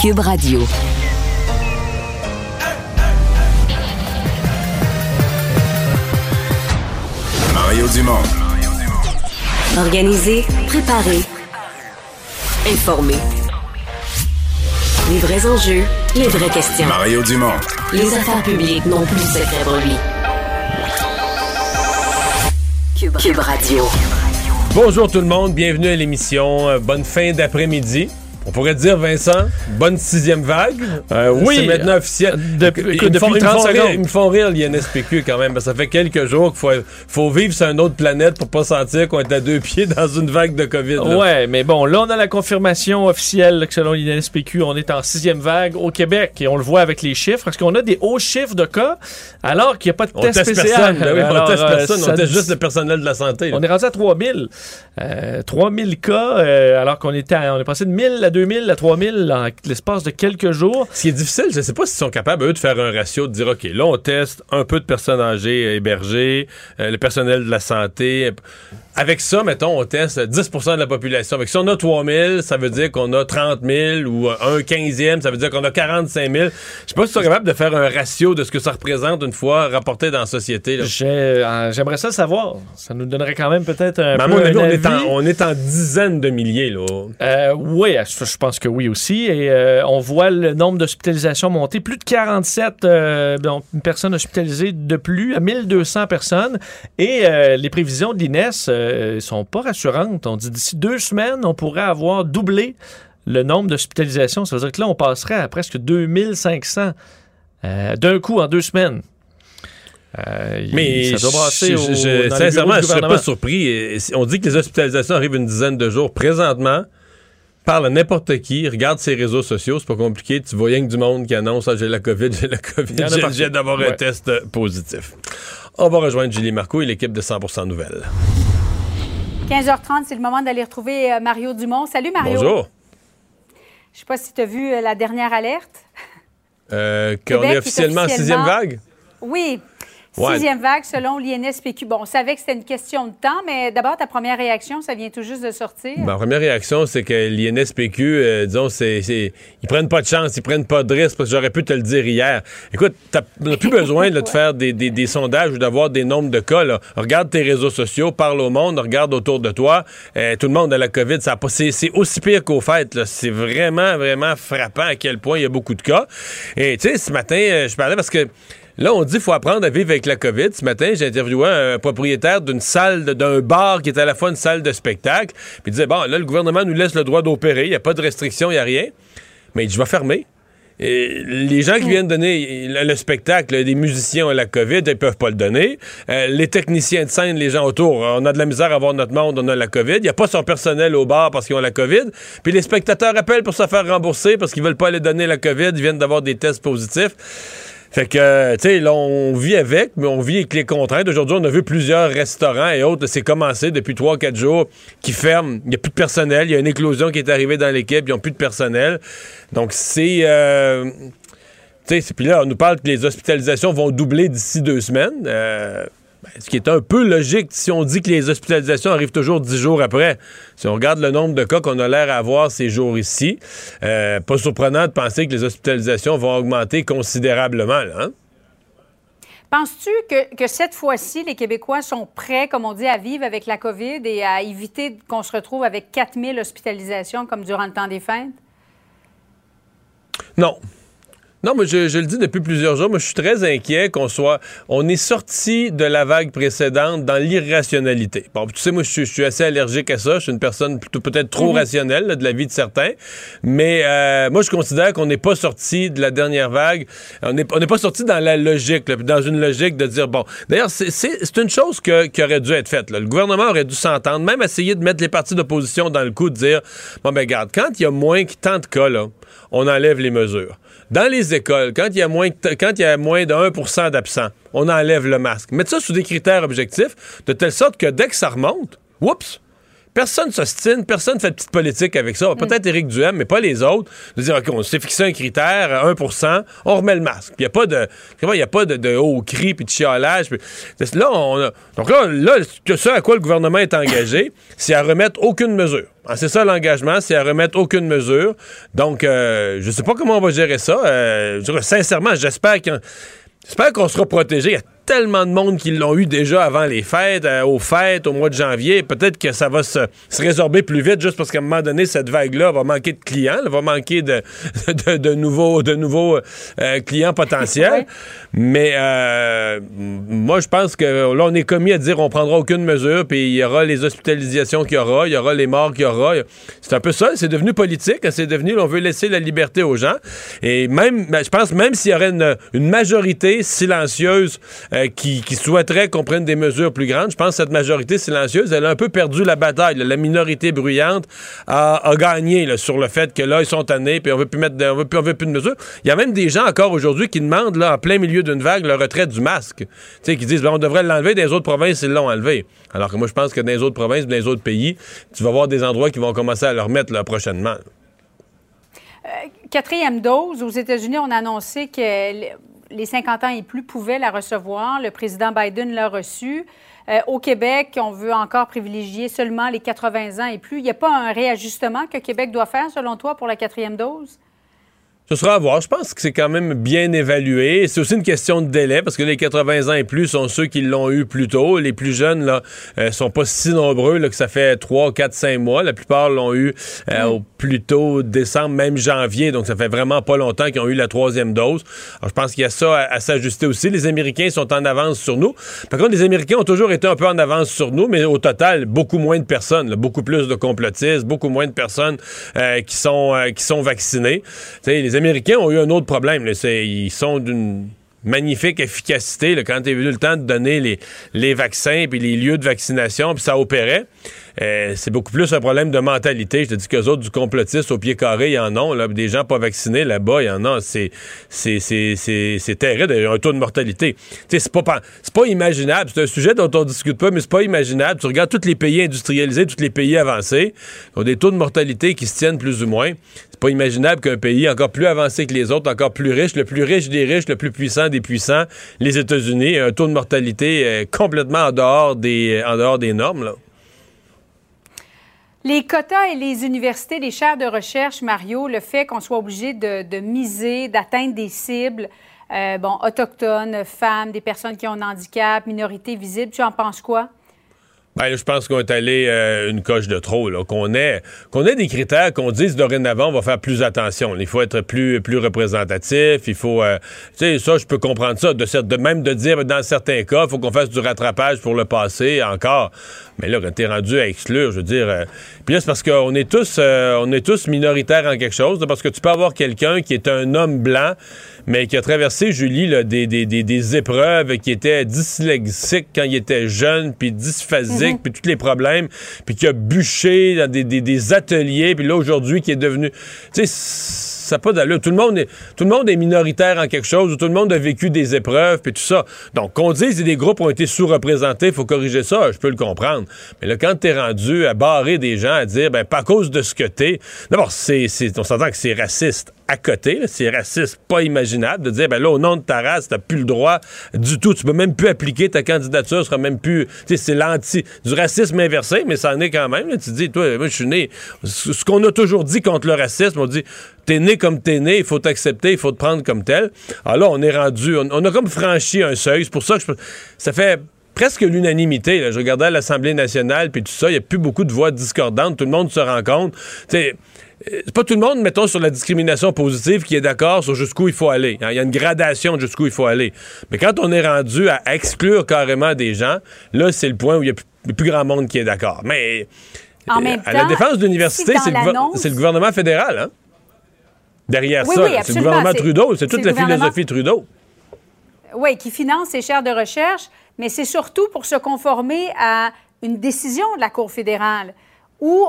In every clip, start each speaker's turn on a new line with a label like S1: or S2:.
S1: Cube Radio.
S2: Mario Dumont.
S1: Organiser, préparer, informer. Les vrais enjeux, les vraies questions.
S2: Mario Dumont.
S1: Les affaires publiques n'ont plus de secret pour lui. Cube, Cube Radio.
S3: Bonjour tout le monde, bienvenue à l'émission. Euh, Bonne fin d'après-midi. On pourrait dire, Vincent, bonne sixième vague.
S4: Euh, oui.
S3: C'est maintenant officiel.
S4: Depuis-
S3: Ils
S4: depuis
S3: me font- ils me
S4: 30
S3: font rire-
S4: secondes.
S3: Ils me font rire, l'INSPQ, quand même. parce que ça fait quelques jours qu'il faut, faut vivre sur une autre planète pour pas sentir qu'on est à deux pieds dans une vague de COVID. là.
S4: Ouais, mais bon, là, on a la confirmation officielle que selon l'INSPQ, on est en sixième vague au Québec et on le voit avec les chiffres. Parce qu'on a des hauts chiffres de cas alors qu'il n'y a pas de
S3: On
S4: test
S3: personne. Ben oui, on
S4: Alors,
S3: teste
S4: euh,
S3: personne.
S4: ça
S3: on teste juste le personnel de la santé. là.
S4: On est rendu à 3000. Euh, 3000 cas, euh, alors qu'on était à- on est passé de 1000 à 2000 à 3000 en l'espace de quelques jours.
S3: Ce qui est difficile, je ne sais pas s'ils sont capables, eux, de faire un ratio, de dire, OK, là, on teste un peu de personnes âgées hébergées, euh, le personnel de la santé. Avec ça, mettons, on teste 10% de la population. Avec si on a 3 000, ça veut dire qu'on a 30 000 ou euh, un quinzième, ça veut dire qu'on a 45 000. Je sais pas si ils sont capables de faire un ratio de ce que ça représente une fois rapporté dans la société.
S4: euh, J'aimerais ça savoir. Ça nous donnerait quand même peut-être un
S3: Mais à
S4: peu
S3: mon avis,
S4: un
S3: on est, en,
S4: avis.
S3: on est en dizaines de milliers. Là.
S4: Euh, oui, je je pense que oui aussi. Et euh, on voit le nombre d'hospitalisations monter. Plus de 47 euh, donc, personnes hospitalisées de plus à 1200 personnes. Et euh, les prévisions de l'INES sont pas rassurantes. On dit d'ici deux semaines, on pourrait avoir doublé le nombre d'hospitalisations. Ça veut dire que là, on passerait à presque 2500 euh, d'un coup en deux semaines. Euh,
S3: Mais
S4: ça doit brasser
S3: je-
S4: au-
S3: je-
S4: dans les bureaux
S3: sincèrement, je serais pas surpris. On dit que les hospitalisations arrivent une dizaine de jours. Présentement, parle à n'importe qui, regarde ses réseaux sociaux, c'est pas compliqué. Tu vois rien que du monde qui annonce ah, j'ai la COVID, j'ai la COVID, j'ai- d'avoir un test positif. On va rejoindre Julie Marco et l'équipe de 100% Nouvelles.
S5: 15h30, c'est le moment d'aller retrouver euh, Mario Dumont. Salut Mario.
S3: Bonjour.
S5: Je sais pas si tu as vu euh, la dernière alerte.
S3: Euh, qu'on
S5: Québec
S3: est
S5: est
S3: officiellement en sixième vague?
S5: Oui.
S3: Ouais.
S5: Sixième vague selon l'INSPQ. Bon, on savait que c'était une question de temps, mais d'abord, ta première réaction, ça vient tout juste de sortir.
S3: Ma première réaction, c'est que l'INSPQ, euh, disons, c'est, ils prennent pas de chance, ils prennent pas de risque, parce que j'aurais pu te le dire hier. Écoute, t'as plus besoin là, de faire des, des- des sondages ou d'avoir des nombres de cas. là. Regarde tes réseaux sociaux, parle au monde, regarde autour de toi. Euh, tout le monde a la COVID. Ça c'est, aussi pire qu'au fait. C'est vraiment, vraiment frappant à quel point il y a beaucoup de cas. Et tu sais, ce matin, euh, je parlais parce que Là, on dit qu'il faut apprendre à vivre avec la COVID. Ce matin, j'ai interviewé un propriétaire d'une salle, d'un bar qui est à la fois une salle de spectacle. Puis il disait, bon, là, le gouvernement nous laisse le droit d'opérer. Il n'y a pas de restriction, il n'y a rien. Mais il dit, je vais fermer. Et les gens qui viennent donner le, le spectacle, des musiciens ont la COVID, ils peuvent pas le donner. Euh, les techniciens de scène, les gens autour, on a de la misère à voir notre monde, on a la COVID. Il n'y a pas son personnel au bar parce qu'ils ont la COVID. Puis les spectateurs appellent pour se faire rembourser parce qu'ils veulent pas aller donner la COVID, ils viennent d'avoir des tests positifs. Fait que, euh, tu sais, on vit avec, mais on vit avec les contraintes. Aujourd'hui, on a vu plusieurs restaurants et autres. C'est commencé depuis 3-4 jours qui ferment. Il n'y a plus de personnel. Il y a une éclosion qui est arrivée dans l'équipe. Ils n'ont plus de personnel. Donc, c'est... euh, tu sais, puis là, on nous parle que les hospitalisations vont doubler d'ici deux semaines. Euh, ce qui est un peu logique si on dit que les hospitalisations arrivent toujours dix jours après. Si on regarde le nombre de cas qu'on a l'air à avoir ces jours ici, euh, pas surprenant de penser que les hospitalisations vont augmenter considérablement. là, hein?
S5: Penses-tu que, que cette fois-ci, les Québécois sont prêts, comme on dit, à vivre avec la COVID et à éviter qu'on se retrouve avec 4000 hospitalisations comme durant le temps des fêtes?
S3: Non. Non, mais je, je le dis depuis plusieurs jours, moi je suis très inquiet qu'on soit. On est sorti de la vague précédente dans l'irrationalité. Bon, tu sais, moi je suis, je suis assez allergique à ça. Je suis une personne plutôt peut-être trop rationnelle là, de la vie de certains. Mais euh, moi je considère qu'on n'est pas sorti de la dernière vague. On n'est on pas sorti dans la logique, là, dans une logique de dire bon. D'ailleurs, c'est- une chose que- qui aurait dû être faite. là. Le gouvernement aurait dû s'entendre, même essayer de mettre les partis d'opposition dans le coup, de dire bon ben regarde, quand il y a moins que tant de cas là, on enlève les mesures. Dans les écoles, quand il y a moins, quand il y a moins de 1% d'absents, on enlève le masque. Mettre ça sous des critères objectifs, de telle sorte que dès que ça remonte, oups, Personne s'ostine, personne fait de petite politique avec ça. Peut-être Éric Duhem, mais pas les autres. De dire, OK, on s'est fixé un critère, 1% on remet le masque. Il n'y a pas de, y a pas de, de haut cri puis de chiolage. Là, on a, donc là, là, ce à quoi le gouvernement est engagé, c'est à remettre aucune mesure. Ah, c'est ça l'engagement, c'est à remettre aucune mesure. Donc, euh, je sais pas comment on va gérer ça. Euh, sincèrement, j'espère qu'on j'espère qu'on sera protégé tellement de monde qui l'ont eu déjà avant les fêtes, euh, aux fêtes, au mois de janvier. Peut-être que ça va se, résorber plus vite juste parce qu'à un moment donné, cette vague-là va manquer de clients, va manquer de, de, nouveaux, de nouveaux euh, clients potentiels. Mais euh, moi, je pense que là, on est commis à dire on prendra aucune mesure, puis il y aura les hospitalisations qu'il y aura, il y aura les morts qu'il y aura. C'est un peu ça. C'est devenu politique. C'est devenu, on veut laisser la liberté aux gens. Et même, ben, je pense, même s'il y aurait une, majorité silencieuse euh, qui, souhaiterait qu'on prenne des mesures plus grandes. Je pense que cette majorité silencieuse, elle a un peu perdu la bataille. La minorité bruyante a, gagné sur le fait que là, ils sont tannés, puis on veut plus mettre, de, on veut plus, veut plus de mesures. Il y a même des gens encore aujourd'hui qui demandent, là, en plein milieu d'une vague, le retrait du masque. Sais, qui disent, ben, on devrait l'enlever. Dans les autres provinces, ils l'ont enlevé. Alors que moi, je pense que dans les autres provinces, dans les autres pays, tu vas voir des endroits qui vont commencer à le remettre là, prochainement.
S5: Euh, quatrième dose, aux États-Unis, on a annoncé que les 50 ans et plus pouvaient la recevoir. Le président Biden l'a reçue. Euh, au Québec, on veut encore privilégier seulement les 80 ans et plus. Il n'y a pas un réajustement que Québec doit faire, selon toi, pour la quatrième dose?
S3: Ce sera à voir. Je pense que c'est quand même bien évalué. C'est aussi une question de délai parce que les 80 ans et plus sont ceux qui l'ont eu plus tôt. Les plus jeunes là euh, sont pas si nombreux là, que ça fait 3, 4, 5 mois. La plupart l'ont eu euh, mm. au plus tôt décembre, même janvier. Donc ça fait vraiment pas longtemps qu'ils ont eu la troisième dose. Alors je pense qu'il y a ça à, s'ajuster aussi. Les Américains sont en avance sur nous. Par contre, les Américains ont toujours été un peu en avance sur nous, mais au total, beaucoup moins de personnes, beaucoup plus de complotistes, beaucoup moins de personnes euh, qui sont qui sont vaccinées. les Américains ont eu un autre problème. Ils sont d'une magnifique efficacité quand il est venu le temps de donner les, les vaccins puis les lieux de vaccination, puis ça opérait. Euh, c'est beaucoup plus un problème de mentalité. Je te dis qu'eux autres, du complotiste au pied carré, il y en a. Là, des gens pas vaccinés là-bas, il y en a. C'est, terrible, un taux de mortalité. C'est pas, pas imaginable. C'est un sujet dont on discute pas, mais c'est pas imaginable. Tu regardes tous les pays industrialisés, tous les pays avancés, qui ont des taux de mortalité qui se tiennent plus ou moins. C'est pas imaginable qu'un pays encore plus avancé que les autres, encore plus riche, le plus riche des riches, le plus puissant des puissants, les États-Unis, un taux de mortalité euh, complètement en dehors des, normes.
S5: Les quotas et les universités, les chaires de recherche, Mario, le fait qu'on soit obligé de, miser, d'atteindre des cibles, euh, bon, autochtones, femmes, des personnes qui ont un handicap, minorités visibles, tu en penses quoi?
S3: Ben, je pense qu'on est allé euh, une coche de trop, qu'on ait, qu'on ait des critères, qu'on dise dorénavant, on va faire plus attention. Il faut être plus, plus représentatif, il faut... Euh, tu sais, ça, je peux comprendre ça, de, même de dire, dans certains cas, il faut qu'on fasse du rattrapage pour le passé, encore. Mais là, quand t'es rendu à exclure, je veux dire... Euh, puis là, c'est parce qu'on est tous on est tous minoritaires en quelque chose, parce que tu peux avoir quelqu'un qui est un homme blanc, mais qui a traversé, Julie, là, des, des, des, des, épreuves, qui était dyslexique quand il était jeune, puis dysphasique, mhm. puis tous les problèmes, puis qui a bûché dans des, des ateliers, puis là, aujourd'hui, qui est devenu... Tu sais, ça pas d'allure. Tout le monde est, tout le monde est minoritaire en quelque chose, ou tout le monde a vécu des épreuves, puis tout ça. Donc, qu'on dise que des groupes ont été sous-représentés, il faut corriger ça, je peux le comprendre. Mais là, quand t'es rendu à barrer des gens, à dire, ben, pas à cause de ce que t'es, d'abord, c'est, on s'entend que c'est raciste à côté. C'est raciste, pas imaginable de dire, ben là, au nom de ta race, t'as plus le droit du tout. Tu peux même plus appliquer ta candidature, sera même plus. Tu sais, c'est l'anti. du racisme inversé, mais ça en est quand même. Tu dis, toi, je suis né. Ce qu'on a toujours dit contre le racisme, on dit, t'es né comme t'es né, il faut t'accepter, il faut te prendre comme tel. Alors là, on est rendu, on, a comme franchi un seuil. C'est pour ça que je, ça fait presque l'unanimité. Je regardais à l'Assemblée nationale, puis tout ça, il n'y a plus beaucoup de voix discordantes. Tout le monde se rend compte. sais, euh, c'est pas tout le monde, mettons, sur la discrimination positive qui est d'accord sur jusqu'où il faut aller. Hein. Il y a une gradation de jusqu'où il faut aller. Mais quand on est rendu à exclure carrément des gens, là, c'est le point où il y a plus, grand monde qui est d'accord. Mais
S5: en même
S3: à la défense de l'université, c'est le, gouvernement fédéral, hein? Derrière ça, c'est le gouvernement Trudeau, c'est toute la philosophie Trudeau.
S5: Oui, qui finance ces chaires de recherche, mais c'est surtout pour se conformer à une décision de la Cour fédérale où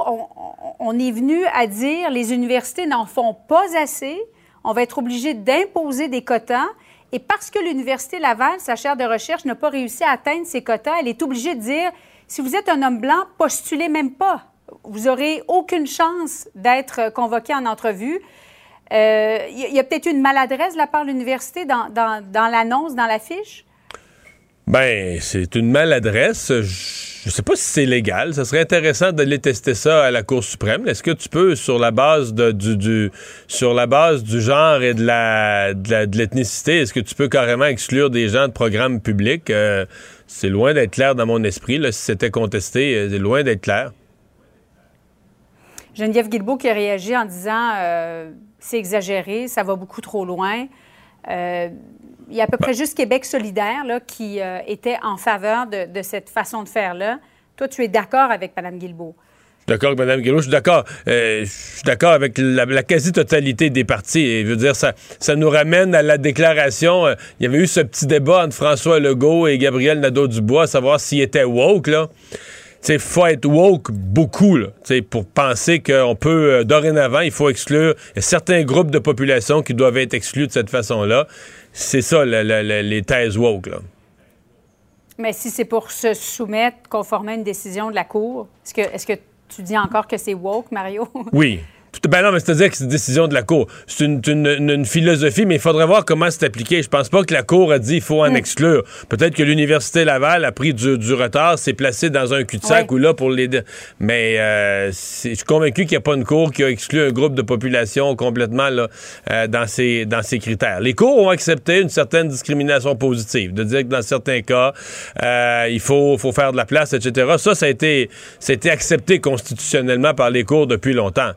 S5: on, est venu à dire les universités n'en font pas assez, on va être obligé d'imposer des quotas. Et parce que l'Université Laval, sa chaire de recherche, n'a pas réussi à atteindre ces quotas, elle est obligée de dire si vous êtes un homme blanc, postulez même pas. vous aurez aucune chance d'être convoqué en entrevue. Euh, Il y a, peut-être une maladresse de la part de l'université dans, dans l'annonce, dans l'affiche?
S3: Ben, c'est une maladresse. Je ne sais pas si c'est légal. Ça serait intéressant d'aller tester ça à la Cour suprême. Est-ce que tu peux, sur la base de, du, du, sur la base du genre et de la de l'ethnicité, est-ce que tu peux carrément exclure des gens de programmes publics? Euh, c'est loin d'être clair dans mon esprit. Si c'était contesté, euh, c'est loin d'être clair.
S5: Geneviève Guilbeault qui a réagi en disant euh, c'est exagéré, ça va beaucoup trop loin. Il y a à peu près juste Québec solidaire là, qui euh, était en faveur de, de cette façon de faire-là. Toi, tu es d'accord avec Mme Guilbeault?
S3: Je suis d'accord avec Mme Guilbeault. Je suis d'accord. Euh, je suis d'accord avec la, la quasi-totalité des partis. Et, je veux dire, ça, ça nous ramène à la déclaration. Euh, il y avait eu ce petit débat entre François Legault et Gabriel Nadeau-Dubois à savoir s'il était woke, là. Il faut être woke beaucoup là, pour penser qu'on peut, euh, dorénavant, il faut exclure il y a certains groupes de population qui doivent être exclus de cette façon-là. C'est ça, la, la, la, les thèses woke. Là.
S5: Mais si c'est pour se soumettre conformément à une décision de la Cour, est-ce que, est-ce que tu dis encore que c'est woke, Mario?
S3: Oui. Tout, ben non, mais c'est-à-dire que c'est une décision de la Cour. C'est une, une, une, philosophie, mais il faudrait voir comment c'est appliqué. Je pense pas que la Cour a dit il faut en mm. exclure. Peut-être que l'Université Laval a pris du, du retard, s'est placé dans un cul-de-sac ou là pour les... Mais euh, je suis convaincu qu'il n'y a pas une Cour qui a exclu un groupe de population complètement là, euh, dans, ces, dans ces critères. Les cours ont accepté une certaine discrimination positive, de dire que dans certains cas, euh, il faut, faut faire de la place, etc. Ça, ça a été, ça a été accepté constitutionnellement par les cours depuis longtemps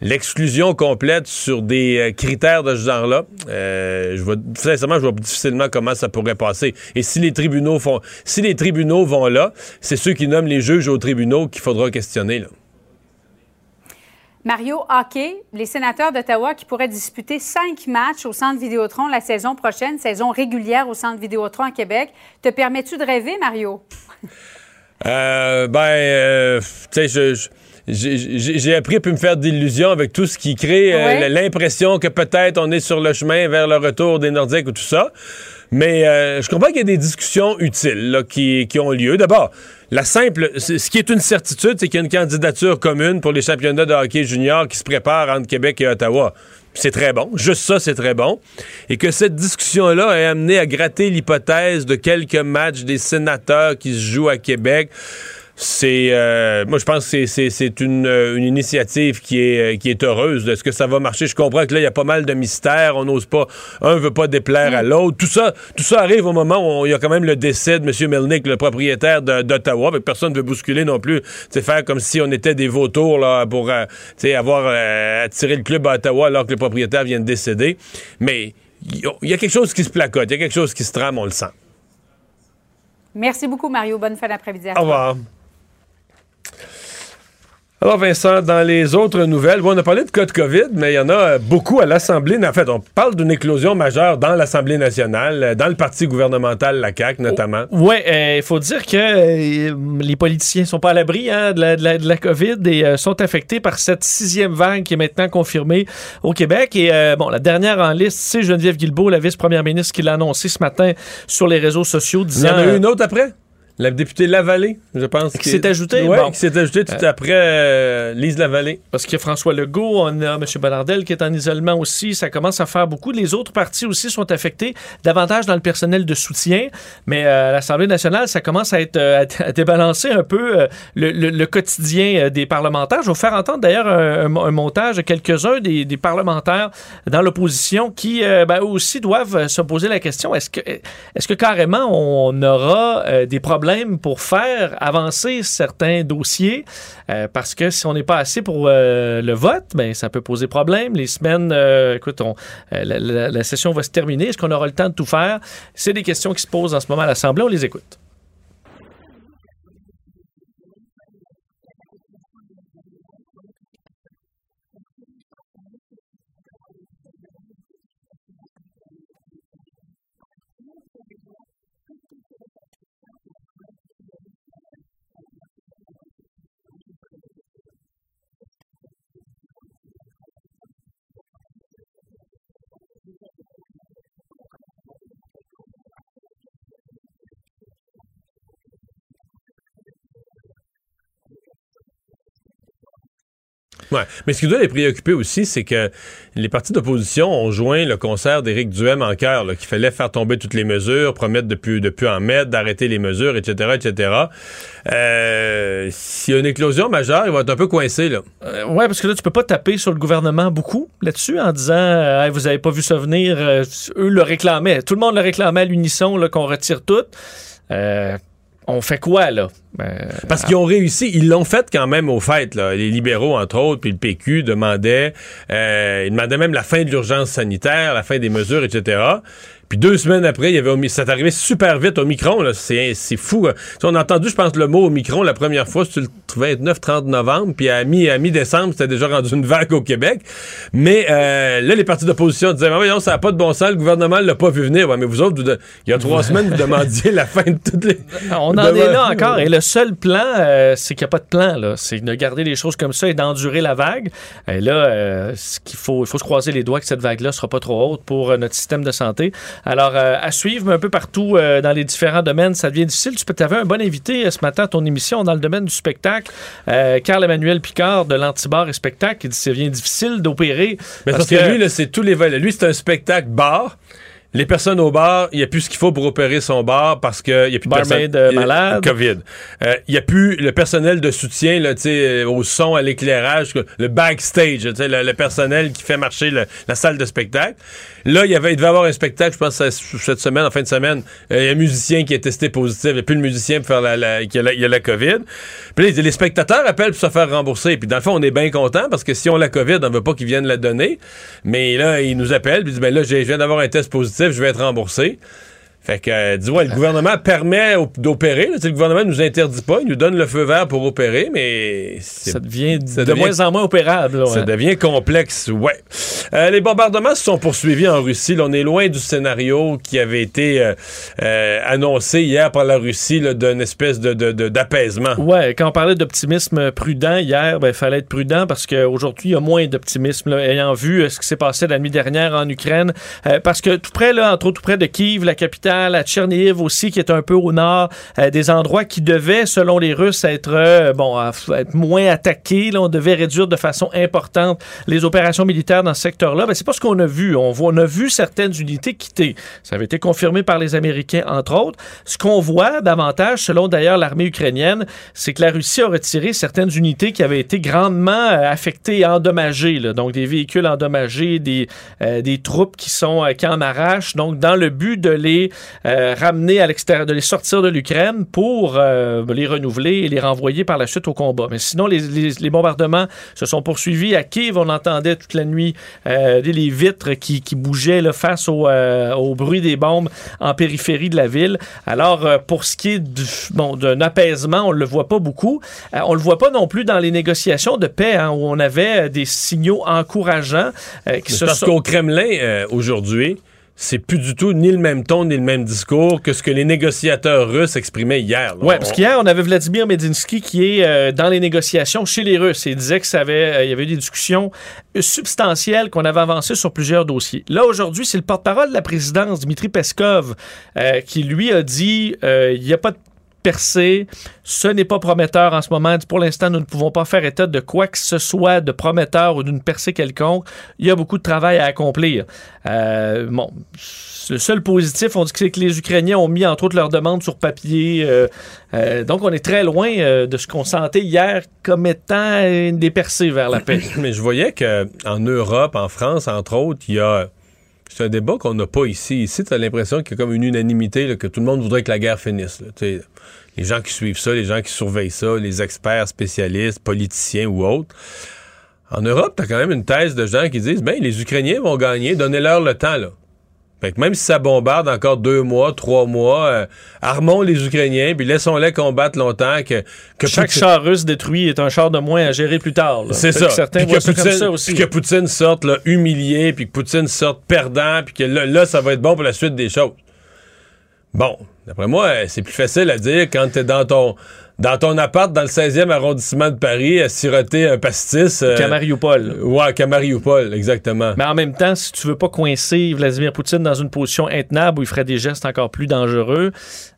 S3: l'exclusion complète sur des euh, critères de ce genre-là, euh, je vois, sincèrement, je vois difficilement comment ça pourrait passer. Et si les tribunaux font, si les tribunaux vont là, c'est ceux qui nomment les juges aux tribunaux qu'il faudra questionner. Là.
S5: Mario Hockey, les sénateurs d'Ottawa qui pourraient disputer cinq matchs au Centre Vidéotron la saison prochaine, saison régulière au Centre Vidéotron à Québec. Te permets-tu de rêver, Mario?
S3: euh, ben, euh, tu sais, je, je j'ai appris à pu me faire d'illusions avec tout ce qui crée euh, l'impression que peut-être on est sur le chemin vers le retour des Nordiques ou tout ça. Mais euh, je comprends qu'il y a des discussions utiles là, qui, qui ont lieu. D'abord, la simple, ce qui est une certitude, c'est qu'il y a une candidature commune pour les championnats de hockey junior qui se préparent entre Québec et Ottawa. C'est très bon. Juste ça, c'est très bon. Et que cette discussion-là a amené à gratter l'hypothèse de quelques matchs des sénateurs qui se jouent à Québec c'est euh, moi je pense que c'est une, une, initiative qui est qui est heureuse. Est-ce que ça va marcher? Je comprends que là il y a pas mal de mystères. On n'ose pas, un veut pas déplaire mm. à l'autre. Tout ça, tout ça arrive au moment où il y a quand même le décès de M. Melnick, le propriétaire d'Ottawa. Personne ne veut bousculer non plus. C'est faire comme si on était des vautours là pour euh, avoir euh, attiré le club à Ottawa alors que le propriétaire vient de décéder. Mais il y a quelque chose qui se placote, il y a quelque chose qui se trame, on le sent.
S5: Merci beaucoup, Mario. Bonne fin d'après-midi.
S3: Au revoir. Alors Vincent, dans les autres nouvelles, bon, on a parlé de cas de COVID, mais il y en a beaucoup à l'Assemblée. En fait, on parle d'une éclosion majeure dans l'Assemblée nationale, dans le parti gouvernemental, la CAQ notamment.
S4: Oui, il euh, faut dire que euh, les politiciens sont pas à l'abri hein, de, la, de, la, de, la, COVID et euh, sont affectés par cette sixième vague qui est maintenant confirmée au Québec. Et euh, bon, la dernière en liste, c'est Geneviève Guilbeault, la vice-première ministre, qui l'a annoncé ce matin sur les réseaux sociaux, disant...
S3: Il y en a eu une autre après? La députée Lavallée, je pense.
S4: Qui s'est ajoutée?
S3: Oui, bon. qui s'est ajoutée tout euh, après euh, Lise Lavallée.
S4: Parce qu'il y a François Legault, on a M. Bonnardel qui est en isolement aussi. Ça commence à faire beaucoup. Les autres partis aussi sont affectés, davantage dans le personnel de soutien. Mais euh, à l'Assemblée nationale, ça commence à être à, à débalancer un peu euh, le, le, le, quotidien des parlementaires. Je vais vous faire entendre d'ailleurs un, un, montage de quelques-uns des, des, parlementaires dans l'opposition qui ben, aussi doivent se poser la question est-ce que, est-ce que carrément on aura des problèmes pour faire avancer certains dossiers euh, parce que si on n'est pas assez pour euh, le vote, ben ça peut poser problème. Les semaines, euh, écoute, on, la, session va se terminer. Est-ce qu'on aura le temps de tout faire? C'est des questions qui se posent en ce moment à l'Assemblée. On les écoute.
S3: Mais ce qui doit les préoccuper aussi, c'est que les partis d'opposition ont joint le concert d'Éric Duhem en cœur, qu'il fallait faire tomber toutes les mesures, promettre de plus, en mettre, d'arrêter les mesures, etc., etc. Euh, S'il y a une éclosion majeure, il va être un peu coincé, là.
S4: Euh, ouais, parce que là, tu peux pas taper sur le gouvernement beaucoup là-dessus en disant euh, Hey, vous avez pas vu ça venir. Euh, eux le réclamaient. Tout le monde le réclamait à l'unisson qu'on retire tout. Euh, on fait quoi, là? Euh,
S3: Parce qu'ils ont réussi, ils l'ont fait quand même au fait. Là. Les libéraux, entre autres, puis le PQ demandaient, euh, ils demandaient même la fin de l'urgence sanitaire, la fin des mesures, etc. Puis deux semaines après, il y avait mi- c'est arrivé super vite au micron. là. C'est, c'est fou. hein. Sais, On a entendu, je pense, le mot au micron la première fois, c'était le 29-30 novembre. Puis à, mi, mi-décembre, c'était déjà rendu une vague au Québec. Mais euh, là, les partis d'opposition disaient, Ah, voyons, ça n'a pas de bon sens, le gouvernement l'a pas vu venir. Ouais, mais vous autres, vous de- il y a trois semaines, vous demandiez la fin de toutes les...
S4: On en est là encore. Et le seul plan, euh, c'est qu'il n'y a pas de plan. C'est de garder les choses comme ça et d'endurer la vague. Et là, euh, ce qu'il faut, il faut se croiser les doigts que cette vague-là ne sera pas trop haute pour notre système de santé. Alors, euh, à suivre, mais un peu partout euh, dans les différents domaines, ça devient difficile. Tu avais un bon invité euh, ce matin à ton émission dans le domaine du spectacle, Carl-Emmanuel Picard de l'Antibar et Spectacle, qui dit que ça devient difficile d'opérer.
S3: Mais parce, que, lui, c'est tous les volets. Lui, c'est un spectacle bar. Les personnes au bar, il n'y a plus ce qu'il faut pour opérer son bar parce qu'il n'y a plus de personnes-
S4: euh,
S3: a-
S4: malade.
S3: COVID. Euh, Il n'y a plus le personnel de soutien là, tu sais, euh, au son, à l'éclairage, le backstage, tu sais, le, le personnel qui fait marcher le- la salle de spectacle. Là, il, y avait, il devait y avoir un spectacle, je pense, cette semaine, en fin de semaine. Euh, Il y a un musicien qui est testé positif. Il n'y a plus le musicien pour faire la, la, qui a la, il y a la COVID. Puis les spectateurs appellent pour se faire rembourser. Puis dans le fond, on est bien content parce que si on la COVID, on veut pas qu'ils viennent la donner. Mais là, ils nous appellent. Puis ils disent, ben là, je viens d'avoir un test positif, je vais être remboursé. Fait que, euh, dis ouais, le gouvernement permet d'opérer. Le gouvernement nous interdit pas, il nous donne le feu vert pour opérer, mais
S4: Ça devient
S3: ça
S4: de moins en moins opérable. là,
S3: ça devient complexe, ouais. Euh, les bombardements se sont poursuivis en Russie. Là, on est loin du scénario qui avait été euh, annoncé hier par la Russie d'une espèce de, d'apaisement.
S4: Ouais, quand on parlait d'optimisme prudent hier, ben, il fallait être prudent parce qu'aujourd'hui, il y a moins d'optimisme, là, ayant vu ce qui s'est passé la nuit dernière en Ukraine. Parce que tout près, là, entre autres, tout près de Kiev, la capitale, à Tchernihiv aussi, qui est un peu au nord, euh, des endroits qui devaient, selon les Russes, être, euh, bon, être moins attaqués. Là, on devait réduire de façon importante les opérations militaires dans ce secteur-là. Ben, c'est pas ce qu'on a vu. On, voit, on a vu certaines unités quitter. Ça avait été confirmé par les Américains, entre autres. Ce qu'on voit davantage, selon d'ailleurs l'armée ukrainienne, c'est que la Russie a retiré certaines unités qui avaient été grandement euh, affectées et endommagées. là. Donc, des véhicules endommagés, des, des troupes qui sont euh, qui en arrachent. Donc, dans le but de les euh, ramener à l'extérieur, de les sortir de l'Ukraine pour euh, les renouveler et les renvoyer par la suite au combat. Mais sinon, les, les- les bombardements se sont poursuivis. À Kiev, on entendait toute la nuit euh, les vitres qui, qui bougeaient là, face au, au bruit des bombes en périphérie de la ville. Alors, pour ce qui est du- bon, d'un apaisement, on ne le voit pas beaucoup. On le voit pas non plus dans les négociations de paix, hein, où on avait des signaux encourageants qui
S3: C'est
S4: se
S3: parce
S4: sont...
S3: qu'au Kremlin, aujourd'hui, c'est plus du tout ni le même ton ni le même discours que ce que les négociateurs russes exprimaient hier.
S4: Ouais, parce qu'hier, on avait Vladimir Medinsky qui est euh, dans les négociations chez les Russes et il disait que ça avait, euh, il y avait eu des discussions substantielles, qu'on avait avancé sur plusieurs dossiers. Là, aujourd'hui, c'est le porte-parole de la présidence, Dmitri Peskov, euh, qui lui a dit euh, il n'y a pas de percée, ce n'est pas prometteur en ce moment. Pour l'instant, nous ne pouvons pas faire état de quoi que ce soit de prometteur ou d'une percée quelconque. Il y a beaucoup de travail à accomplir. Euh, le seul positif, on dit que que les Ukrainiens ont mis entre autres leurs demandes sur papier. euh, euh, donc, on est très loin de ce qu'on sentait hier comme étant une des percées vers la paix.
S3: Mais je voyais qu'en Europe, en France, entre autres, il y a. C'est un débat qu'on n'a pas ici. Ici, tu as l'impression qu'il y a comme une unanimité, que tout le monde voudrait que la guerre finisse. Les gens qui suivent ça, les gens qui surveillent ça, les experts, spécialistes, politiciens ou autres. En Europe, tu as quand même une thèse de gens qui disent ben, les Ukrainiens vont gagner, donnez-leur le temps. Fait que même si ça bombarde encore deux mois, trois mois, euh, armons les Ukrainiens, puis laissons-les combattre longtemps. Que, que
S4: Chaque
S3: Poutine-
S4: char russe détruit est un char de moins à gérer plus tard.
S3: c'est ça.
S4: que Certains
S3: Puis que,
S4: comme
S3: Poutine,
S4: ça aussi.
S3: puis que Poutine sorte là, humilié, puis que Poutine sorte perdant, puis que là, là, ça va être bon pour la suite des choses. Bon, d'après moi, euh, c'est plus facile à dire quand t'es dans ton dans ton appart dans le 16e arrondissement de Paris à siroter un pastis. Euh,
S4: Camariupol.
S3: Ouais, Camariupol, exactement.
S4: Mais en même temps, si tu veux pas coincer Vladimir Poutine dans une position intenable où il ferait des gestes encore plus dangereux,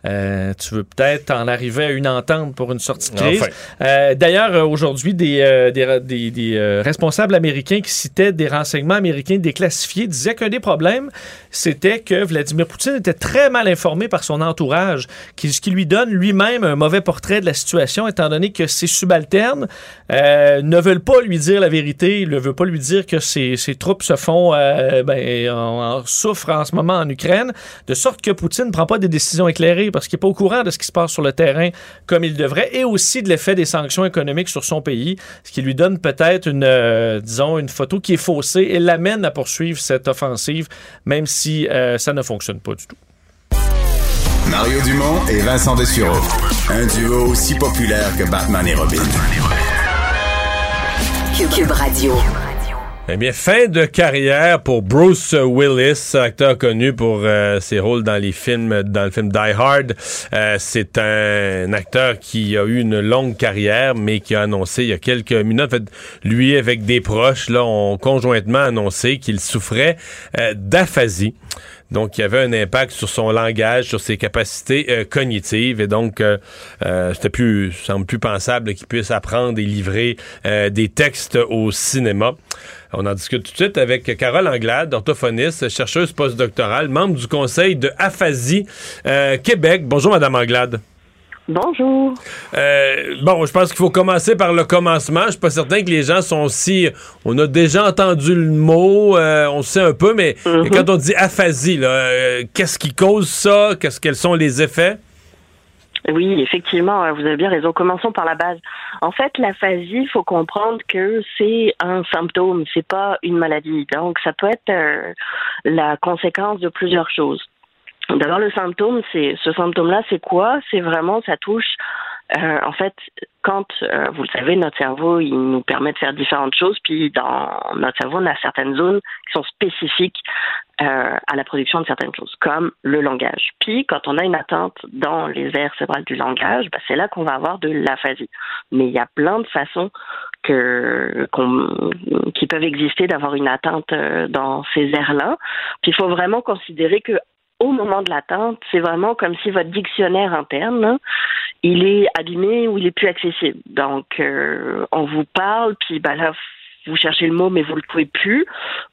S4: euh, tu veux peut-être en arriver à une entente pour une sortie de crise. Euh, d'ailleurs, euh, aujourd'hui, des, des, des, responsables américains qui citaient des renseignements américains déclassifiés disaient qu'un des problèmes, c'était que Vladimir Poutine était très mal informé par son entourage, qui, ce qui lui donne lui-même un mauvais portrait de la situation, étant donné que ses subalternes ne veulent pas lui dire la vérité, ne veulent pas lui dire que ses, ses troupes se font, ben, en, souffrent en ce moment en Ukraine, de sorte que Poutine ne prend pas des décisions éclairées parce qu'il n'est pas au courant de ce qui se passe sur le terrain comme il devrait et aussi de l'effet des sanctions économiques sur son pays, ce qui lui donne peut-être une, euh, disons, une photo qui est faussée et l'amène à poursuivre cette offensive, même si euh, ça ne fonctionne pas du tout.
S2: Mario Dumont et Vincent Dessureau. Un duo aussi populaire que Batman et Robin.
S1: Cube Radio.
S3: Eh bien, fin de carrière pour Bruce Willis, acteur connu pour euh, ses rôles dans les films, dans le film Die Hard. Euh, c'est un, acteur qui a eu une longue carrière, mais qui a annoncé il y a quelques minutes, en fait, lui avec des proches, là, ont conjointement annoncé qu'il souffrait euh, d'aphasie. Donc, il y avait un impact sur son langage, sur ses capacités euh, cognitives. Et donc, euh, euh, c'était plus, semble plus pensable qu'il puisse apprendre et livrer des textes au cinéma. On en discute tout de suite avec Carole Anglade, orthophoniste, chercheuse postdoctorale, membre du conseil de Aphasie Québec. Bonjour, Madame Anglade.
S6: Bonjour.
S3: Euh, bon, je pense qu'il faut commencer par le commencement. Je suis pas certain que les gens sont si. On a déjà entendu le mot, euh, on sait un peu, mais mhm. quand on dit aphasie, euh, qu'est-ce qui cause ça? Qu'est-ce quels sont les effets?
S6: Oui, effectivement, vous avez bien raison. Commençons par la base. En fait, l'aphasie, il faut comprendre que c'est un symptôme, c'est pas une maladie. Donc, ça peut être la conséquence de plusieurs choses. D'abord, le symptôme, c'est ce symptôme-là, c'est quoi? C'est vraiment, ça touche. Euh, en fait, quand euh, vous le savez, notre cerveau, il nous permet de faire différentes choses. Puis dans notre cerveau, on a certaines zones qui sont spécifiques euh, à la production de certaines choses, comme le langage. Puis quand on a une atteinte dans les aires cérébrales du langage, bah, c'est là qu'on va avoir de l'aphasie. Mais il y a plein de façons que, qui peuvent exister d'avoir une atteinte euh, dans ces aires-là. Puis il faut vraiment considérer que au moment de l'attente, c'est vraiment comme si votre dictionnaire interne, il est abîmé ou il est plus accessible. Donc, euh, on vous parle, puis bah là, vous cherchez le mot, mais vous le trouvez plus,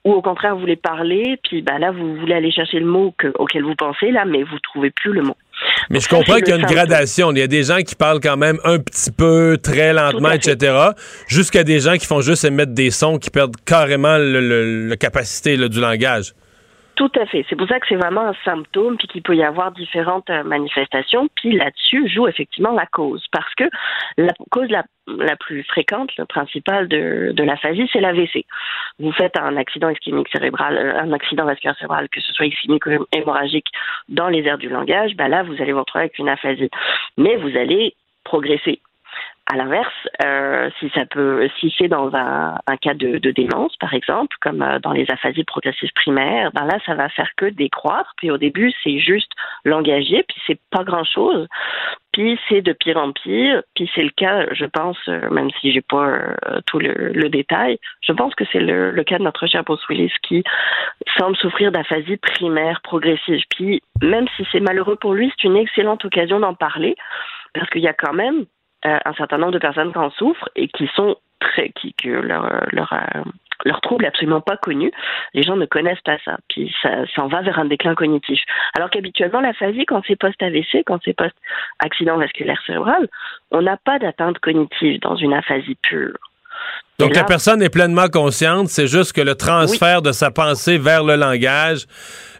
S6: ou au contraire, vous voulez parler, puis bah là, vous voulez aller chercher le mot auquel vous pensez, là, mais vous trouvez plus le mot.
S3: Mais je comprends qu'il y a une gradation. Il y a des gens qui parlent quand même un petit peu, très lentement, etc. Jusqu'à des gens qui font juste émettre des sons qui perdent carrément la capacité du langage.
S6: Tout à fait. C'est pour ça que c'est vraiment un symptôme, puis qu'il peut y avoir différentes euh, manifestations. Puis là-dessus joue effectivement la cause, parce que la cause la, plus fréquente, la principale de, de l'aphasie, c'est l'AVC. Vous faites un accident ischémique cérébral, euh, un accident vasculaire cérébral, que ce soit ischémique ou hémorragique, dans les aires du langage, ben là, vous allez vous retrouver avec une aphasie. Mais vous allez progresser à l'inverse, euh, si ça peut, si c'est dans un, cas de, de, démence, par exemple, comme euh, dans les aphasies progressives primaires, ben là, ça va faire que décroître. Puis au début, c'est juste l'engager, puis c'est pas grand chose. Puis c'est de pire en pire. Puis c'est le cas, je pense, euh, même si j'ai pas tout le, le, détail, je pense que c'est le, le, cas de notre cher Bruce Willis qui semble souffrir d'aphasie primaire progressive. Puis même si c'est malheureux pour lui, c'est une excellente occasion d'en parler parce qu'il y a quand même euh, un certain nombre de personnes qui en souffrent et qui sont très, qui, que leur, leur, euh, leur trouble est absolument pas connu. Les gens ne connaissent pas ça. Puis ça, ça en va vers un déclin cognitif. Alors qu'habituellement, l'aphasie, quand c'est post-AVC, quand c'est post-accident vasculaire cérébral, on n'a pas d'atteinte cognitive dans une aphasie pure.
S3: Donc la personne est pleinement consciente, c'est juste que le transfert de sa pensée vers le langage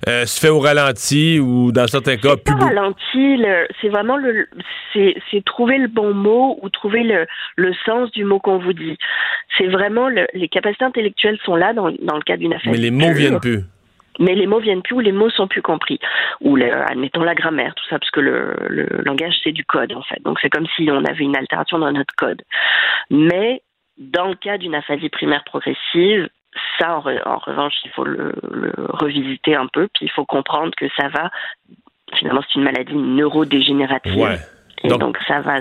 S3: euh, se fait au ralenti ou dans certains cas
S6: plus. Pas ralenti, c'est vraiment le, c'est, trouver le bon mot ou trouver le, le sens du mot qu'on vous dit. C'est vraiment le, les capacités intellectuelles sont là dans, dans le cas d'une affaire.
S3: Mais les mots viennent plus.
S6: Mais les mots viennent plus ou les mots sont plus compris. Ou admettons la grammaire tout ça parce que le, le langage c'est du code en fait. Donc c'est comme si on avait une altération dans notre code. Mais dans le cas d'une aphasie primaire progressive, ça, en, revanche, il faut le, revisiter un peu, puis il faut comprendre que ça va, finalement, c'est une maladie neurodégénérative. Et donc, ça va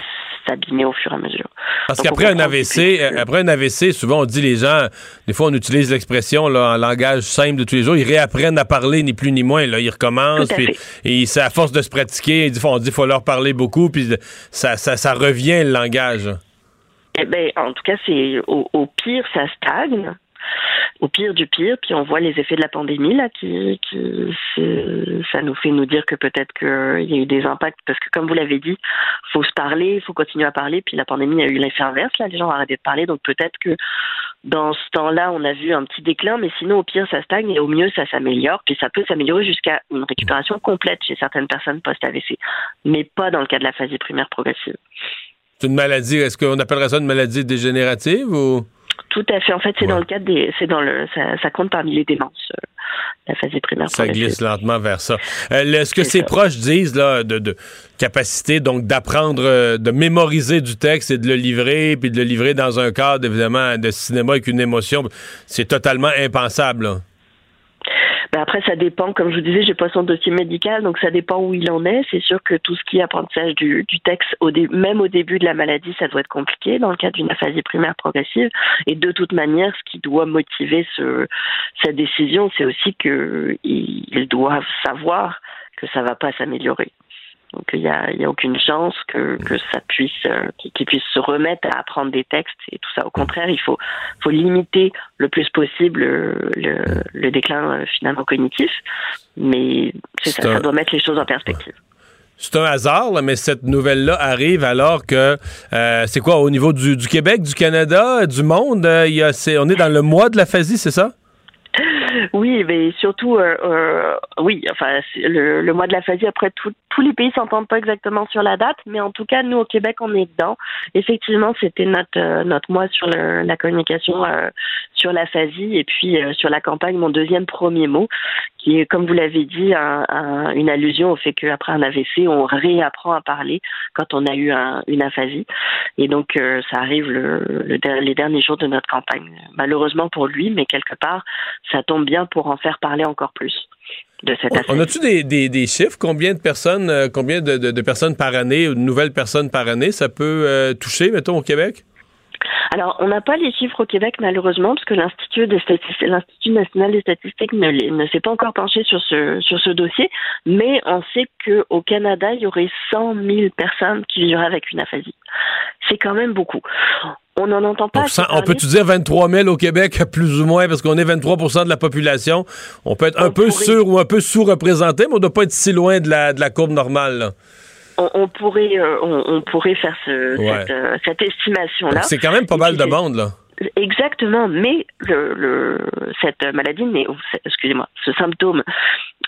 S6: s'abîmer au fur et à mesure.
S3: Parce qu'après un AVC, après un AVC, souvent on dit les gens, des fois on utilise l'expression en langage simple de tous les jours, ils réapprennent à parler ni plus ni moins. Là, ils recommencent, puis, et c'est à force de se pratiquer, on dit qu'il faut leur parler beaucoup, puis ça, ça, ça revient le langage.
S6: Eh ben, en tout cas, c'est au, au pire, ça stagne. Au pire du pire, puis on voit les effets de la pandémie là, qui, ça nous fait nous dire que peut-être qu'il y a eu des impacts, parce que comme vous l'avez dit, faut se parler, il faut continuer à parler, puis la pandémie a eu l'effet inverse, là, les gens ont arrêté de parler, donc peut-être que dans ce temps-là, on a vu un petit déclin, mais sinon au pire ça stagne et au mieux ça s'améliore, puis ça peut s'améliorer jusqu'à une récupération complète chez certaines personnes post-AVC, mais pas dans le cas de la phase primaire progressive.
S3: C'est une maladie, est-ce qu'on appellerait ça une maladie dégénérative ou?
S6: Tout à fait. En fait, c'est dans le cadre des, c'est dans le, ça, compte parmi les démences, euh, la phase primaire.
S3: Ça glisse lentement vers ça. Euh, est-ce que ces proches disent là de, capacité donc d'apprendre, euh, de mémoriser du texte et de le livrer, puis de le livrer dans un cadre évidemment de cinéma avec une émotion, c'est totalement impensable. Là.
S6: Ben après, ça dépend, comme je vous disais, j'ai pas son dossier médical, donc ça dépend où il en est. C'est sûr que tout ce qui est apprentissage du, texte, au même au début de la maladie, ça doit être compliqué dans le cas d'une aphasie primaire progressive. Et de toute manière, ce qui doit motiver ce, sa décision, c'est aussi qu'ils doivent savoir que ça va pas s'améliorer. Donc il n'y a, y a, aucune chance que, que ça puisse, euh, qu'ils puissent se remettre à apprendre des textes et tout ça. Au contraire, il faut, faut limiter le plus possible le, le, déclin euh, finalement cognitif, mais ça, ça doit mettre les choses en perspective.
S3: C'est un hasard, mais cette nouvelle-là arrive alors que euh, c'est quoi au niveau du, du, Québec, du Canada, du monde, il y a, on est dans le mois de la phasie, c'est ça?
S6: Oui, mais surtout, euh, euh, oui, enfin, le, le, mois de la phasie, après, tous les pays s'entendent pas exactement sur la date, mais en tout cas, nous, au Québec, on est dedans. Effectivement, c'était notre, euh, notre mois sur le, la communication euh, sur la phasie et puis sur la campagne, mon deuxième premier mot, qui est, comme vous l'avez dit, un, un, une allusion au fait qu'après un AVC, on réapprend à parler quand on a eu un, une aphasie. Et donc, ça arrive le, les derniers jours de notre campagne. Malheureusement pour lui, mais quelque part, ça tombe bien pour en faire parler encore plus. De cette
S3: On a-tu des, des, des, chiffres? Combien de personnes, euh, combien de, de, de, personnes par année ou de nouvelles personnes par année ça peut euh, toucher, mettons, au Québec?
S6: Alors, on n'a pas les chiffres au Québec, malheureusement, parce que l'Institut, l'Institut national des statistiques ne, ne s'est pas encore penché sur ce, sur ce dossier, mais on sait qu'au Canada, il y aurait 100 000 personnes qui vivraient avec une aphasie. C'est quand même beaucoup. On n'en entend pas.
S3: on peut-tu dire 23 000 au Québec, plus ou moins, parce qu'on est 23% de la population. On peut être un peu sur ou un peu sous-représenté, mais on ne doit pas être si loin de la, de la courbe normale.
S6: On, pourrait, euh, on, pourrait faire ce, euh, cette, estimation-là.
S3: C'est quand même pas mal de monde, là.
S6: Exactement, mais le, le, cette maladie, excusez-moi, ce symptôme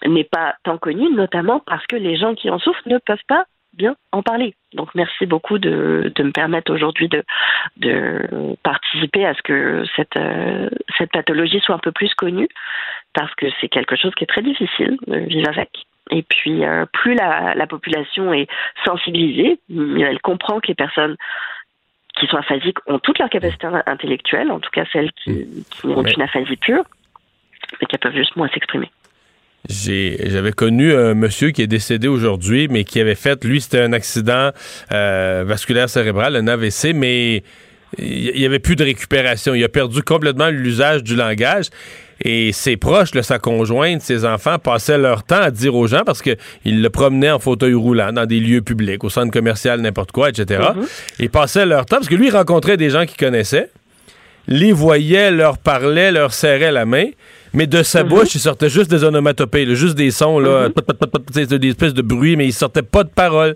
S6: n'est pas tant connu, notamment parce que les gens qui en souffrent ne peuvent pas bien en parler. Donc merci beaucoup de, de me permettre aujourd'hui de, de participer à ce que cette, euh, cette pathologie soit un peu plus connue, parce que c'est quelque chose qui est très difficile de vivre avec. Et puis, euh, plus la, la, population est sensibilisée, elle comprend que les personnes qui sont aphasiques ont toutes leurs capacités intellectuelles, en tout cas celles qui, qui ont une aphasie pure, mais qui peuvent juste moins s'exprimer
S3: j'avais connu un monsieur qui est décédé aujourd'hui, mais qui avait fait, lui, c'était un accident euh, vasculaire cérébral, un AVC, mais il n'y avait plus de récupération. Il a perdu complètement l'usage du langage. Et ses proches, sa conjointe, ses enfants, passaient leur temps à dire aux gens parce qu'ils le promenaient en fauteuil roulant dans des lieux publics, au centre commercial, n'importe quoi, etc. Mm-hmm. Ils passaient leur temps parce que lui, il rencontrait des gens qu'il connaissait, les voyait, leur parlait, leur serrait la main mais de sa mhm. bouche, il sortait juste des onomatopées, juste des sons, là, mhm. des espèces de bruit, mais il sortait pas de paroles.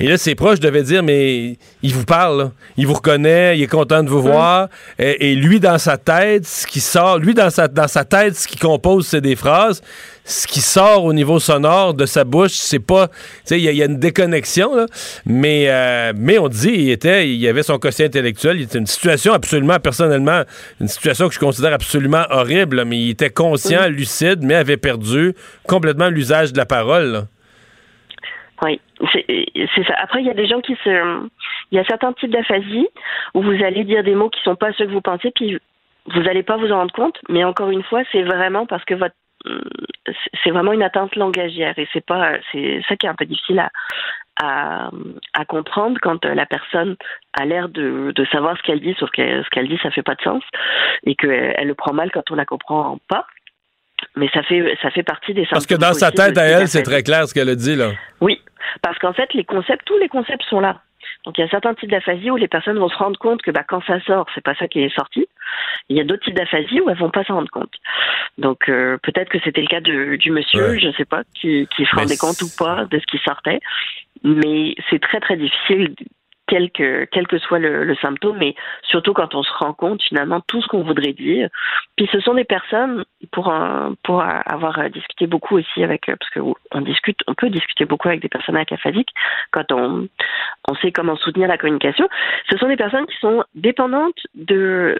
S3: Et là, ses proches devaient dire, mais il vous parle, il vous reconnaît, il est content de vous mhm. voir. Et, lui, dans sa tête, ce qui sort, lui, dans sa, dans sa tête, ce qui compose, c'est des phrases ce qui sort au niveau sonore de sa bouche, c'est pas. Tu sais, il y, a une déconnexion, là, mais, euh, mais on dit, il était, il avait son quotient intellectuel. Il était une situation absolument, personnellement, une situation que je considère absolument horrible, mais il était conscient, lucide, mais avait perdu complètement l'usage de la parole.
S6: Oui, c'est ça. Après, il y a des gens qui se. Il y a certains types d'aphasie où vous allez dire des mots qui sont pas ceux que vous pensez, puis vous n'allez pas vous en rendre compte, mais encore une fois, c'est vraiment parce que votre c'est vraiment une atteinte langagière et c'est pas c'est ça qui est un peu difficile à, à, à comprendre quand euh, la personne a l'air de, de savoir ce qu'elle dit, sauf que ce qu'elle dit, ça fait pas de sens, et qu'elle elle le prend mal quand on la comprend pas. Mais ça fait, ça fait partie des
S3: Parce que dans sa tête à elle, c'est très clair ce qu'elle a dit, là.
S6: Oui, parce qu'en fait, les concepts, tous les concepts sont là. Donc il y a certains types d'aphasie où les personnes vont se rendre compte que bah, quand ça sort, c'est pas ça qui est sorti. Il y a d'autres types d'aphasie où elles vont pas s'en rendre compte. Donc euh, peut-être que c'était le cas de, du monsieur,
S3: Ouais.
S6: je sais pas, qui, qui se rendait compte ou pas de ce qui sortait. Mais c'est très très difficile, quel que, quel que soit le, le symptôme, mais surtout quand on se rend compte finalement tout ce qu'on voudrait dire. Puis ce sont des personnes, pour, un- pour avoir discuté beaucoup aussi avec, euh, parce que on discute, on peut discuter beaucoup avec des personnes aphasiques quand on, on sait comment soutenir la communication. Ce sont des personnes qui sont dépendantes de-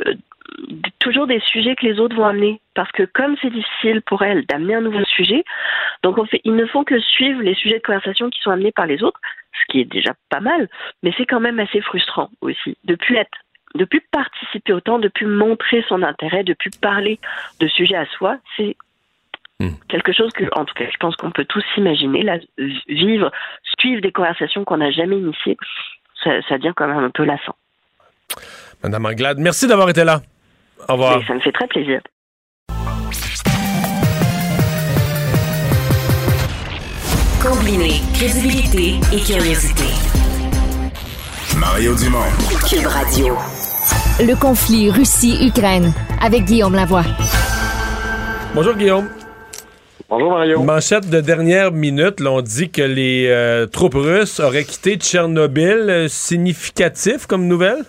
S6: toujours des sujets que les autres vont amener. Parce que comme c'est difficile pour elles d'amener un nouveau sujet, donc on fait, ils ne font que suivre les sujets de conversation qui sont amenés par les autres, ce qui est déjà pas mal, mais c'est quand même assez frustrant aussi de plus être de plus participer autant, de plus montrer son intérêt, de plus parler de sujets à soi, c'est
S3: Hmm.
S6: quelque chose que, en tout cas, je pense qu'on peut tous s'imaginer, là, vivre, suivre des conversations qu'on n'a jamais initiées, ça, ça devient quand même un peu lassant.
S3: Madame Anglade, merci d'avoir été là. Au revoir.
S6: Mais ça me fait très plaisir.
S1: Combiner crédibilité et curiosité.
S2: Mario Dumont.
S1: Cube Radio.
S7: Le conflit Russie-Ukraine avec Guillaume Lavoie.
S3: Bonjour, Guillaume.
S8: Bonjour Mario.
S3: Manchette de dernière minute, là, on dit que les euh, troupes russes auraient quitté Tchernobyl. Euh, significatif comme nouvelle?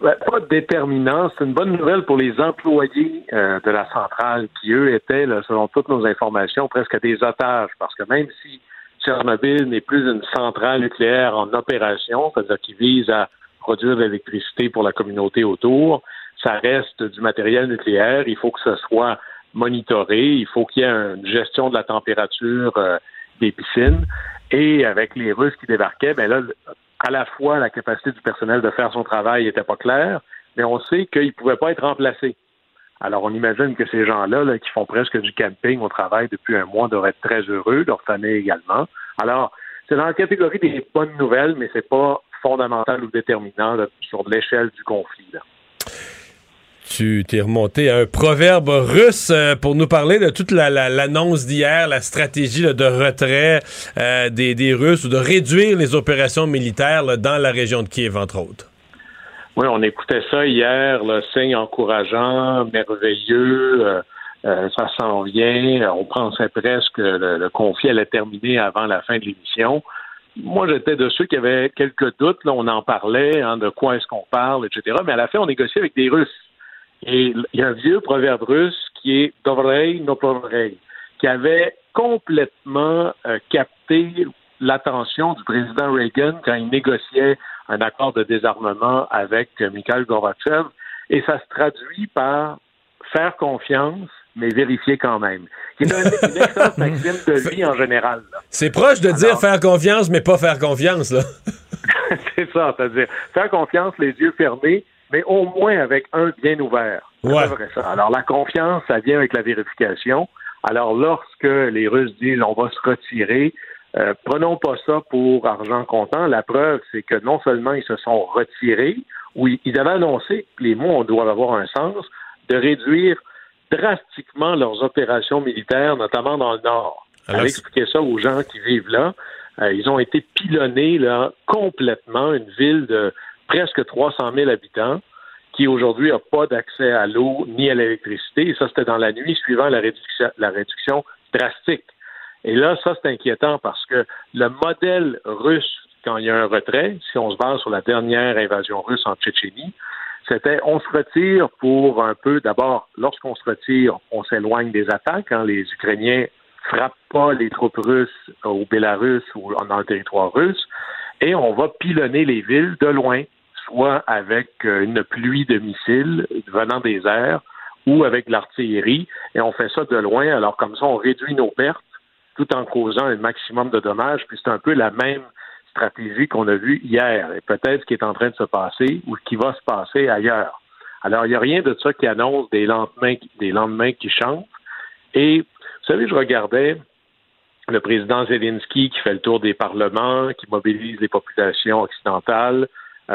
S8: Ouais, pas déterminant. C'est une bonne nouvelle pour les employés euh, de la centrale qui, eux, étaient, là, selon toutes nos informations, presque des otages. Parce que même si Tchernobyl n'est plus une centrale nucléaire en opération, c'est-à-dire qui vise à produire de l'électricité pour la communauté autour, ça reste du matériel nucléaire. Il faut que ce soit monitoré. Il faut qu'il y ait une gestion de la température euh, des piscines. Et avec les Russes qui débarquaient, ben là, à la fois la capacité du personnel de faire son travail n'était pas claire, mais on sait qu'ils ne pouvaient pas être remplacés. Alors, on imagine que ces gens-là, là, qui font presque du camping au travail depuis un mois, doivent être très heureux, leur famille également. Alors, c'est dans la catégorie des bonnes nouvelles, mais c'est pas fondamental ou déterminant là, sur l'échelle du conflit. Là.
S3: Tu t'es remonté à un proverbe russe euh, pour nous parler de toute la- la- l'annonce d'hier, la stratégie de retrait euh, des, Russes ou de réduire les opérations militaires dans la région de Kiev, entre autres.
S8: Oui, on écoutait ça hier, le signe encourageant, merveilleux, euh, ça s'en vient. On pensait presque que le, conflit allait terminer avant la fin de l'émission. Moi, j'étais de ceux qui avaient quelques doutes. Là, on en parlait, hein, de quoi est-ce qu'on parle, etc. Mais à la fin, on négocie avec des Russes. Et il y a un vieux proverbe russe qui est Dovrei no provrei, qui avait complètement euh, capté l'attention du président Reagan quand il négociait un accord de désarmement avec euh, Mikhail Gorbatchev. Et ça se traduit par faire confiance, mais vérifier quand même. Qui est un- une excellente maxime de vie en général.
S3: C'est proche de dire faire confiance, mais pas faire confiance. Là.
S8: c'est ça, c'est-à-dire faire confiance, les yeux fermés, mais au moins avec un bien ouvert.
S3: Ouais.
S8: vrai, ça. Alors la confiance, ça vient avec la vérification. Alors lorsque les Russes disent on va se retirer, euh, prenons pas ça pour argent comptant. La preuve, c'est que non seulement ils se sont retirés, ou ils avaient annoncé, les mots doivent avoir un sens, de réduire drastiquement leurs opérations militaires, notamment dans le Nord.
S3: Alors,
S8: Allez expliquer ça aux gens qui vivent là. Euh, ils ont été pilonnés là, complètement, une ville de presque 300 000 habitants qui aujourd'hui n'a pas d'accès à l'eau ni à l'électricité. Et ça, c'était dans la nuit suivant la réduction, la réduction drastique. Et là, ça, c'est inquiétant parce que le modèle russe, quand il y a un retrait, si on se base sur la dernière invasion russe en Tchétchénie, c'était on se retire pour un peu, d'abord, lorsqu'on se retire, on s'éloigne des attaques. Hein, les Ukrainiens frappent pas les troupes russes au Bélarus ou dans le territoire russe, et on va pilonner les villes de loin, soit avec euh, une pluie de missiles venant des airs ou avec l'artillerie, et on fait ça de loin, alors comme ça, on réduit nos pertes tout en causant un maximum de dommages, puis c'est un peu la même stratégie qu'on a vue hier, et peut-être ce qui est en train de se passer ou ce qui va se passer ailleurs. Alors, il n'y a rien de ça qui annonce des lendemains, des lendemains qui chantent. Et, vous savez, je regardais le président Zelensky qui fait le tour des parlements, qui mobilise les populations occidentales,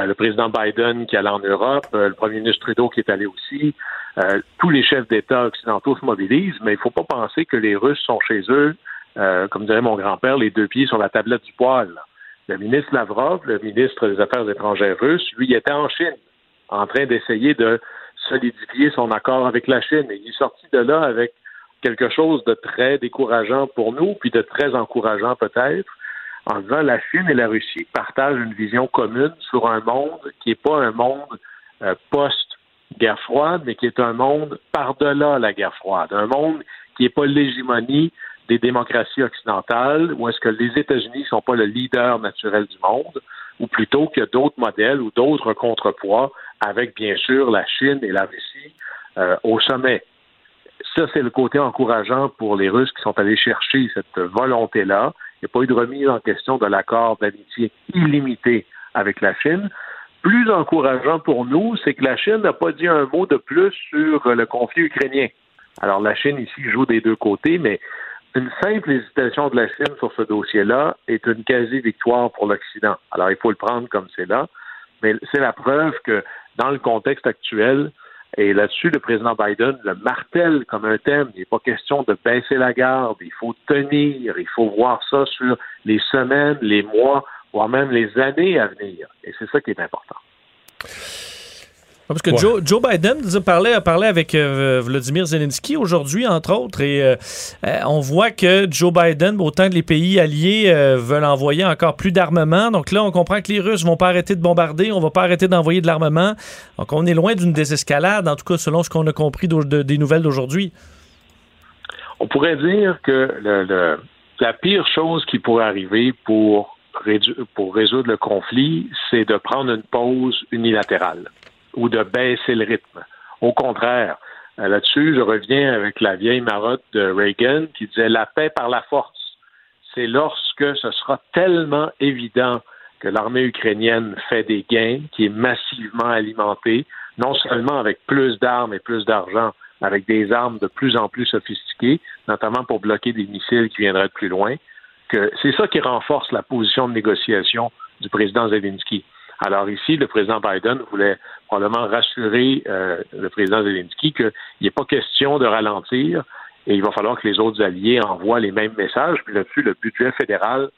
S8: le président Biden qui est allé en Europe, euh, le premier ministre Trudeau qui est allé aussi. Euh, tous les chefs d'État occidentaux se mobilisent, mais il ne faut pas penser que les Russes sont chez eux, comme dirait mon grand-père, les deux pieds sur la tablette du poil. Le ministre Lavrov, le ministre des Affaires étrangères russe, lui, était en Chine, en train d'essayer de solidifier son accord avec la Chine. Il est sorti de là avec quelque chose de très décourageant pour nous, puis de très encourageant peut-être, en disant la Chine et la Russie partagent une vision commune sur un monde qui n'est pas un monde euh, post-guerre froide, mais qui est un monde par-delà la guerre froide, un monde qui n'est pas l'hégémonie des démocraties occidentales, où est-ce que les États-Unis ne sont pas le leader naturel du monde, ou plutôt qu'il y a d'autres modèles ou d'autres contrepoids, avec bien sûr la Chine et la Russie euh, au sommet. Ça, c'est le côté encourageant pour les Russes qui sont allés chercher cette volonté-là. N'y a pas eu de remise en question de l'accord d'amitié illimité avec la Chine. Plus encourageant pour nous, c'est que la Chine n'a pas dit un mot de plus sur le conflit ukrainien. Alors la Chine ici joue des deux côtés, mais une simple hésitation de la Chine sur ce dossier-là est une quasi-victoire pour l'Occident. Alors il faut le prendre comme c'est là, mais c'est la preuve que dans le contexte actuel, et là-dessus, le président Biden le martèle comme un thème. Il n'est pas question de baisser la garde. Il faut tenir. Il faut voir ça sur les semaines, les mois, voire même les années à venir. Et c'est ça qui est important.
S4: Parce que Joe, Joe, Biden parlait, a parlé avec euh, Vladimir Zelensky aujourd'hui, entre autres, et euh, euh, on voit que Joe Biden, autant que les pays alliés veulent envoyer encore plus d'armement. Donc là, on comprend que les Russes vont pas arrêter de bombarder, on va pas arrêter d'envoyer de l'armement. Donc on est loin d'une désescalade, en tout cas selon ce qu'on a compris des nouvelles d'aujourd'hui.
S8: On pourrait dire que le, la pire chose qui pourrait arriver pour, pour résoudre le conflit, c'est de prendre une pause unilatérale ou de baisser le rythme. Au contraire, euh, là-dessus, je reviens avec la vieille marotte de Reagan qui disait la paix par la force. C'est lorsque ce sera tellement évident que l'armée ukrainienne fait des gains, qui est massivement alimentée, non seulement avec plus d'armes et plus d'argent, avec des armes de plus en plus sophistiquées, notamment pour bloquer des missiles qui viendraient de plus loin, que c'est ça qui renforce la position de négociation du président Zelensky. Alors ici, le président Biden voulait probablement rassurer euh, le président Zelensky qu'il n'est pas question de ralentir et il va falloir que les autres alliés envoient les mêmes messages. Puis là-dessus, le budget fédéral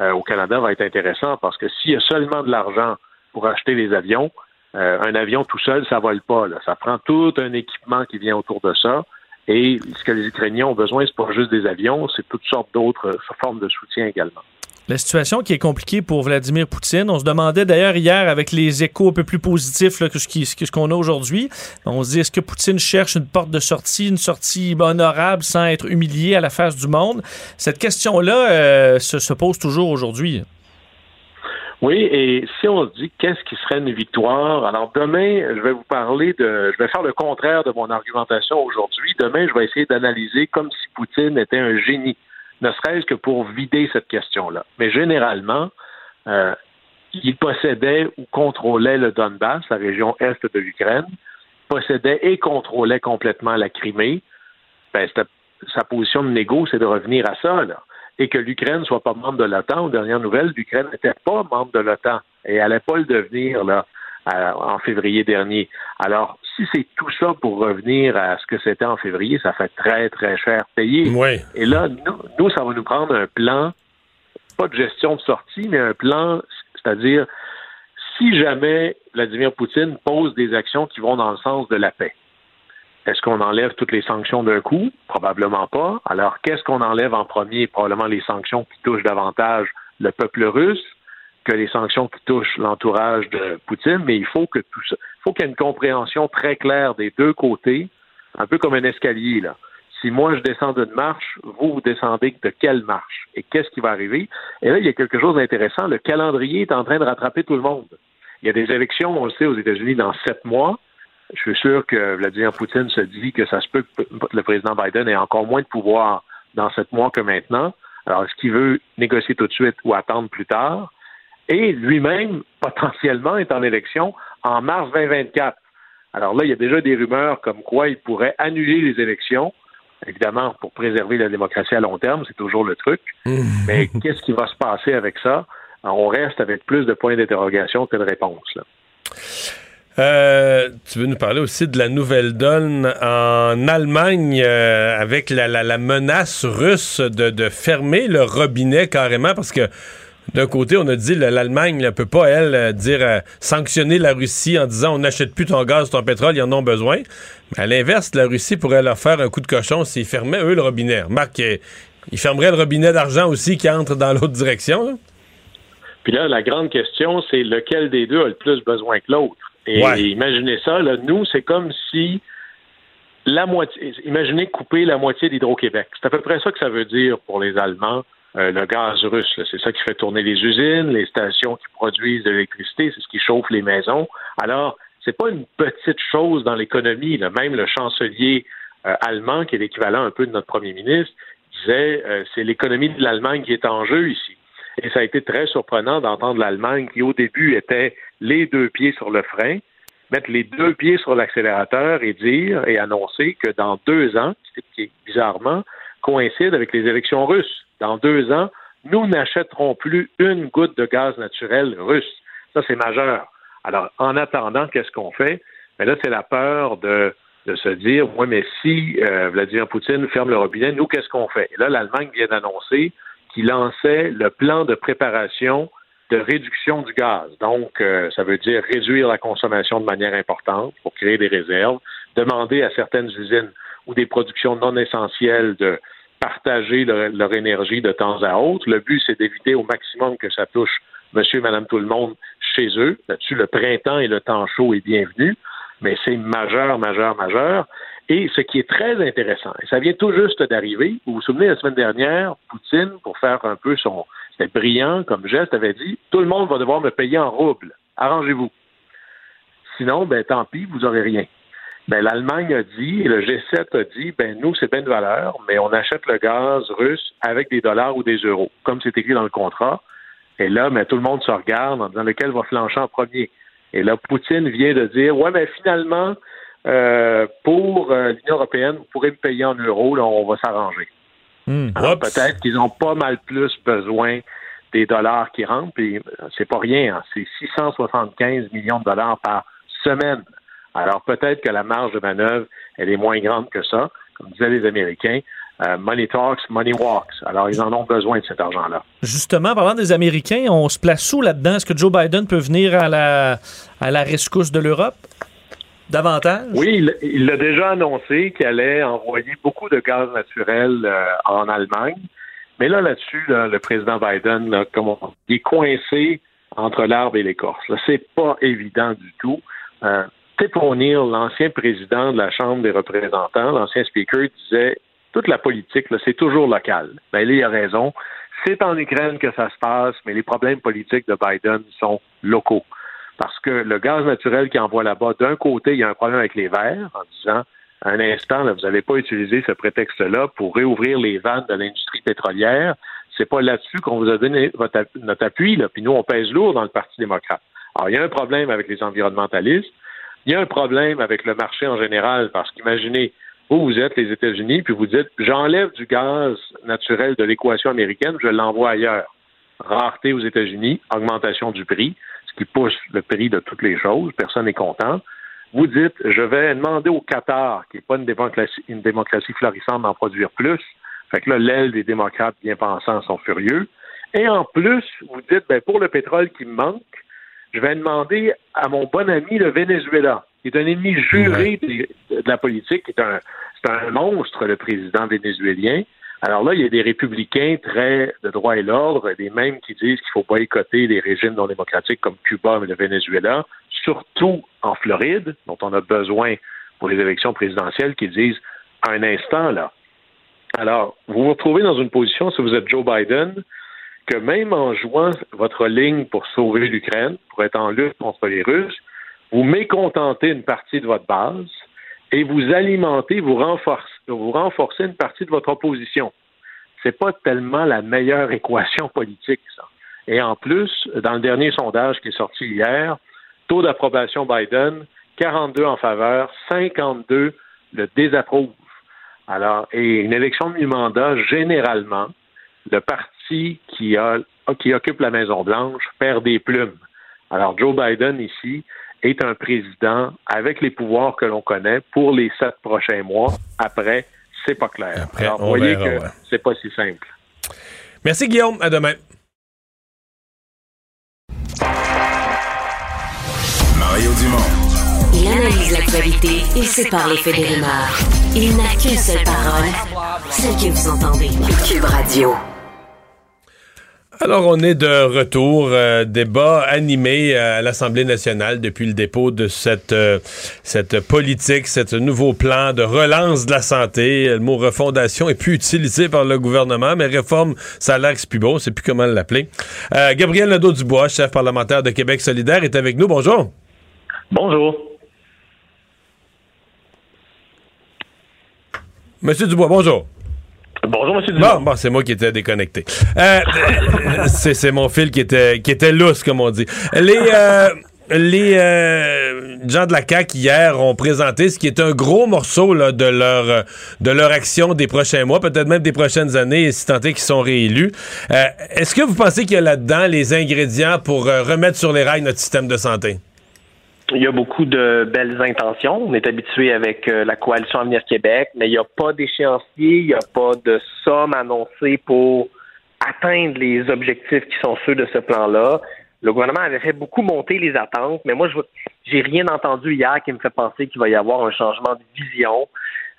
S8: euh, au Canada va être intéressant parce que s'il y a seulement de l'argent pour acheter les avions, euh, un avion tout seul, ça vole pas. Ça prend tout un équipement qui vient autour de ça. Et ce que les Ukrainiens ont besoin, c'est pas juste des avions, c'est toutes sortes d'autres formes de soutien également.
S4: La situation qui est compliquée pour Vladimir Poutine, on se demandait d'ailleurs hier avec les échos un peu plus positifs que ce qu'on a aujourd'hui, on se dit est-ce que Poutine cherche une porte de sortie, une sortie honorable sans être humilié à la face du monde? Cette question-là euh, se, pose toujours aujourd'hui.
S8: Oui, et si on se dit qu'est-ce qui serait une victoire, alors demain, je vais vous parler de, je vais faire le contraire de mon argumentation aujourd'hui. Demain, je vais essayer d'analyser comme si Poutine était un génie ne serait-ce que pour vider cette question-là. Mais généralement, euh, il possédait ou contrôlait le Donbass, la région est de l'Ukraine, possédait et contrôlait complètement la Crimée. Ben, sa position de négo, c'est de revenir à ça. Et que l'Ukraine ne soit pas membre de l'OTAN. Aux dernières nouvelles, l'Ukraine n'était pas membre de l'OTAN et elle n'allait pas le devenir en février dernier. Alors, si c'est tout ça pour revenir à ce que c'était en février, ça fait très, très cher payé. Et là, nous, ça va nous prendre un plan, pas de gestion de sortie, mais un plan, c'est-à-dire, si jamais Vladimir Poutine pose des actions qui vont dans le sens de la paix, est-ce qu'on enlève toutes les sanctions d'un coup? Probablement pas. Alors, qu'est-ce qu'on enlève en premier? Probablement les sanctions qui touchent davantage le peuple russe que les sanctions qui touchent l'entourage de Poutine, mais il faut que tout ça, il faut qu'il y ait une compréhension très claire des deux côtés, un peu comme un escalier là. Si moi je descends d'une marche, vous vous descendez de quelle marche? Et qu'est-ce qui va arriver? Et là il y a quelque chose d'intéressant. Le calendrier est en train de rattraper tout le monde. Il y a des élections, on le sait, aux États-Unis dans sept mois. Je suis sûr que Vladimir Poutine se dit que ça se peut que le président Biden ait encore moins de pouvoir dans sept mois que maintenant. Alors, est-ce qu'il veut négocier tout de suite ou attendre plus tard? Et lui-même, potentiellement, est en élection en mars 2024. Alors là, il y a déjà des rumeurs comme quoi il pourrait annuler les élections Évidemment, pour préserver la démocratie à long terme, c'est toujours le truc. Mais qu'est-ce qui va se passer avec ça? On reste avec plus de points d'interrogation que de réponses. Là.
S3: Euh, tu veux nous parler aussi de la nouvelle donne en Allemagne euh, avec la, la, menace russe de, de, fermer le robinet carrément parce que d'un côté, on a dit l'Allemagne ne peut pas, elle, euh, dire sanctionner la Russie en disant on n'achète plus ton gaz, ton pétrole, ils en ont besoin. Mais à l'inverse, la Russie pourrait leur faire un coup de cochon s'ils fermaient, eux, le robinet. Remarque, ils fermeraient le robinet d'argent aussi qui entre dans l'autre direction.
S8: Puis là, la grande question, c'est lequel des deux a le plus besoin que l'autre? Et, imaginez ça, là, nous, c'est comme si la moitié, imaginez couper la moitié d'Hydro-Québec. C'est à peu près ça que ça veut dire pour les Allemands, euh, le gaz russe. C'est ça qui fait tourner les usines, les stations qui produisent de l'électricité, c'est ce qui chauffe les maisons. Alors, c'est pas une petite chose dans l'économie. Même le chancelier euh, allemand, qui est l'équivalent un peu de notre premier ministre, disait euh, c'est l'économie de l'Allemagne qui est en jeu ici. Et ça a été très surprenant d'entendre l'Allemagne qui, au début, était les deux pieds sur le frein, mettre les deux pieds sur l'accélérateur et dire et annoncer que dans deux ans, bizarrement coïncide avec les élections russes, dans deux ans, nous n'achèterons plus une goutte de gaz naturel russe. Ça, c'est majeur. Alors, en attendant, qu'est-ce qu'on fait? Mais là, c'est la peur de, de se dire, oui, mais si euh, Vladimir Poutine ferme le robinet, nous, qu'est-ce qu'on fait? Et là, l'Allemagne vient d'annoncer qu'il lançait le plan de préparation de réduction du gaz. Donc, euh, ça veut dire réduire la consommation de manière importante pour créer des réserves, demander à certaines usines ou des productions non essentielles de partager leur, énergie de temps à autre. Le but, c'est d'éviter au maximum que ça touche monsieur, madame, tout le monde chez eux. Là-dessus, le printemps et le temps chaud est bienvenu, mais c'est majeur, majeur, majeur. Et ce qui est très intéressant, et ça vient tout juste d'arriver, vous vous souvenez, la semaine dernière, Poutine, pour faire un peu son, c'était brillant comme geste, avait dit tout le monde va devoir me payer en roubles. Arrangez-vous. Sinon, ben tant pis, vous n'aurez rien. Ben, l'Allemagne a dit, et le G7 a dit, ben nous, c'est bien de valeur, mais on achète le gaz russe avec des dollars ou des euros, comme c'est écrit dans le contrat. Et là, ben, tout le monde se regarde en disant lequel va flancher en premier? Et là, Poutine vient de dire, ouais, mais finalement, euh, pour euh, l'Union européenne, vous pourrez me payer en euros, là, on va s'arranger. Hmm. peut-être qu'ils ont pas mal plus besoin des dollars qui rentrent, puis euh, c'est pas rien, hein. c'est 675 millions de dollars par semaine. Alors peut-être que la marge de manœuvre, elle est moins grande que ça, comme disaient les Américains. money talks, money walks. Alors, ils en ont besoin de cet argent-là.
S4: Justement, parlant des Américains, on se place où là-dedans? Est-ce que Joe Biden peut venir à la, à la rescousse de l'Europe? davantage?
S8: Oui, il l'a déjà annoncé qu'il allait envoyer beaucoup de gaz naturel euh, en Allemagne. Mais là, là-dessus, le président Biden, là, il est coincé entre l'arbre et l'écorce. C'est pas évident du tout. Euh, Tip O'Neill, l'ancien président de la Chambre des représentants, l'ancien speaker, disait toute la politique, c'est toujours local. Ben il a raison. C'est en Ukraine que ça se passe, mais les problèmes politiques de Biden sont locaux parce que le gaz naturel qui envoie là-bas, d'un côté, il y a un problème avec les verres, en disant, un instant, vous n'avez pas utilisé ce prétexte-là pour réouvrir les vannes de l'industrie pétrolière. C'est pas là-dessus qu'on vous a donné notre appui. Puis nous, on pèse lourd dans le Parti démocrate. Alors, il y a un problème avec les environnementalistes. Il y a un problème avec le marché en général, parce qu'imaginez, vous, vous êtes les États-Unis, puis vous dites, j'enlève du gaz naturel de l'équation américaine, je l'envoie ailleurs. Rareté aux États-Unis, augmentation du prix qui pousse le prix de toutes les choses. Personne n'est content. Vous dites, je vais demander au Qatar, qui n'est pas une démocratie, une démocratie florissante, d'en produire plus. Fait que là, l'aile des démocrates bien pensants sont furieux. Et en plus, vous dites, ben, pour le pétrole qui manque, je vais demander à mon bon ami le Venezuela, qui est un ennemi juré de, la politique, qui est un, c'est un monstre, le président vénézuélien. Alors là, il y a des républicains très de droit et l'ordre, des mêmes qui disent qu'il faut boycotter les régimes non démocratiques comme Cuba et le Venezuela, surtout en Floride, dont on a besoin pour les élections présidentielles, qui disent un instant là. Alors, vous vous retrouvez dans une position, si vous êtes Joe Biden, que même en jouant votre ligne pour sauver l'Ukraine, pour être en lutte contre les Russes, vous mécontentez une partie de votre base et vous alimentez, vous renforcez, une partie de votre opposition. C'est pas tellement la meilleure équation politique, ça. Et en plus, dans le dernier sondage qui est sorti hier, taux d'approbation Biden, 42 en faveur, 52 le désapprouvent.
S9: Alors, et une élection de mi-mandat, généralement, le parti qui, a, qui occupe la Maison-Blanche perd des plumes. Alors, Joe Biden, ici, est un président avec les pouvoirs que l'on connaît pour les sept prochains mois. Après, c'est pas clair.
S3: Après,
S9: Alors, vous voyez
S3: verra,
S9: que
S3: ouais.
S9: c'est pas si simple.
S3: Merci, Guillaume. À demain.
S2: Mario Dumont.
S1: Il analyse l'actualité et sépare les faits des rumeurs. Il n'a qu'une seule parole, celle que vous entendez. Cube Radio.
S3: Alors, on est de retour. euh, débat animé euh, à l'Assemblée nationale depuis le dépôt de cette, euh, cette politique, ce nouveau plan de relance de la santé. Le mot refondation est plus utilisé par le gouvernement, mais réforme, ça a l'air que c'est plus beau. C'est plus comment l'appeler. Euh, Gabriel Nadeau-Dubois, chef parlementaire de Québec solidaire, est avec nous. Bonjour.
S8: Bonjour.
S3: Monsieur Dubois, bonjour.
S8: Bonjour, Monsieur
S3: Bon,
S8: Dumont.
S3: bon c'est moi qui étais déconnecté. Euh, c'est mon fil qui était, qui était lousse, comme on dit. Les, euh, les euh, gens de la CAQ hier ont présenté ce qui est un gros morceau là, de, leur, de leur action des prochains mois, peut-être même des prochaines années, si tant est qu'ils sont réélus. Euh, Est-ce que vous pensez qu'il y a là-dedans les ingrédients pour euh, remettre sur les rails notre système de santé?
S8: Il y a beaucoup de belles intentions. On est habitué avec euh, la coalition Avenir Québec, mais il n'y a pas d'échéancier, il n'y a pas de somme annoncée pour atteindre les objectifs qui sont ceux de ce plan-là. Le gouvernement avait fait beaucoup monter les attentes, mais moi, je j'ai rien entendu hier qui me fait penser qu'il va y avoir un changement de vision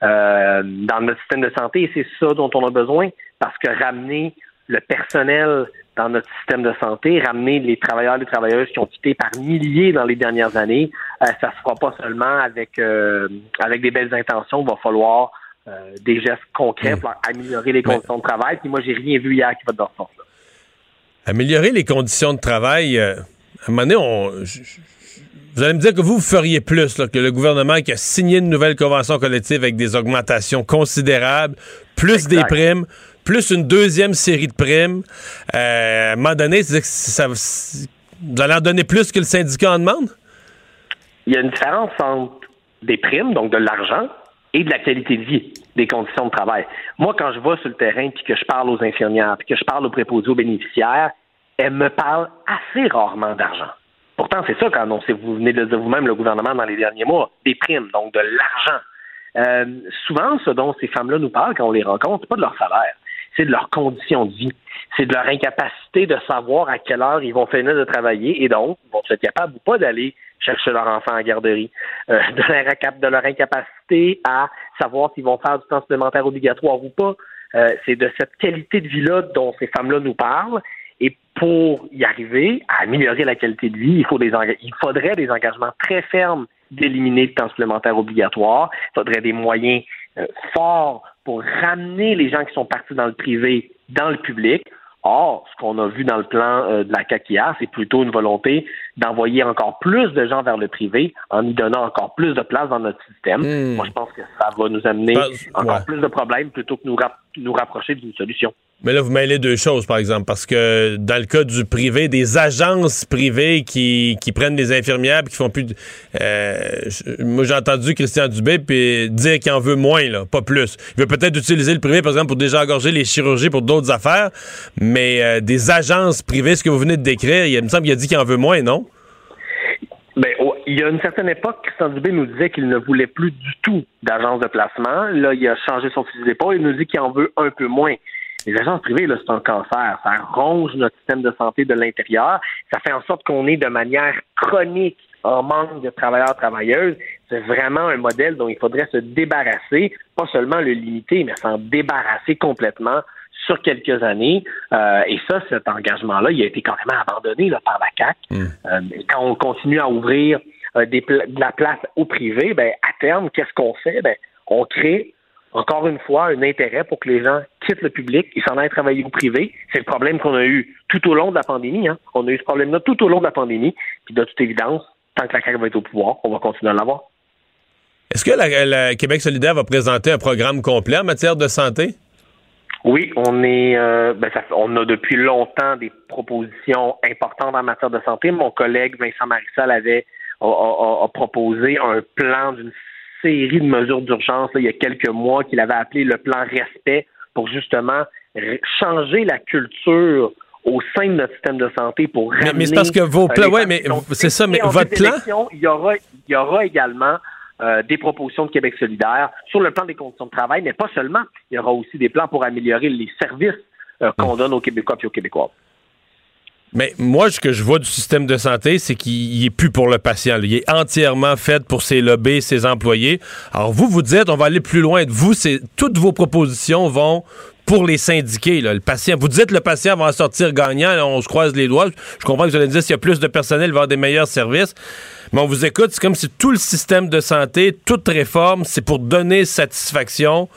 S8: euh, dans notre système de santé, et c'est ça dont on a besoin, parce que ramener le personnel dans notre système de santé, ramener les travailleurs et les travailleuses qui ont quitté par milliers dans les dernières années, euh, ça se fera pas seulement avec euh, avec des belles intentions. Il va falloir euh, des gestes concrets pour améliorer les conditions de travail. Puis moi, j'ai rien vu hier qui va dans ce sens-là.
S3: Améliorer les conditions de travail, euh, à un moment donné, on, vous allez me dire que vous, vous feriez plus là, que le gouvernement qui a signé une nouvelle convention collective avec des augmentations considérables, plus des primes, plus une deuxième série de primes. Euh, à un moment donné, que ça, vous allez en donner plus que le syndicat en demande?
S8: Il y a une différence entre des primes, donc de l'argent, et de la qualité de vie, des conditions de travail. Moi, quand je vais sur le terrain puis que je parle aux infirmières, puis que je parle aux préposés aux bénéficiaires, elles me parlent assez rarement d'argent. Pourtant, c'est ça qu'a annoncé, vous venez de dire vous-même, le gouvernement dans les derniers mois, des primes, donc de l'argent. Euh, souvent, ce dont ces femmes-là nous parlent quand on les rencontre, c'est pas de leur salaire, c'est de leurs conditions de vie. C'est de leur incapacité de savoir à quelle heure ils vont finir de travailler et donc vont être capables ou pas d'aller chercher leur enfant à garderie, euh, de, leur, de leur incapacité à savoir s'ils vont faire du temps supplémentaire obligatoire ou pas. Euh, c'est de cette qualité de vie-là dont ces femmes-là nous parlent. Et pour y arriver à améliorer la qualité de vie, il, faut des il faudrait des engagements très fermes d'éliminer le temps supplémentaire obligatoire. Il faudrait des moyens euh, forts pour ramener les gens qui sont partis dans le privé dans le public. Or, ce qu'on a vu dans le plan euh, de la CAQ hier, c'est plutôt une volonté d'envoyer encore plus de gens vers le privé en y donnant encore plus de place dans notre système.
S3: Hmm.
S8: Moi, je pense que ça va nous amener
S3: Pense-
S8: encore
S3: ouais.
S8: plus de problèmes plutôt que nous, rap- nous rapprocher d'une solution.
S3: Mais là, vous mêlez deux choses, par exemple, parce que dans le cas du privé, des agences privées qui, qui prennent des infirmières qui font plus de... euh, moi, j'ai entendu Christian Dubé puis dire qu'il en veut moins, là, pas plus. Il veut peut-être utiliser le privé, par exemple, pour déjà engorger les chirurgies pour d'autres affaires, mais euh, des agences privées, ce que vous venez de décrire, il, me semble qu'il a dit qu'il en veut moins, non?
S8: Oh, il y a une certaine époque, Christian Dubé nous disait qu'il ne voulait plus du tout d'agence de placement. Là, il a changé son fusil d'épaule. Il nous dit qu'il en veut un peu moins. Les agences privées, là, c'est un cancer. Ça ronge notre système de santé de l'intérieur. Ça fait en sorte qu'on est de manière chronique en manque de travailleurs, travailleuses. C'est vraiment un modèle dont il faudrait se débarrasser, pas seulement le limiter, mais s'en débarrasser complètement sur quelques années. Euh, et ça, cet engagement-là, il a été carrément abandonné là, par la CAC. Euh, quand on continue à ouvrir euh, des pla- de la place au privé, ben, à terme, qu'est-ce qu'on fait? Ben, on crée encore une fois un intérêt pour que les gens quittent le public et s'en aillent travailler au privé. C'est le problème qu'on a eu tout au long de la pandémie. Hein. On a eu ce problème-là tout au long de la pandémie. Puis de toute évidence, tant que la CAQ va être au pouvoir, on va continuer à l'avoir.
S3: Est-ce que la, la Québec solidaire va présenter un programme complet en matière de santé?
S8: Oui, on est, euh, ben, ça on a depuis longtemps des propositions importantes en matière de santé. Mon collègue Vincent Marissal avait a- a proposé un plan d'une série de mesures d'urgence il y a quelques mois qu'il avait appelé le plan respect pour justement changer la culture au sein de notre système de santé pour
S3: mais, mais c'est parce que vos plans, ouais, mais c'est ça, mais votre plan.
S8: Il y aura, il y aura également euh, des propositions de Québec solidaire sur le plan des conditions de travail, mais pas seulement. Il y aura aussi des plans pour améliorer les services euh, qu'on donne aux Québécois et aux Québécois.
S3: Mais moi, ce que je vois du système de santé, c'est qu'il est plus pour le patient. Il est entièrement fait pour ses lobbies, ses employés. Alors vous, vous dites, on va aller plus loin. Vous, c'est toutes vos propositions vont pour les syndiqués, le patient. Vous dites le patient va en sortir gagnant, on se croise les doigts. Je comprends que vous allez dire s'il y a plus de personnel, il va avoir des meilleurs services. Mais on vous écoute, c'est comme si tout le système de santé, toute réforme, c'est pour donner satisfaction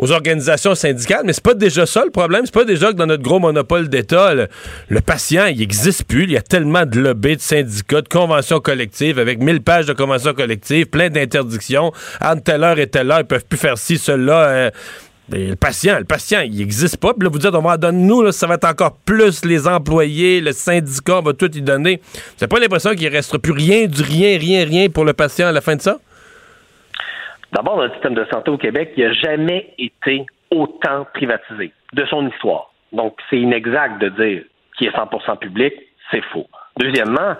S3: aux organisations syndicales, mais c'est pas déjà ça le problème. C'est pas déjà que dans notre gros monopole d'État, le, patient, il existe plus. Il y a tellement de lobbies, de syndicats, de conventions collectives avec 1000 pages de conventions collectives, plein d'interdictions. Entre telle heure et telle heure, ils peuvent plus faire ci, cela. Euh, le patient, le patient, il n'existe pas. Puis là, vous dites, on va donner nous, ça va être encore plus les employés, le syndicat, on va tout y donner. Vous n'avez pas l'impression qu'il ne restera plus rien, du rien, rien, rien pour le patient à la fin de ça?
S8: D'abord, notre système de santé au Québec, n'a jamais été autant privatisé de son histoire. Donc, c'est inexact de dire qu'il est 100% public, c'est faux. Deuxièmement,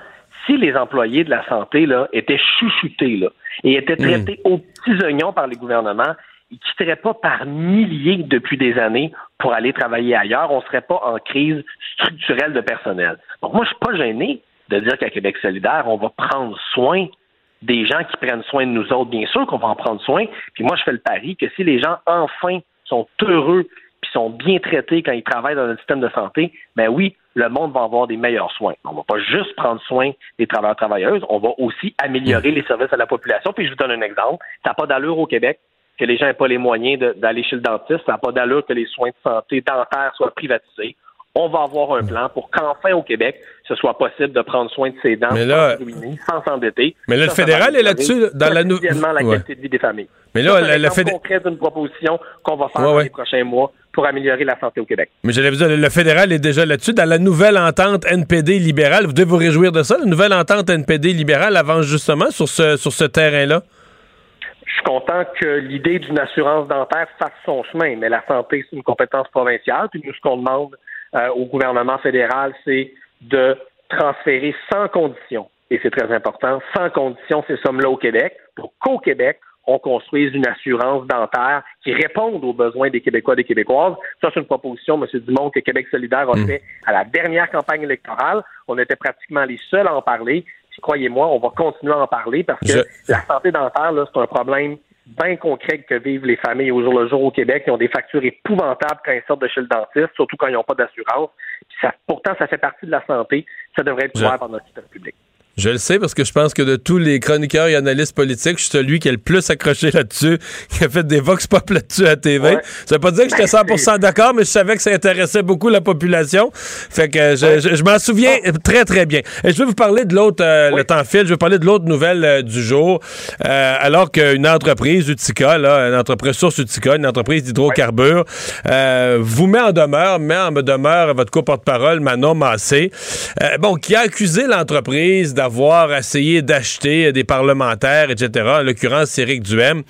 S8: si les employés de la santé là, étaient chouchoutés là, et étaient hmm. traités aux petits oignons par les gouvernements, ils ne quitteraient pas par milliers depuis des années pour aller travailler ailleurs. On ne serait pas en crise structurelle de personnel. Donc, moi, je ne suis pas gêné de dire qu'à Québec solidaire, on va prendre soin des gens qui prennent soin de nous autres. Bien sûr qu'on va en prendre soin. Puis moi, je fais le pari que si les gens, enfin, sont heureux puis sont bien traités quand ils travaillent dans le système de santé, ben oui, le monde va avoir des meilleurs soins. On va pas juste prendre soin des travailleurs travailleuses, on va aussi améliorer les services à la population. Puis je vous donne un exemple. Ça n'a pas d'allure au Québec que les gens n'aient pas les moyens d'aller chez le dentiste. Ça n'a pas d'allure que les soins de santé dentaires soient privatisés. On va avoir un plan pour qu'enfin au Québec, ce soit possible de prendre soin de ses dents sans ruiner, sans s'endetter.
S3: Mais là, le fédéral est là-dessus, dans la
S8: nouvelle. la qualité de vie des familles.
S3: Mais là,
S8: concret d'une proposition qu'on va faire dans les prochains mois pour améliorer la santé au Québec.
S3: Mais j'allais vous dire, le fédéral est déjà là-dessus. Dans la nouvelle entente NPD libérale, vous devez vous réjouir de ça. La nouvelle entente NPD libérale avance justement sur ce, sur ce terrain-là.
S8: Je suis content que l'idée d'une assurance dentaire fasse son chemin, mais la santé, c'est une compétence provinciale. Puis nous, ce qu'on demande au gouvernement fédéral, c'est de transférer sans condition, et c'est très important, sans condition ces sommes-là au Québec, pour qu'au Québec, on construise une assurance dentaire qui réponde aux besoins des Québécois et des Québécoises. Ça, c'est une proposition, M. Dumont, que Québec solidaire a mm. fait à la dernière campagne électorale. On était pratiquement les seuls à en parler croyez-moi, on va continuer à en parler parce que la santé dentaire, c'est un problème bien concret que vivent les familles au jour le jour au Québec. Ils ont des factures épouvantables quand ils sortent de chez le dentiste, surtout quand ils n'ont pas d'assurance. pourtant, ça fait partie de la santé. Ça devrait être couvert par notre système public.
S3: Je le sais parce que je pense que de tous les chroniqueurs et analystes politiques, je suis celui qui a le plus accroché là-dessus, qui a fait des vox pop là-dessus à TV. Ça veut pas dire que j'étais 100% d'accord, mais je savais que ça intéressait beaucoup la population. Fait que je, m'en souviens très très bien. Et je vais vous parler de l'autre, euh, le temps file, je vais parler de l'autre nouvelle euh, du jour. Euh, alors qu'une entreprise Utica, là, une entreprise source Utica, une entreprise d'hydrocarbures, vous met en demeure, met en demeure votre co-porte-parole Manon Massé, bon, qui a accusé l'entreprise d'avoir avoir essayé d'acheter des parlementaires, etc. En l'occurrence, c'est Éric Duhem.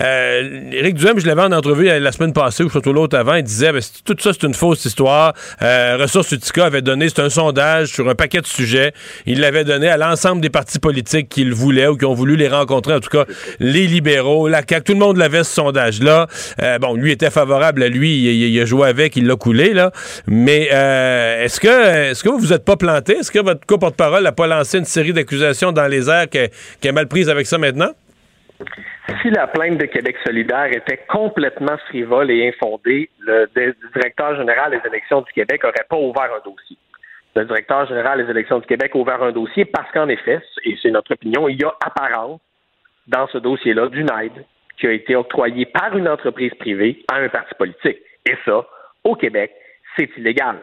S3: Euh, Éric Duhem, je l'avais en entrevue la semaine passée ou surtout l'autre avant, il disait ben, tout ça, c'est une fausse histoire. Euh, Ressources Utica avait donné, c'est un sondage sur un paquet de sujets. Il l'avait donné à l'ensemble des partis politiques qui le voulaient ou qui ont voulu les rencontrer, en tout cas les libéraux, la CAQ, tout le monde l'avait ce sondage-là. Euh, bon, lui était favorable à lui, il, a joué avec, il l'a coulé, là. Mais euh, est-ce que est-ce que vous vous êtes pas planté? Est-ce que votre co-porte-parole n'a pas lancé une série d'accusations dans les airs qui est mal prise avec ça maintenant?
S8: Si la plainte de Québec solidaire était complètement frivole et infondée, le, directeur général des élections du Québec n'aurait pas ouvert un dossier. Le directeur général des élections du Québec a ouvert un dossier parce qu'en effet, et c'est notre opinion, il y a apparence dans ce dossier-là d'une aide qui a été octroyée par une entreprise privée à un parti politique. Et ça, au Québec, c'est illégal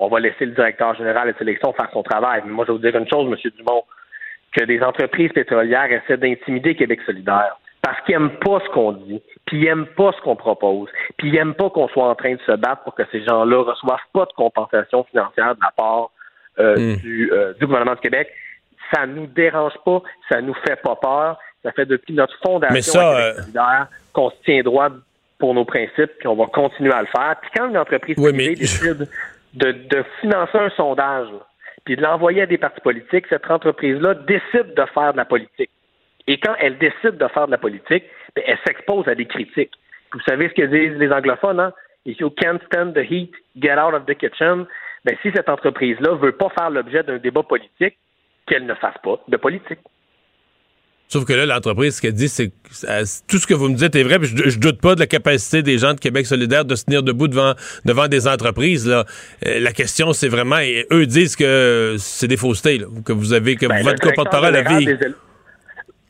S8: on va laisser le directeur général des élections faire son travail. Mais moi, je vais vous dire une chose, M. Dumont, que des entreprises pétrolières essaient d'intimider Québec solidaire parce qu'ils n'aiment pas ce qu'on dit, puis ils n'aiment pas ce qu'on propose, puis ils n'aiment pas qu'on soit en train de se battre pour que ces gens-là reçoivent pas de compensation financière de la part euh, hmm. du, euh, du gouvernement du Québec. Ça nous dérange pas, ça nous fait pas peur, Ça fait depuis notre fondation
S3: ça,
S8: à Québec
S3: euh,
S8: solidaire qu'on se tient droit pour nos principes, puis on va continuer à le faire. Puis quand une entreprise
S3: Oui,
S8: privée
S3: mais-
S8: décide de, de financer un sondage, puis de l'envoyer à des partis politiques, cette entreprise-là décide de faire de la politique. Et quand elle décide de faire de la politique, ben, elle s'expose à des critiques. Vous savez ce que disent les anglophones, hein? If you can't stand the heat, get out of the kitchen. Ben, si cette entreprise-là veut pas faire l'objet d'un débat politique, qu'elle ne fasse pas de politique.
S3: Sauf que là, l'entreprise, ce qu'elle dit, c'est que euh, tout ce que vous me dites est vrai, puis je, je doute pas de la capacité des gens de Québec solidaire de se tenir debout devant, devant des entreprises. Là. Euh, la question, c'est vraiment, et eux disent que c'est des faussetés, là, que vous avez, que
S8: Ben,
S3: votre porte-parole vie.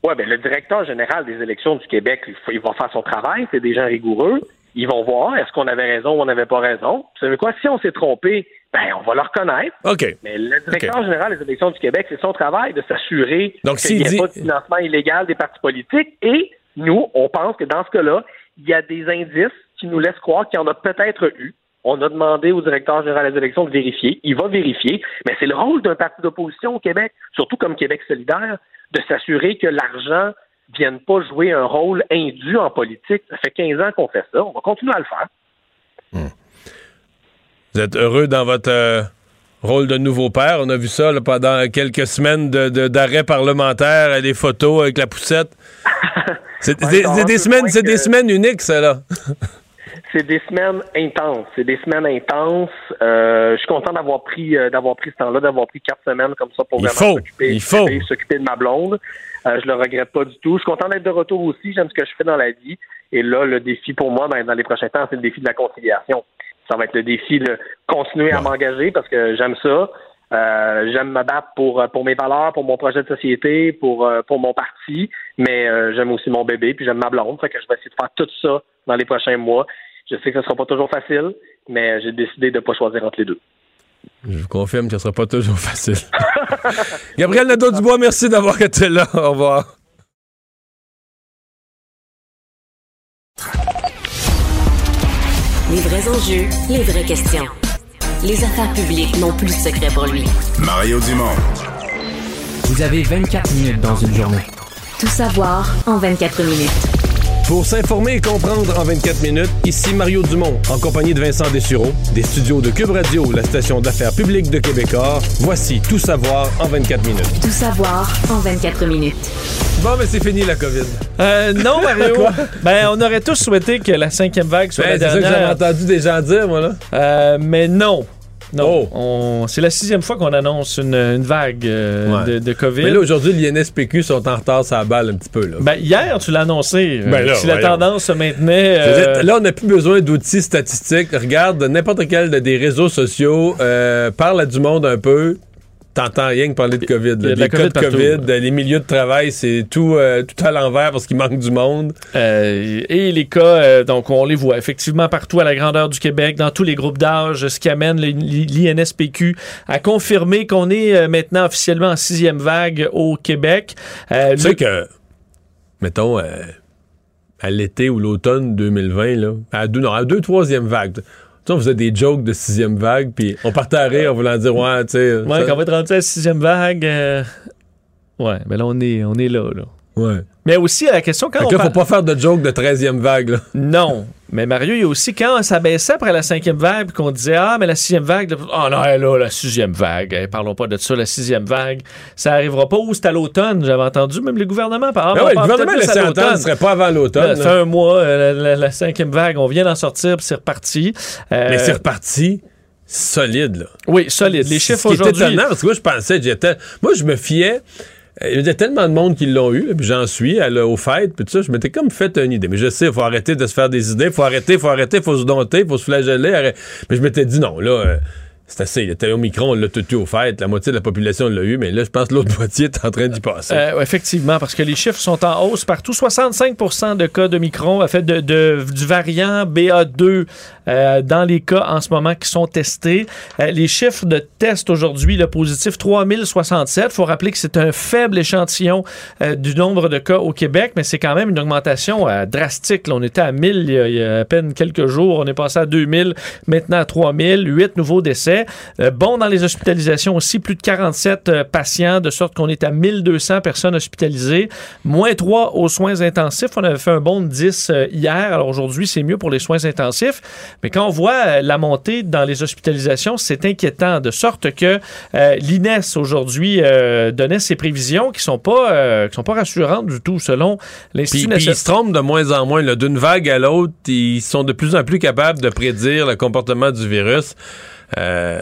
S8: Ouais, ben, le directeur général des élections du Québec, il, faut- il va faire son travail, c'est des gens rigoureux. Ils vont voir est-ce qu'on avait raison ou on n'avait pas raison. Vous savez quoi? Si on s'est trompé, ben on va le reconnaître.
S3: OK.
S8: Mais le directeur général des élections du Québec, c'est son travail de s'assurer qu'il n'y ait
S3: dit-
S8: pas de financement illégal des partis politiques. Et nous, on pense que dans ce cas-là, il y a des indices qui nous laissent croire qu'il y en a peut-être eu. On a demandé au directeur général des élections de vérifier. Il va vérifier. Mais c'est le rôle d'un parti d'opposition au Québec, surtout comme Québec solidaire, de s'assurer que l'argent ne vienne pas jouer un rôle indu en politique. Ça fait 15 ans qu'on fait ça. On va continuer à le faire.
S3: Vous êtes heureux dans votre euh, rôle de nouveau père. On a vu ça là, pendant quelques semaines de- de- d'arrêt parlementaire, les photos avec la poussette. C'est
S8: Ouais,
S3: des semaines, c'est des
S8: que-
S3: semaines uniques, ça là.
S8: C'est des semaines intenses. C'est des semaines intenses. Euh, je suis content d'avoir pris euh, d'avoir pris ce temps-là, d'avoir pris quatre semaines comme ça pour
S3: Il
S8: vraiment s'occuper- s'occuper de ma blonde. Euh, je le regrette pas du tout. Je suis content d'être de retour aussi. J'aime ce que je fais dans la vie. Et là, le défi pour moi, ben, dans les prochains temps, c'est le défi de la conciliation. Ça va être le défi de continuer à m'engager parce que j'aime ça. Euh, j'aime me battre pour, euh, pour mes valeurs, pour mon projet de société, pour, euh, pour mon parti, mais euh, j'aime aussi mon bébé, puis j'aime ma blonde. Fait que je vais essayer de faire tout ça dans les prochains mois. Je sais que ce sera pas toujours facile, mais j'ai décidé de ne pas choisir entre les deux.
S3: Je vous confirme que ce sera pas toujours facile. Gabriel Nadeau-Dubois, merci d'avoir été là. Au revoir.
S1: Les vrais enjeux, les vraies questions. Les affaires publiques n'ont plus de secret pour lui.
S2: Mario Dumont.
S10: Vous avez 24 minutes dans une journée.
S11: Tout savoir en 24 minutes.
S3: Pour s'informer et comprendre en 24 minutes, ici Mario Dumont, en compagnie de Vincent Dessureau, des studios de Cube Radio, la station d'affaires publique de Québecor. Voici Tout savoir en 24 minutes.
S11: Tout savoir en 24 minutes.
S3: Bon, mais c'est fini la COVID.
S4: Euh, non, Mario. Ben, on aurait tous souhaité que la cinquième vague soit
S3: Ben,
S4: la
S3: c'est ça que j'avais entendu des gens dire, moi, là.
S4: Euh, mais non. Non.
S3: Oh.
S4: C'est la sixième fois qu'on annonce une, une vague euh,
S3: Ouais.
S4: de, de COVID.
S3: Mais là, aujourd'hui, l'INSPQ sont en retard sur la balle un petit peu, là.
S4: Ben, hier, tu l'as annoncé. euh,
S3: Ben là,
S4: si la tendance se maintenait. Euh,
S3: dire, Là, on n'a plus besoin d'outils statistiques. Regarde, n'importe quel de- des réseaux sociaux, euh, parle à du monde un peu. T'entends rien que parler de COVID. Là. Les cas de. COVID, euh, les milieux de travail, c'est tout, euh, tout à l'envers parce qu'il manque du monde.
S4: Euh, et les cas, euh, donc on les voit effectivement partout à la grandeur du Québec, dans tous les groupes d'âge, ce qui amène l'INSPQ à confirmer qu'on est maintenant officiellement en sixième vague au Québec.
S3: Tu sais que, mettons, à l'été ou l'automne 2020, là, à deux, non, à deux, troisième vague. Tu sais, on faisait des jokes de sixième vague, puis on partait à rire en voulant dire, ouais, tu sais.
S4: Ouais,
S3: ça-
S4: quand on va être rendu à la sixième vague, euh, ouais, mais là on est, on est là, là.
S3: Ouais.
S4: Mais aussi à la question quand
S3: Fait
S4: on
S3: là,
S4: parle-
S3: faut pas faire de jokes de treizième vague, là.
S4: Non. Mais Mario, il y a aussi quand ça baissait après la cinquième vague, qu'on disait Ah, mais la sixième vague, oh non, là, la sixième vague, eh, parlons pas de ça, la sixième vague, ça arrivera pas ou c'est à l'automne, j'avais entendu, même le gouvernement par
S3: Ben ouais, le gouvernement laissait entendre, ce serait pas avant l'automne.
S4: Ça fait un mois, euh, la, la- la cinquième vague, on vient d'en sortir, puis c'est reparti. Euh,
S3: Mais c'est reparti solide, là.
S4: Oui, solide. Les chiffres aujourd'hui.
S3: étonnant, parce que moi, je pensais, j'étais. Moi, je me fiais. Euh, Il y a tellement de monde qui l'ont eu, là, puis j'en suis la- aux fêtes, puis tout ça, je m'étais comme fait une idée. Mais je sais, il faut arrêter de se faire des idées, faut arrêter, faut arrêter, faut se dompter, faut se flageller. arrête- Mais je m'étais dit non, là, euh, c'est assez. Il était au micron, on l'a tout eu aux fêtes, la moitié de la population l'a eu, mais là, je pense que l'autre moitié est en train d'y passer.
S4: Euh, effectivement, parce que les chiffres sont en hausse partout. 65% de cas de Micron, fait, de, du variant BA2 euh, dans les cas en ce moment qui sont testés. Euh, les chiffres de tests aujourd'hui, le positif 3067. Il faut rappeler que c'est un faible échantillon du nombre de cas au Québec, mais c'est quand même une augmentation drastique. On était à 1000 il y, a, il y a à peine quelques jours. On est passé à 2000, maintenant à 3000. 8 nouveaux décès. Euh, bon dans les hospitalisations aussi, plus de 47 euh, patients, de sorte qu'on est à 1200 personnes hospitalisées, moins 3 aux soins intensifs. On avait fait un bon de 10 euh, hier, alors aujourd'hui c'est mieux pour les soins intensifs. Mais quand on voit la montée dans les hospitalisations, c'est inquiétant, de sorte que l'INES aujourd'hui donnait ses prévisions qui sont pas qui sont pas rassurantes du tout selon l'Institut
S3: puis ils
S4: national.
S3: se trompent de moins en moins. D'une vague à l'autre, ils sont de plus en plus capables de prédire le comportement du virus. Euh,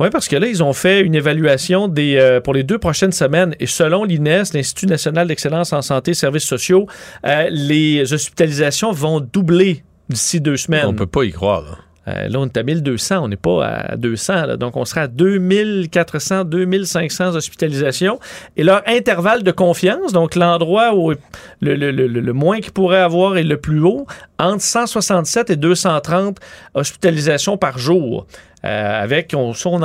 S4: Oui, parce que là, ils ont fait une évaluation des, euh, pour les deux prochaines semaines. Et selon l'INES, l'Institut national d'excellence en santé et services sociaux, euh, les hospitalisations vont doubler d'ici deux semaines.
S3: on peut pas y croire. là.
S4: Euh, là, on est à 1200, on n'est pas à 200. là. donc, on sera à 2400, 2500 hospitalisations. Et leur intervalle de confiance, donc l'endroit où le, le- le- moins qu'ils pourraient avoir est le plus haut, entre 167 et 230 hospitalisations par jour. Euh, avec, on, on-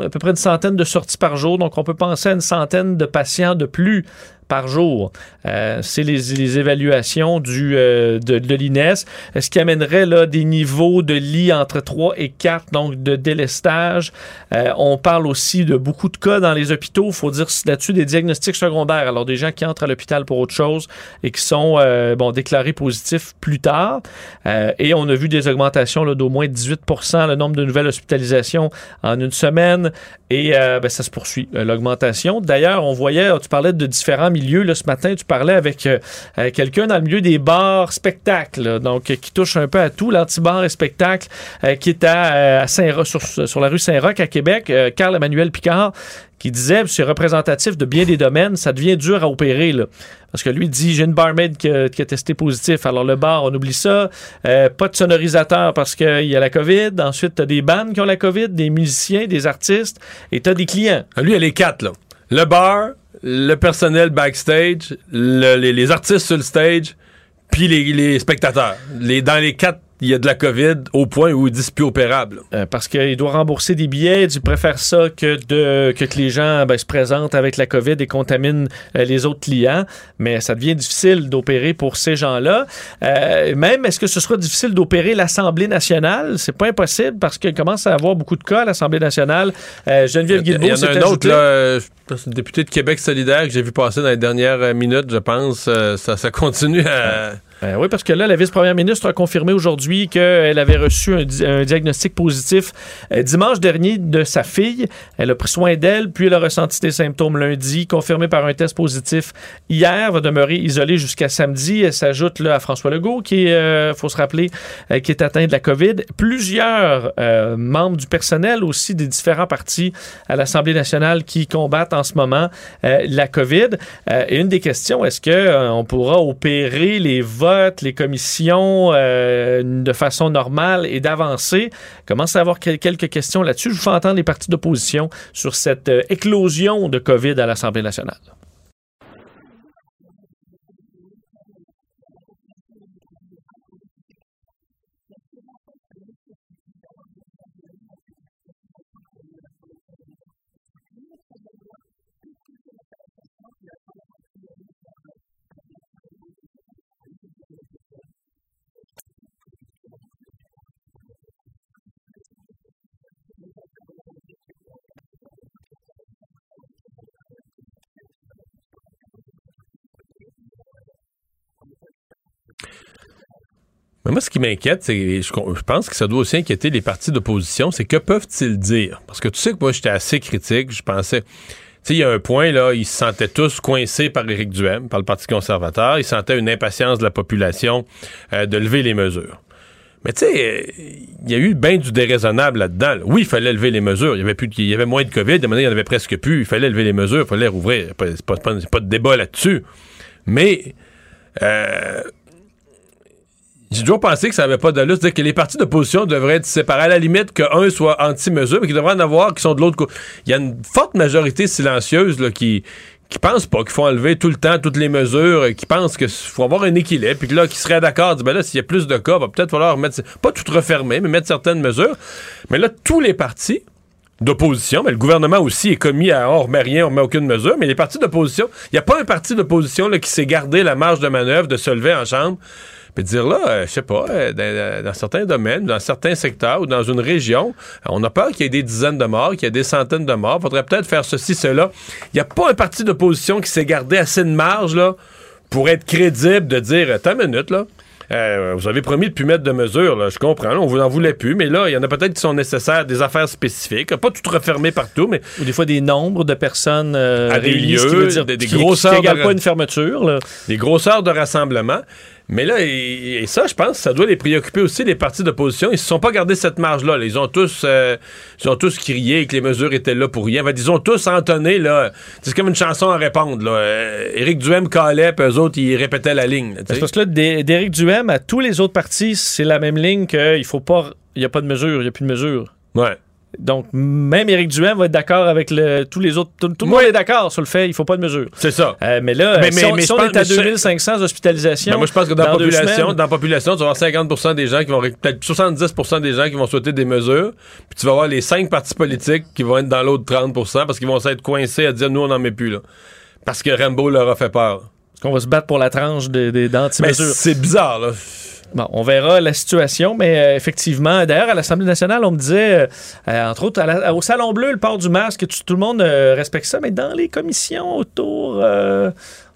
S4: à peu près une centaine de sorties par jour, donc on peut penser à une centaine de patients de plus par jour. Euh, c'est les, évaluations du, euh, de, de l'INES, euh, ce qui amènerait là, des niveaux de lits entre 3 et 4, donc de délestage. On parle aussi de beaucoup de cas dans les hôpitaux. Il faut dire là-dessus des diagnostics secondaires. Alors, des gens qui entrent à l'hôpital pour autre chose et qui sont bon, déclarés positifs plus tard. Et on a vu des augmentations d'au moins 18% le nombre de nouvelles hospitalisations en une semaine. Et ben, ça se poursuit, l'augmentation. D'ailleurs, on voyait, tu parlais de différents milieux. Là, ce matin, tu parlais avec euh, euh, quelqu'un dans le milieu des bars spectacles, donc euh, qui touche un peu à tout, l'anti-bar et spectacle, qui est à, Saint sur, sur la rue Saint-Roch à Québec. Carl-Emmanuel Picard qui disait, c'est représentatif de bien des domaines, ça devient dur à opérer. Là. Parce que lui dit, j'ai une barmaid qui a, a testé positif. Alors le bar, on oublie ça. Pas de sonorisateur parce qu'il y a la COVID. Ensuite, tu as des bandes qui ont la COVID, des musiciens, des artistes, et tu as des clients.
S3: Lui, elle est quatre, là. Le bar, le personnel backstage, le- les, les artistes sur le stage, puis les, les spectateurs. Les, dans les quatre, il y a de la COVID au point où ils disent plus opérable.
S4: Euh, parce qu'il doit rembourser des billets. Il préfère ça que, de, que, que les gens ben, se présentent avec la COVID et contaminent euh, les autres clients. Mais ça devient difficile d'opérer pour ces gens-là. Euh, même, est-ce que ce sera difficile d'opérer l'Assemblée nationale? C'est pas impossible parce qu'il commence à avoir beaucoup de cas à l'Assemblée nationale. Geneviève
S3: Il y
S4: Guilbeault
S3: en
S4: s'est
S3: a un autre, là, le député de Québec solidaire que j'ai vu passer dans les dernières minutes, je pense. Ça, ça continue à...
S4: Euh, oui, parce que là, la vice-première ministre a confirmé aujourd'hui qu'elle avait reçu un, di- un diagnostic positif euh, dimanche dernier de sa fille. Elle a pris soin d'elle, puis elle a ressenti des symptômes lundi, confirmé par un test positif hier, va demeurer isolée jusqu'à samedi. Elle s'ajoute là à François Legault, qui euh, faut se rappeler, euh, qui est atteint de la COVID. Plusieurs membres du personnel aussi des différents partis à l'Assemblée nationale qui combattent en ce moment la COVID. Et une des questions, est-ce que euh, on pourra opérer les votes, les commissions euh, de façon normale et d'avancer? Commence à avoir quel- quelques questions là-dessus. Je vous fais entendre les partis d'opposition sur cette euh, éclosion de COVID à l'Assemblée nationale.
S3: Moi, ce qui m'inquiète, c'est, je, je pense que ça doit aussi inquiéter les partis d'opposition, c'est que peuvent-ils dire? Parce que tu sais que moi, j'étais assez critique, je pensais... Tu sais, il y a un point, là, ils se sentaient tous coincés par Éric Duhem, par le Parti conservateur. Ils sentaient une impatience de la population euh, de lever les mesures. Mais tu sais, euh, il y a eu bien du déraisonnable là-dedans. là. Oui, il fallait lever les mesures. Il y avait, plus, de- il y avait moins de COVID. Moment donné, il y en avait presque plus. Il fallait lever les mesures. Il fallait rouvrir. C'est pas, pas- pas de débat là-dessus. Mais... Euh, j'ai toujours pensé que ça n'avait pas d'allure. C'est-à-dire que les partis d'opposition devraient être séparés. À la limite, qu'un soit anti-mesure, mais qu'il devrait en avoir qui sont de l'autre côté. Il y a une forte majorité silencieuse là, qui qui pensent pas qu'il faut enlever tout le temps toutes les mesures, euh, qui pensent qu'il faut avoir un équilibre, puis que là, qui seraient d'accord, disent, ben là, s'il y a plus de cas, va peut-être falloir mettre, pas tout refermer, mais mettre certaines mesures. Mais là, tous les partis d'opposition, mais le gouvernement aussi est commis à, on remet rien, on remet aucune mesure, mais les partis d'opposition, il n'y a pas un parti d'opposition qui s'est gardé la marge de manœuvre de se lever en chambre, Puis dire là, euh, je sais pas, euh, dans, dans certains domaines, dans certains secteurs ou dans une région, euh, on a peur qu'il y ait des dizaines de morts, qu'il y ait des centaines de morts. Faudrait peut-être faire ceci, cela. Il n'y a pas un parti d'opposition qui s'est gardé assez de marge là, pour être crédible de dire, une minute, là. Euh, vous avez promis de plus mettre de mesures, là, je comprends. là, on vous en voulait plus, mais là, il y en a peut-être qui sont nécessaires, des affaires spécifiques. Pas tout refermé partout, mais
S4: Ou des fois des nombres de personnes euh,
S3: À des lieux,
S4: qui veut dire
S3: des- des
S4: qui-
S3: grosseurs
S4: qui égale
S3: de-
S4: pas une fermeture. là.
S3: des grosseurs de rassemblement. Mais là, et, et ça, je pense, ça doit les préoccuper aussi, les partis d'opposition. Ils se sont pas gardés cette marge-là. là. Ils ont tous euh, ils ont tous crié que les mesures étaient là pour rien. En fait, ils ont tous entonné, là. C'est comme une chanson à répondre, là. Euh, Éric Duhem calait, puis eux autres, ils répétaient la ligne. là,
S4: parce que là, d'É- d'Éric Duhem à tous les autres partis, c'est la même ligne qu'il faut pas. Il n'y a pas de mesure, il n'y a plus de mesure.
S3: Ouais.
S4: Donc, même Éric Duhem va être d'accord avec le, tous les autres. Tout, tout le est d'accord sur le fait, il faut pas de mesure.
S3: C'est ça.
S4: Euh, mais là,
S3: Mais-
S4: si
S3: mais-
S4: on,
S3: mais
S4: si
S3: je
S4: on
S3: pense-
S4: est à
S3: mais je-
S4: 2500 hospitalisations.
S3: Ben, moi, je pense que dans, la population, dans la population, tu vas avoir 50% des gens qui vont, peut-être 70% des gens qui vont souhaiter des mesures, puis tu vas avoir les cinq partis politiques qui vont être dans l'autre 30% parce qu'ils vont s'être coincés à dire, nous, on n'en met plus, là. Parce que Rambo leur a fait peur.
S4: qu'on va se battre pour la tranche des, des, d'anti-mesures.
S3: c'est bizarre, là.
S4: Bon, on verra la situation, mais euh, effectivement, d'ailleurs, à l'Assemblée nationale, on me disait, euh, euh, entre autres, à la- au Salon Bleu, le port du masque, tout, tout le monde euh, respecte ça, mais dans les commissions autour,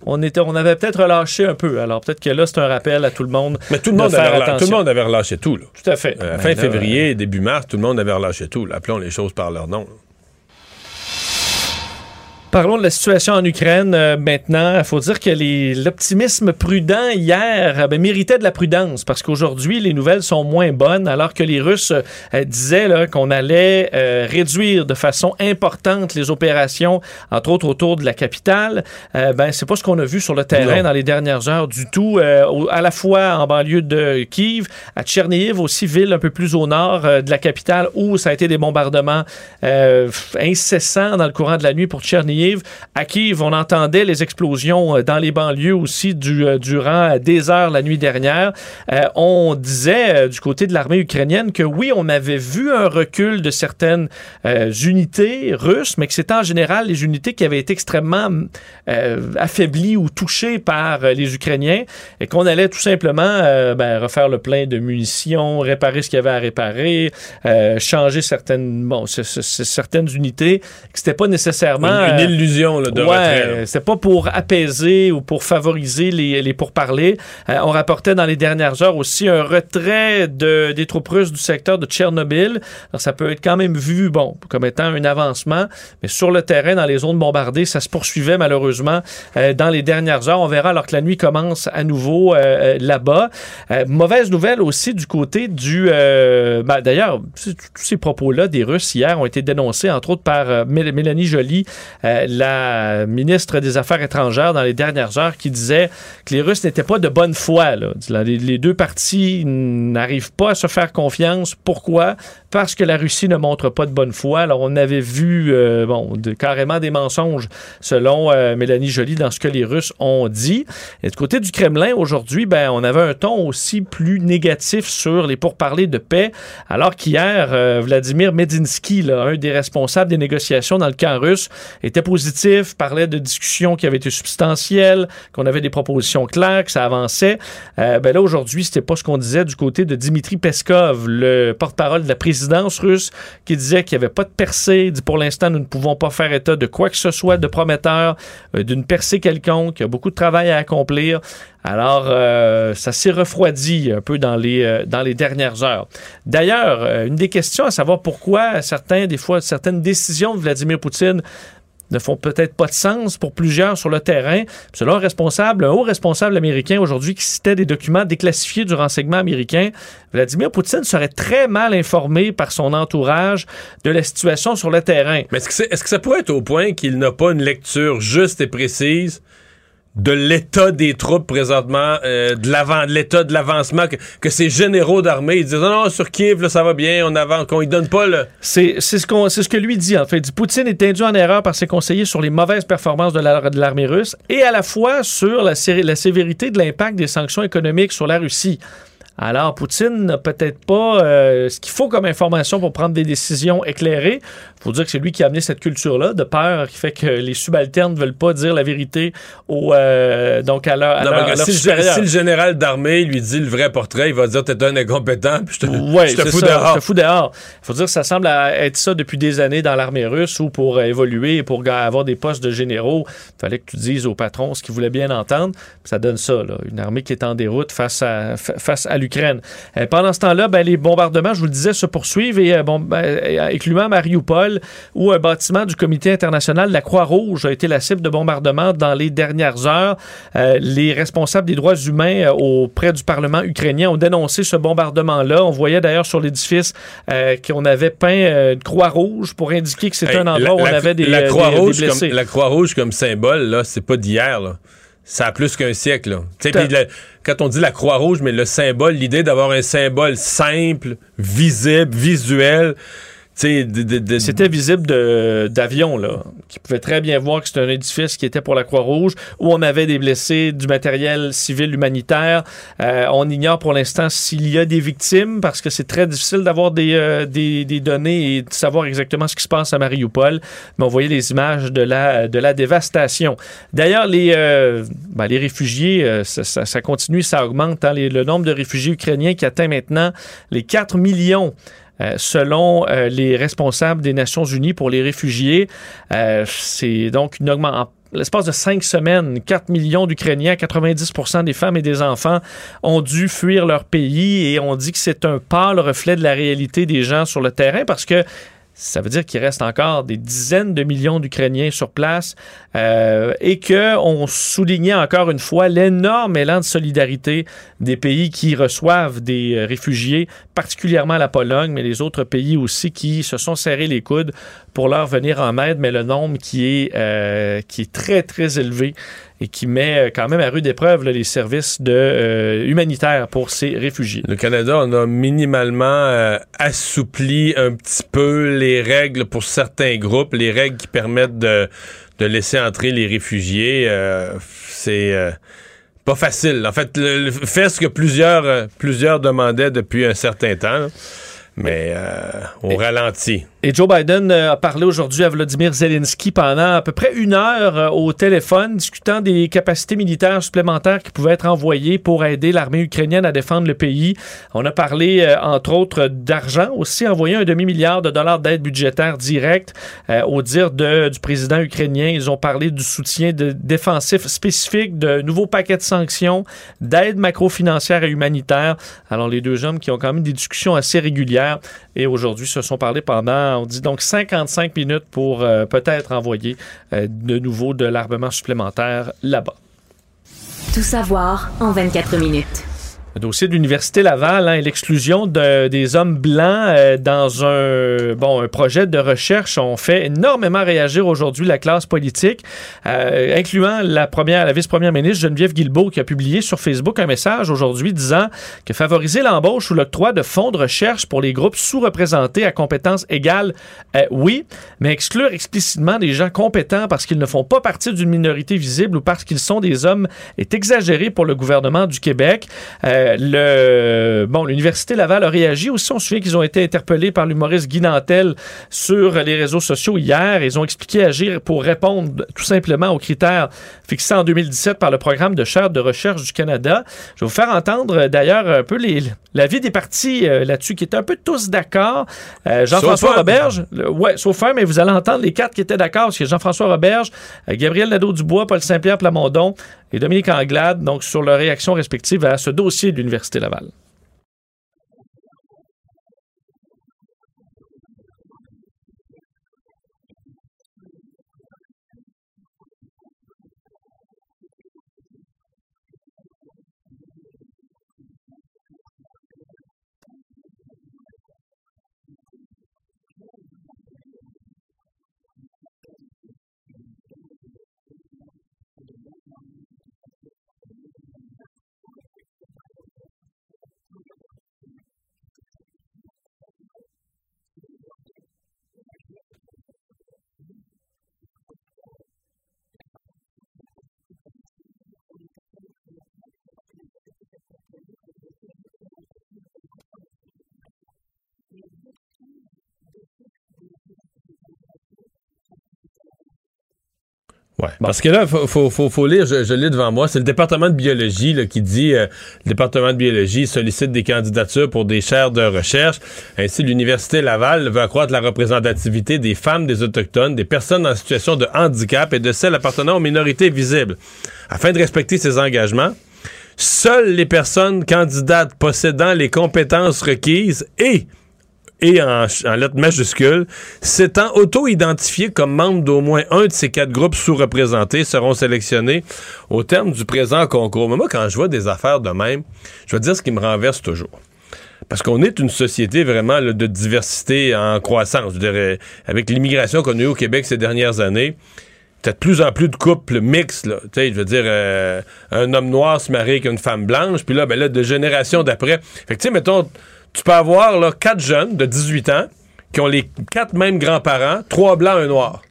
S4: on, était, on avait peut-être relâché un peu. Alors peut-être que là, c'est un rappel à tout le monde.
S3: Mais tout le,
S4: de
S3: monde avait, relâché- tout le monde avait relâché tout, là.
S4: Tout à fait. Mais
S3: fin
S4: là,
S3: février, début mars, tout le monde avait relâché tout. là. Appelons les choses par leur nom.
S4: Parlons de la situation en Ukraine euh, maintenant. Il faut dire que l'optimisme prudent hier euh, ben, méritait de la prudence parce qu'aujourd'hui, les nouvelles sont moins bonnes alors que les Russes euh, disaient qu'on allait réduire de façon importante les opérations, entre autres autour de la capitale. Ben, c'est pas ce qu'on a vu sur le terrain
S3: Non.
S4: dans les dernières heures du tout, à la fois en banlieue de Kiev, à Tchernihiv, aussi ville un peu plus au nord de la capitale où ça a été des bombardements incessants dans le courant de la nuit pour Tchernihiv. À Kiev, on entendait les explosions euh, dans les banlieues aussi du, euh, durant des heures la nuit dernière. Euh, on disait du côté de l'armée ukrainienne que oui, on avait vu un recul de certaines euh, unités russes, mais que c'était en général les unités qui avaient été extrêmement euh, affaiblies ou touchées par les Ukrainiens et qu'on allait tout simplement ben, refaire le plein de munitions, réparer ce qu'il y avait à réparer, changer certaines, bon, certaines unités, que c'était pas nécessairement...
S3: Une, une illusion là, de
S4: ouais,
S3: retrait.
S4: c'était pas pour apaiser ou pour favoriser les, les pourparlers. Euh, on rapportait dans les dernières heures aussi un retrait de, des troupes russes du secteur de Tchernobyl. Alors, ça peut être quand même vu, bon, comme étant un avancement, mais sur le terrain, dans les zones bombardées, ça se poursuivait malheureusement euh, dans les dernières heures. On verra alors que la nuit commence à nouveau euh, là-bas. Mauvaise nouvelle aussi du côté du... ben, D'ailleurs, tous ces propos-là des Russes hier ont été dénoncés, entre autres par Mél- Mélanie Joly, la ministre des Affaires étrangères dans les dernières heures, qui disait que les Russes n'étaient pas de bonne foi. Les, deux parties n'arrivent pas à se faire confiance. Pourquoi? Parce que la Russie ne montre pas de bonne foi. Alors, on avait vu euh, bon, carrément des mensonges, selon euh, Mélanie Joly, dans ce que les Russes ont dit. Et du côté du Kremlin, aujourd'hui, ben, on avait un ton aussi plus négatif sur les pourparlers de paix, alors qu'hier, euh, Vladimir Medinsky, là, un des responsables des négociations dans le camp russe, était positif, parlait de discussions qui avaient été substantielles, qu'on avait des propositions claires, que ça avançait. Euh, ben là, aujourd'hui, c'était pas ce qu'on disait du côté de Dimitri Peskov, le porte-parole de la présidence russe, qui disait qu'il n'y avait pas de percée. Dit pour l'instant, nous ne pouvons pas faire état de quoi que ce soit de prometteur, euh, d'une percée quelconque. Il y a beaucoup de travail à accomplir. Alors, euh, ça s'est refroidi un peu dans les, euh, dans les dernières heures. D'ailleurs, une des questions à savoir pourquoi certains, des fois, certaines décisions de Vladimir Poutine ne font peut-être pas de sens pour plusieurs sur le terrain. Selon un responsable, un haut responsable américain aujourd'hui qui citait des documents déclassifiés du renseignement américain, Vladimir Poutine serait très mal informé par son entourage de la situation sur le terrain.
S3: Mais est-ce que, que ça pourrait être au point qu'il n'a pas une lecture juste et précise de l'état des troupes présentement, euh, de l'état de l'avancement, que, que ces généraux d'armée ils disent non, non, sur Kiev, là, ça va bien, on avance, qu'on ne donne pas le.
S4: C'est c'est ce, qu'on- c'est ce que lui dit, en fait. Il dit, Poutine est induit en erreur par ses conseillers sur les mauvaises performances de la- de l'armée russe et à la fois sur la sévérité de l'impact des sanctions économiques sur la Russie. Alors, Poutine n'a peut-être pas euh, ce qu'il faut comme information pour prendre des décisions éclairées. Il faut dire que c'est lui qui a amené cette culture-là de peur qui fait que les subalternes ne veulent pas dire la vérité au, euh, donc à leur, à
S3: Non,
S4: leur-
S3: mais
S4: à leur
S3: si, le,
S4: supérieur.
S3: si le général d'armée lui dit le vrai portrait, il va dire t'es un incompétent, puis je te,
S4: Ouais,
S3: je te
S4: c'est
S3: fous
S4: ça,
S3: dehors.
S4: Je te fous dehors. faut dire que ça semble être ça depuis des années dans l'armée russe où pour euh, évoluer et pour avoir des postes de généraux, il fallait que tu dises au patron ce qu'il voulait bien entendre. Ça donne ça, là, une armée qui est en déroute face à, fa- face à l'Ukraine. Euh, pendant ce temps-là, ben, les bombardements, je vous le disais, se poursuivent et euh, bon, ben, incluant Mariupol, où un bâtiment du Comité international de la Croix-Rouge a été la cible de bombardements dans les dernières heures. Euh, les responsables des droits humains euh, auprès du Parlement ukrainien ont dénoncé ce bombardement-là. On voyait d'ailleurs sur l'édifice euh, qu'on avait peint une Croix-Rouge pour indiquer que c'était
S3: Hey,
S4: un endroit
S3: la-
S4: où on avait des,
S3: la
S4: des-
S3: Croix-Rouge
S4: des blessés.
S3: comme, la Croix-Rouge comme symbole, là, c'est pas d'hier, là. Ça a plus qu'un siècle, là. Le- quand on dit la Croix-Rouge, mais le symbole, l'idée d'avoir un symbole simple, visible, visuel,
S4: C'était visible d'avion, là, qui pouvait très bien voir que c'était un édifice qui était pour la Croix-Rouge, où on avait des blessés, du matériel civil humanitaire. Euh, on ignore pour l'instant s'il y a des victimes, parce que c'est très difficile d'avoir des, euh, des, données et de savoir exactement ce qui se passe à Mariupol. Mais on voyait les images de la, dévastation. D'ailleurs, les, euh, ben, réfugiés, ça, continue, ça augmente. hein. Le nombre de réfugiés ukrainiens qui atteint maintenant les 4 millions. Euh, selon euh, les responsables des Nations Unies pour les réfugiés, euh, c'est donc une augmentation. L'espace de cinq semaines, 4 millions d'Ukrainiens, 90% des femmes et des enfants ont dû fuir leur pays et on dit que c'est un pâle reflet de la réalité des gens sur le terrain parce que ça veut dire qu'il reste encore des dizaines de millions d'Ukrainiens sur place euh, et qu'on soulignait encore une fois l'énorme élan de solidarité des pays qui reçoivent des euh, réfugiés, particulièrement la Pologne, mais les autres pays aussi qui se sont serrés les coudes pour leur venir en aide, mais le nombre qui est, euh, qui est très, très élevé et qui met euh, quand même à rude épreuve là, les services de, euh, humanitaires pour ces réfugiés.
S3: Le Canada, on a minimalement euh, assoupli un petit peu les règles pour certains groupes, les règles qui permettent de, de laisser entrer les réfugiés. c'est pas facile. En fait, le, le- fait ce que plusieurs, plusieurs demandaient depuis un certain temps, là. mais euh, au ralenti.
S4: Et Joe Biden euh, a parlé aujourd'hui à Vladimir Zelensky pendant à peu près une heure euh, au téléphone, discutant des capacités militaires supplémentaires qui pouvaient être envoyées pour aider l'armée ukrainienne à défendre le pays. On a parlé, euh, entre autres, d'argent aussi, envoyé un demi-milliard de dollars d'aide budgétaire directe. Au dire du président ukrainien, ils ont parlé du soutien défensif spécifique, de nouveaux paquets de sanctions, d'aide macro-financière et humanitaire. Alors, les deux hommes qui ont quand même des discussions assez régulières et aujourd'hui se sont parlé pendant, on dit donc 55 minutes pour euh, peut-être envoyer euh, de nouveau de l'armement supplémentaire là-bas.
S1: Tout savoir en 24 minutes.
S4: Le dossier de l'Université Laval hein, et l'exclusion de- des hommes blancs euh, dans un, bon, un projet de recherche ont fait énormément réagir aujourd'hui la classe politique, euh, incluant la, première, la vice-première ministre Geneviève Guilbeault qui a publié sur Facebook un message aujourd'hui disant que favoriser l'embauche ou l'octroi de fonds de recherche pour les groupes sous-représentés à compétences égales, euh, oui, mais exclure explicitement des gens compétents parce qu'ils ne font pas partie d'une minorité visible ou parce qu'ils sont des hommes est exagéré pour le gouvernement du Québec. Euh, le, bon, l'Université Laval a réagi aussi. On se souvient qu'ils ont été interpellés par l'humoriste Guy Nantel sur les réseaux sociaux hier. Ils ont expliqué agir pour répondre tout simplement aux critères fixés en 2017 par le programme de chaire de recherche du Canada. Je vais vous faire entendre d'ailleurs un peu les, l'avis des partis euh, là-dessus qui étaient un peu tous d'accord. Euh, Jean-François. Roberge, le- ouais, sauf un, mais vous allez entendre les quatre qui étaient d'accord. parce que Jean-François Roberge, euh, Gabriel Nadeau-Dubois, Paul Saint-Pierre Plamondon et Dominique Anglade, donc sur leurs réactions respectives à ce dossier de l'Université Laval.
S3: Ouais, Parce que là, faut, faut, faut, lire, je, je lis devant moi, c'est le département de biologie là, qui dit euh, le département de biologie sollicite des candidatures pour des chaires de recherche. Ainsi, l'Université Laval veut accroître la représentativité des femmes, des autochtones, des personnes en situation de handicap et de celles appartenant aux minorités visibles. Afin de respecter ces engagements, seules les personnes candidates possédant les compétences requises et et en, en lettres majuscules, s'étant auto-identifiés comme membres d'au moins un de ces quatre groupes sous-représentés seront sélectionnés au terme du présent concours. Mais moi, quand je vois des affaires de même, je veux dire ce qui me renverse toujours. Parce qu'on est une société vraiment de diversité en croissance. Je dirais, avec l'immigration qu'on a eue au Québec ces dernières années, t'as de plus en plus de couples mixtes, là. Tu sais, je veux dire, euh, un homme noir se marie avec une femme blanche, puis là, ben là, de génération d'après. Fait que, tu sais, mettons, tu peux avoir là, quatre jeunes de 18 ans qui ont les quatre mêmes grands-parents, trois blancs, un noir.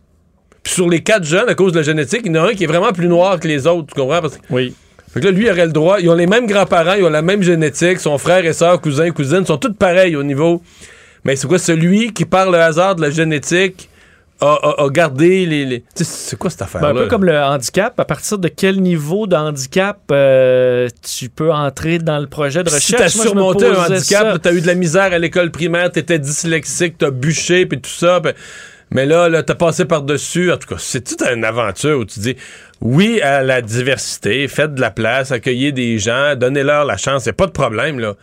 S3: Puis sur les quatre jeunes, à cause de la génétique, il y en a un qui est vraiment plus noir que les autres, tu comprends? Parce que,
S4: oui.
S3: Fait que là, lui, il aurait le droit. Ils ont les mêmes grands-parents, ils ont la même génétique, son frère et soeur, cousins et cousines, sont tous pareils au niveau. Mais c'est quoi, celui qui parle le hasard de la génétique a, a, a gardé les. les... C'est quoi cette affaire-là?
S4: Ben, un peu comme le handicap. À partir de quel niveau de handicap euh, tu peux entrer dans le projet de recherche?
S3: Si t'as surmonté un handicap, t'as eu de la misère à l'école primaire, t'étais dyslexique, t'as bûché, puis tout ça. Pis... Mais là, là t'as passé par-dessus. En tout cas, c'est toute une aventure où tu dis oui à la diversité, faites de la place, accueillez des gens, donnez-leur la chance, y pas de problème, là.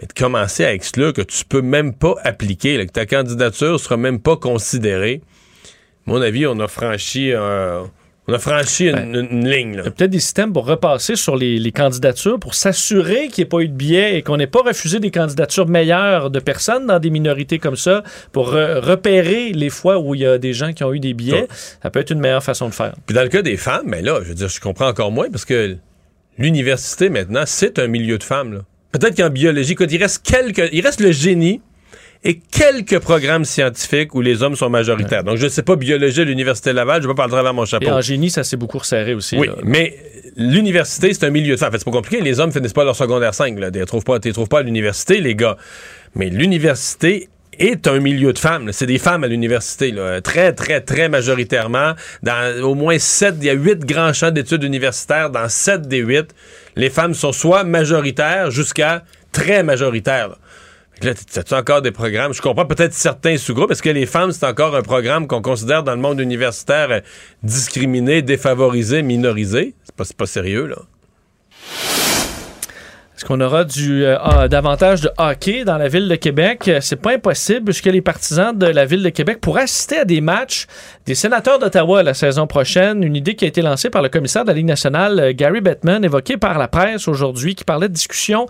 S3: Mais de commencer à exclure que tu peux même pas appliquer, là, que ta candidature sera même pas considérée mon avis, on a franchi euh, on a franchi une,
S4: Ben,
S3: une ligne.
S4: Il y a peut-être des systèmes pour repasser sur les, les candidatures pour s'assurer qu'il n'y ait pas eu de biais et qu'on n'ait pas refusé des candidatures meilleures de personnes dans des minorités comme ça pour re- repérer les fois où il y a des gens qui ont eu des biais. Ça peut être une meilleure façon de faire.
S3: Puis dans le cas des femmes, mais là, je veux dire, je comprends encore moins parce que l'université maintenant, c'est un milieu de femmes. Peut-être qu'en biologie, écoute, il reste quelques, il reste le génie et quelques programmes scientifiques où les hommes sont majoritaires. Donc, je ne sais pas biologie à l'Université Laval, je ne vais pas parler travers mon chapeau.
S4: Et en génie, ça s'est beaucoup resserré aussi.
S3: Oui,
S4: là.
S3: mais l'université, c'est un milieu de femmes. En fait, c'est pas compliqué. Les hommes finissent pas leur secondaire 5. Là. Ils ne trouvent pas, ils trouvent pas à l'université, les gars. Mais l'université est un milieu de femmes. C'est des femmes à l'université, très, très, très majoritairement. Dans au moins sept, il y a huit grands champs d'études universitaires. Dans sept des huit, les femmes sont soit majoritaires jusqu'à très majoritaires. là. Là, t'as-tu encore des programmes? Je comprends peut-être certains sous-groupes. Est-ce que les femmes, c'est encore un programme qu'on considère dans le monde universitaire euh, discriminé, défavorisé, minorisé? C'est pas, pas sérieux, là.
S4: Est-ce qu'on aura du, euh, ah, davantage de hockey dans la ville de Québec? Euh, C'est pas impossible puisque les partisans de la ville de Québec pourraient assister à des matchs des sénateurs d'Ottawa la saison prochaine. Une idée qui a été lancée par le commissaire de la Ligue nationale, euh, Gary Bettman, évoquée par la presse aujourd'hui, qui parlait de discussion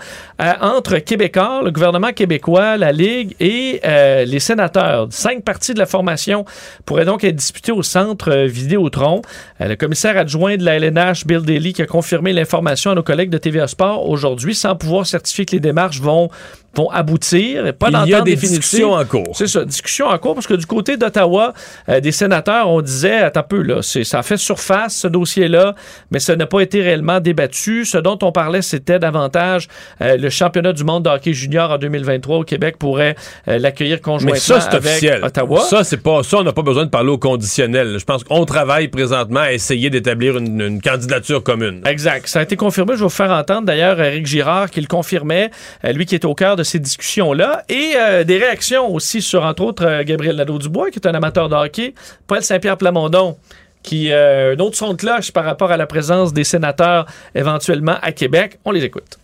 S4: entre Québécois, le gouvernement québécois, la Ligue et les sénateurs. Cinq parties de la formation pourraient donc être disputées au centre Vidéotron. Le commissaire adjoint de la LNH, Bill Daly, qui a confirmé l'information à nos collègues de TVA Sport aujourd'hui, sans pouvoir certifier que les démarches vont, vont aboutir. Pas
S3: Il y a des
S4: définitive.
S3: discussions en cours.
S4: C'est ça, discussion en cours, parce que du côté d'Ottawa, euh, des sénateurs, on disait, attends un peu, là, ça a fait surface, ce dossier-là, mais ça n'a pas été réellement débattu. Ce dont on parlait, c'était davantage euh, le championnat du monde de hockey junior en 2023 au Québec pourrait euh, l'accueillir conjointement
S3: Mais ça, c'est
S4: avec
S3: officiel.
S4: Ottawa.
S3: Ça, c'est pas, ça, on n'a pas besoin de parler au conditionnel. Je pense qu'on travaille présentement à essayer d'établir une, une candidature commune.
S4: Exact. Ça a été confirmé. Je vais vous faire entendre d'ailleurs Eric Girard qui le confirmait, euh, lui qui est au cœur de ces discussions-là. Et euh, des réactions aussi sur, entre autres, euh, Gabriel Nadeau-Dubois, qui est un amateur de hockey, Paul Saint-Pierre Plamondon, qui euh, un autre son de cloche par rapport à la présence des sénateurs éventuellement à Québec. On les écoute.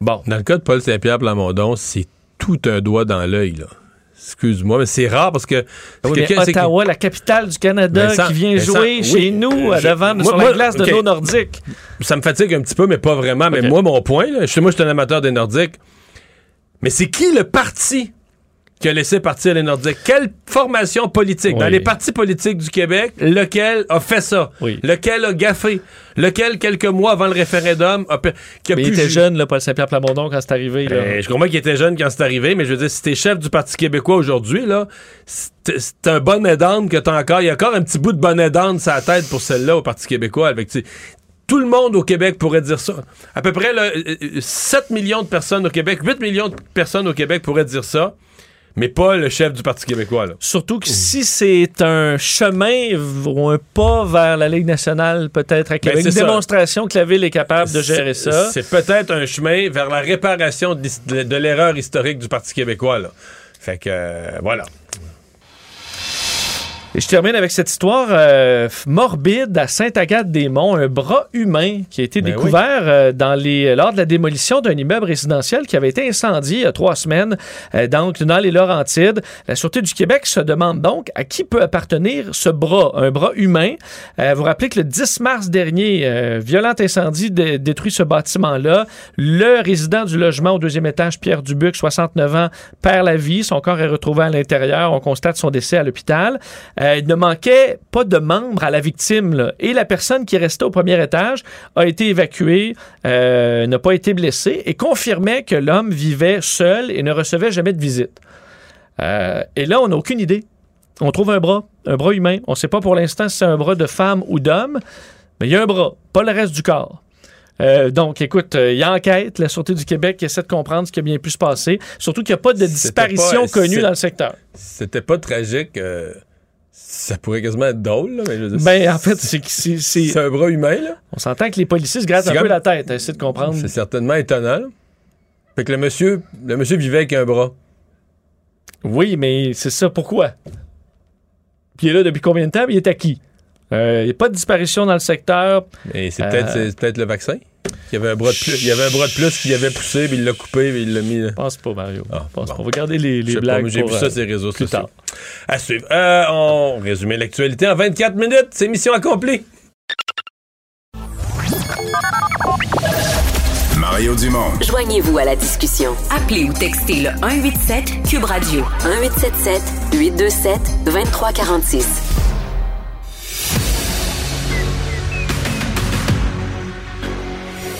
S3: Bon, dans le cas de Paul Saint-Pierre Plamondon, c'est tout un doigt dans l'œil, là. Excuse-moi, mais c'est rare parce que.
S4: Oui,
S3: quelqu'un- c'est que-
S4: Ottawa, la capitale du Canada,
S3: Vincent,
S4: qui vient
S3: Vincent,
S4: jouer
S3: oui,
S4: chez nous,
S3: je-
S4: devant,
S3: moi-
S4: sur
S3: moi,
S4: la glace de nos Nordiques.
S3: ça me fatigue un petit peu, mais pas vraiment. Mais moi, mon point, là, moi, je suis un amateur des Nordiques. Mais c'est qui le parti qui a laissé partir les Nordiques? Quelle formation politique? Dans les partis politiques du Québec, lequel a fait ça?
S4: Oui.
S3: Lequel a gaffé? Lequel, quelques mois avant le référendum, a, qui a
S4: Mais
S3: pu
S4: il était jeune, là, Paul Saint-Pierre Plamondon, quand c'est arrivé. là.
S3: Ben, je comprends qu'il était jeune quand c'est arrivé, mais je veux dire, si t'es chef du Parti québécois aujourd'hui, là, c'est un bonnet d'âne que t'as encore. Il y a encore un petit bout de bonnet d'âne sur la tête pour celle-là au Parti québécois. Avec, tout le monde au Québec pourrait dire ça. À peu près là, euh, euh, 7 millions de personnes au Québec, 8 millions de personnes au Québec pourraient dire ça, mais pas le chef du Parti québécois. Là.
S4: Surtout que si c'est un chemin ou un pas vers la Ligue nationale, peut-être à Québec,
S3: Ben,
S4: une
S3: ça.
S4: démonstration que la ville est capable de gérer ça.
S3: C'est peut-être un chemin vers la réparation de, l'erreur historique du Parti québécois. Là. Fait que, euh, voilà.
S4: Et je termine avec cette histoire euh, morbide à Sainte-Agathe-des-Monts, un bras humain qui a été
S3: Ben
S4: découvert euh, dans les, lors de la démolition d'un immeuble résidentiel qui avait été incendié il y a trois semaines, euh, donc dans les Laurentides. La Sûreté du Québec se demande donc à qui peut appartenir ce bras, un bras humain. Euh, vous rappelez que le 10 mars dernier, euh, violent incendie dé- détruit ce bâtiment-là. Le résident du logement au deuxième étage, Pierre Dubuc, 69 ans, perd la vie. Son corps est retrouvé à l'intérieur. On constate son décès à l'hôpital. Euh, il ne manquait pas de membres à la victime. là. Et la personne qui restait au premier étage a été évacuée, euh, n'a pas été blessée et confirmait que l'homme vivait seul et ne recevait jamais de visite. Euh, et là, on n'a aucune idée. On trouve un bras, un bras humain. On ne sait pas pour l'instant si c'est un bras de femme ou d'homme, mais il y a un bras, pas le reste du corps. Euh, donc, écoute, euh, il y a enquête, la Sûreté du Québec essaie de comprendre ce qui a bien pu se passer, surtout qu'il n'y a pas de disparition
S3: pas-
S4: connue dans le secteur.
S3: C'était pas tragique. euh, ça pourrait quasiment être drôle, là, mais je veux dire,
S4: Ben, en fait, c'est c'est-
S3: un bras humain, là.
S4: On s'entend que les policiers se grattent un peu la tête, essayer de comprendre.
S3: C'est certainement étonnant. là. Fait que le monsieur, le monsieur vivait avec un bras.
S4: Oui, mais c'est ça, pourquoi? Puis il est là depuis combien de temps? Il est à qui? Euh, il n'y a pas de disparition dans le secteur.
S3: Et c'est
S4: Euh,
S3: peut-être c'est peut-être le vaccin. Il y avait un bras de plus, il y avait un bras de plus qui avait poussé, puis il l'a coupé, puis il l'a mis.
S4: Je pense pas, Mario.
S3: Ah,
S4: Je pense
S3: bon.
S4: pas. On va garder les,
S3: Je
S4: les blagues
S3: J'ai vu ça
S4: euh,
S3: sur les réseaux
S4: plus
S3: sociaux.
S4: tard.
S3: À suivre. Euh, on résume l'actualité en 24 minutes. C'est mission accomplie.
S2: Mario Dumont.
S1: Joignez-vous à la discussion. Appelez ou textez le 187 Cube Radio 1877 827 2346.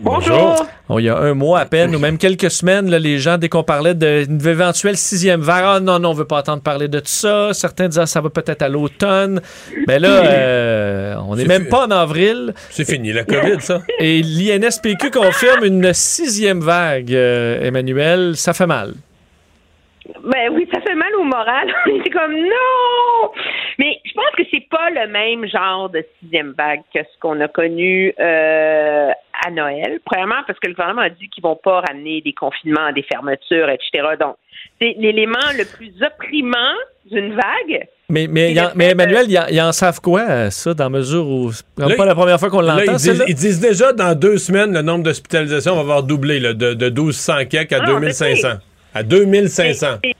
S12: Bonjour.
S4: Bon, il y a un mois à peine, ou même quelques semaines, là, les gens, dès qu'on parlait d'une éventuelle sixième vague, ah non, non, on veut pas entendre parler de tout ça. Certains disaient, ça va peut-être à l'automne. Mais là, euh, on n'est même pas en avril.
S3: C'est fini, la COVID, ça.
S4: Et l'INSPQ confirme une sixième vague, euh, Emmanuel. Ça fait mal.
S12: Ben oui, ça fait mal au moral. C'est comme non! Mais je pense que c'est pas le même genre de sixième vague que ce qu'on a connu euh, à Noël. Premièrement, parce que le gouvernement a dit qu'ils vont pas ramener des confinements, des fermetures, etc. Donc, c'est l'élément le plus opprimant d'une vague.
S4: Mais, mais,
S12: Et
S4: y en-
S12: le
S4: mais
S12: fait
S4: Emmanuel, ils en- savent quoi, euh, ça, dans mesure où c'est pas la première fois qu'on l'entend,
S3: ils, disent, ils disent déjà dans deux semaines, le nombre d'hospitalisations va avoir doublé là, de, de 1200 quelques à
S12: Ah non,
S3: 2500. À 2500.
S12: C'est-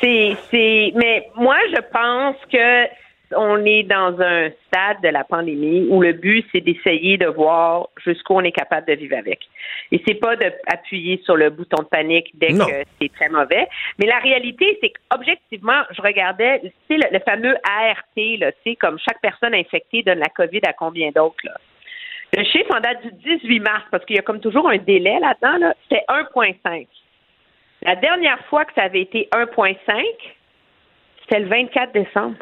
S12: C'est, c'est, mais moi, je pense que on est dans un stade de la pandémie où le but, c'est d'essayer de voir jusqu'où on est capable de vivre avec. Et c'est pas d'appuyer sur le bouton de panique dès
S3: Non.
S12: que c'est très mauvais. Mais la réalité, c'est qu'objectivement, je regardais, tu sais, le, le fameux ART, là, tu sais, comme chaque personne infectée donne la COVID à combien d'autres, là. Le chiffre en date du 18 mars, parce qu'il y a comme toujours un délai là-dedans, là, c'était 1,5. La dernière fois que ça avait été 1,5, c'était le 24 décembre.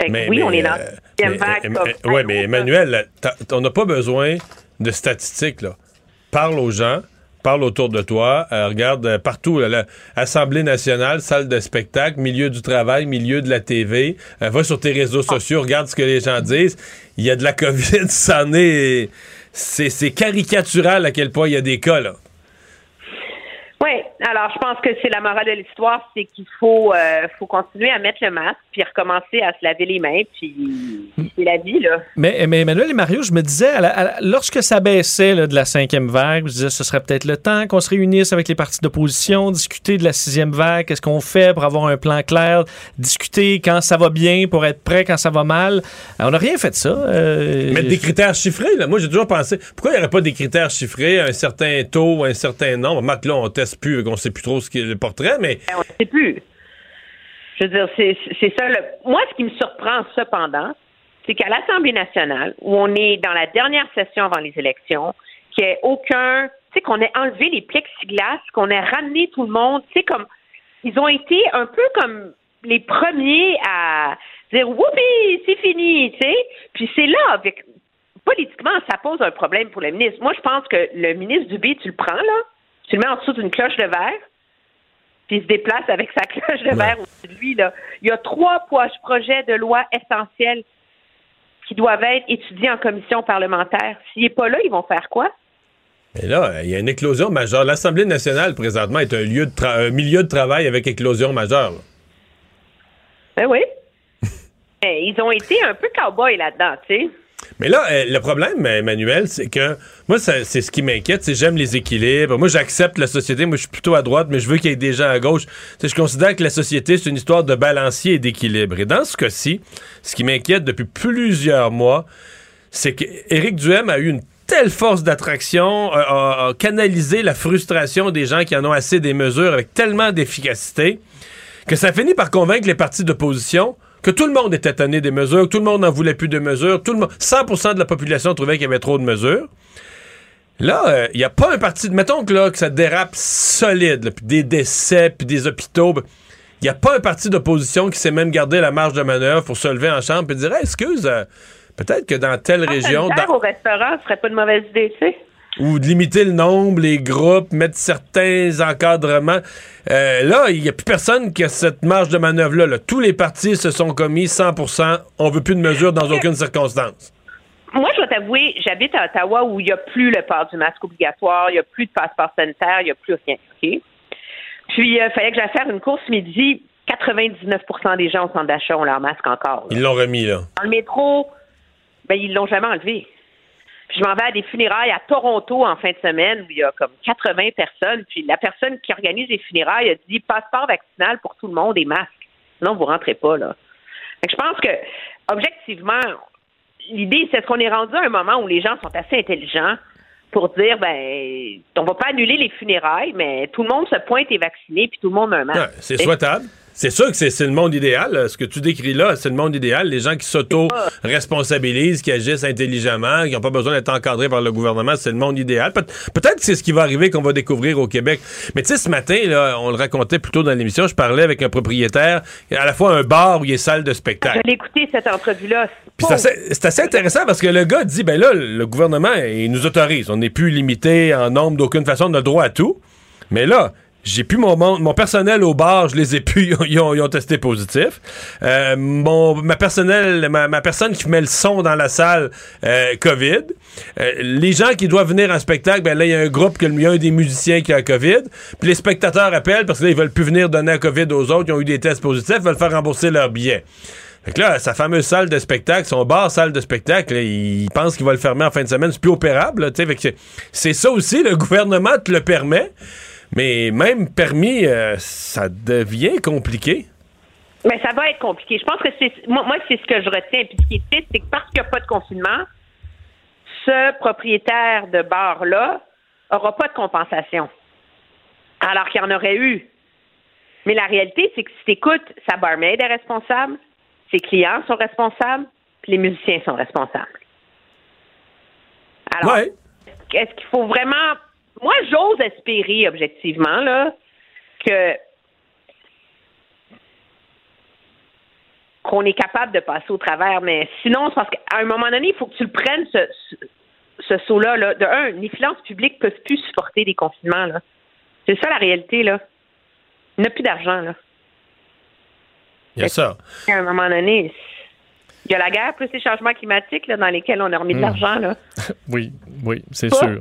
S12: Fait que oui, on est dans la deuxième
S3: mais-
S12: vague.
S3: mais- mais- mais
S12: gros
S3: Emmanuel, on n'a pas besoin de statistiques. Là. Parle aux gens, parle autour de toi, euh, regarde euh, partout, là, Assemblée nationale, salle de spectacle, milieu du travail, milieu de la TV, euh, va sur tes réseaux sociaux, regarde ce que les gens disent. Il y a de la COVID, c'en est... C'est c'est caricatural à quel point il y a des cas, là.
S12: Wait, Alors, je pense que c'est la morale de l'histoire, c'est qu'il faut, euh, faut continuer à mettre le masque, puis recommencer à se laver les mains, puis c'est la vie, là.
S4: Mais, mais Emmanuel et Mario, je me disais, à la- à la- lorsque ça baissait là, de la cinquième vague, je me disais, ce serait peut-être le temps qu'on se réunisse avec les partis d'opposition, discuter de la sixième vague, qu'est-ce qu'on fait pour avoir un plan clair, discuter quand ça va bien pour être prêt quand ça va mal. On n'a rien fait de ça. euh,
S3: Mettre des critères chiffrés, là. Moi, j'ai toujours pensé, pourquoi il n'y aurait pas des critères chiffrés, un certain taux, un certain nombre? Marc, là, on teste plus, on sait plus trop ce qu'est le portrait, mais
S12: Ben, on ne sait plus. Je veux dire, c'est c'est ça. Le... Moi, ce qui me surprend cependant, c'est qu'à l'Assemblée nationale, où on est dans la dernière session avant les élections, qu'il n'y ait aucun. Tu sais, qu'on ait enlevé les plexiglas, qu'on ait ramené tout le monde. Tu sais, comme. Ils ont été un peu comme les premiers à dire Whoopi, c'est fini, tu sais. Puis c'est là, avec. Politiquement, ça pose un problème pour le ministre. Moi, je pense que le ministre Dubé, tu le prends, là, tu le mets en dessous d'une cloche de verre, puis il se déplace avec sa cloche de verre au-dessus de lui. Là. Il y a trois projets de loi essentiels qui doivent être étudiés en commission parlementaire. S'il n'est pas là, ils vont faire quoi?
S3: là, il y a une éclosion majeure. L'Assemblée nationale, présentement, est un, lieu de un milieu de travail avec éclosion majeure. là.
S12: Ben oui. Ils ont été un peu cow-boys là-dedans, tu sais.
S3: Mais là, euh, le problème, Emmanuel, c'est que moi, c'est ce qui m'inquiète, c'est j'aime les équilibres. Moi, j'accepte la société. Moi, je suis plutôt à droite, mais je veux qu'il y ait des gens à gauche. Je considère que la société, c'est une histoire de balancier et d'équilibre. Et dans ce cas-ci, ce qui m'inquiète depuis plusieurs mois, c'est qu'Éric Duhem a eu une telle force d'attraction, a canalisé la frustration des gens qui en ont assez des mesures avec tellement d'efficacité, que ça finit par convaincre les partis d'opposition que tout le monde était tanné des mesures, que tout le monde n'en voulait plus de mesures, tout le monde, 100% de la population trouvait qu'il y avait trop de mesures. Là, il n'y a pas un parti, mettons que là, que ça dérape solide, là, puis des décès, puis des hôpitaux, il n'y a pas un parti d'opposition qui sait même garder la marge de manœuvre pour se lever en chambre et dire Hey, excuse, euh, peut-être que dans telle région,
S12: Sanitaire
S3: dans-
S12: au restaurant, ce serait pas une mauvaise idée, tu sais.
S3: Ou de limiter le nombre, les groupes, mettre certains encadrements. Euh, là, il n'y a plus personne qui a cette marge de manœuvre-là. là. Tous les partis se sont commis 100% on veut plus de mesures dans aucune circonstance.
S12: Moi, je dois t'avouer, j'habite à Ottawa où il n'y a plus le port du masque obligatoire, il n'y a plus de passeport sanitaire, il n'y a plus rien. Puis, il fallait que j'aille faire une course midi. 99% des gens au centre d'achat ont leur masque encore. là.
S3: Ils l'ont remis, là.
S12: Dans le métro, ben, ils l'ont jamais enlevé. Puis je m'en vais à des funérailles à Toronto en fin de semaine où il y a comme 80 personnes. Puis la personne qui organise les funérailles a dit passeport vaccinal pour tout le monde et masque. Sinon, vous rentrez pas, là. Que je pense que, objectivement, l'idée, c'est qu'on est rendu à un moment où les gens sont assez intelligents pour dire, ben, on va pas annuler les funérailles, mais tout le monde se pointe et vacciné, puis tout le monde a un masque.
S3: C'est souhaitable. C'est sûr que c'est le monde idéal. là. Ce que tu décris là, c'est le monde idéal. Les gens qui s'auto-responsabilisent, qui agissent intelligemment, qui n'ont pas besoin d'être encadrés par le gouvernement, c'est le monde idéal. Peut- Peut-être que c'est ce qui va arriver qu'on va découvrir au Québec. Mais tu sais, ce matin, là, on le racontait plus tôt dans l'émission, je parlais avec un propriétaire, à la fois un bar où il y a salle de spectacle.
S12: Je l'ai écouté, cette entrevue-là.
S3: C'est assez, intéressant parce que le gars dit ben là, le gouvernement, il nous autorise. On n'est plus limité en nombre d'aucune façon, on a le droit à tout. Mais là, j'ai plus mon, mon, mon personnel au bar, je les ai plus, ils ont, ils ont testé positif. Euh, mon, ma personnel, ma, ma personne qui met le son dans la salle, euh, COVID. Euh, les gens qui doivent venir en spectacle, ben là, il y a un groupe, il y a un des musiciens qui a COVID. Puis les spectateurs appellent parce que là, ils veulent plus venir donner la COVID aux autres, ils ont eu des tests positifs, ils veulent faire rembourser leur billet. Fait que là, sa fameuse salle de spectacle, son bar salle de spectacle, là, il pense qu'il va le fermer en fin de semaine. C'est plus opérable. là. Fait c'est ça aussi, le gouvernement te le permet. Mais même permis, euh, ça devient compliqué.
S12: Mais ça va être compliqué. Je pense que c'est moi, moi c'est ce que je retiens. Puis ce qui est c'est que parce qu'il n'y a pas de confinement, ce propriétaire de bar-là aura pas de compensation. Alors qu'il y en aurait eu. Mais la réalité, c'est que si tu écoutes, sa barmaid est responsable, ses clients sont responsables, puis les musiciens sont responsables. Alors,
S3: Ouais.
S12: est-ce qu'il faut vraiment. Moi, j'ose espérer, objectivement, là, que qu'on est capable de passer au travers, mais sinon, c'est parce qu'à un moment donné, il faut que tu le prennes, ce, ce, ce saut-là. Là. De un, les finances publiques ne peuvent plus supporter des confinements. Là. C'est ça la réalité. Là. Il n'y a plus d'argent. Là.
S3: Il y a ça.
S12: À un moment donné, il y a la guerre plus les changements climatiques là, dans lesquels on a remis de
S4: Mm.
S12: l'argent. Là.
S4: Oui, oui, c'est
S12: Pas.
S4: sûr.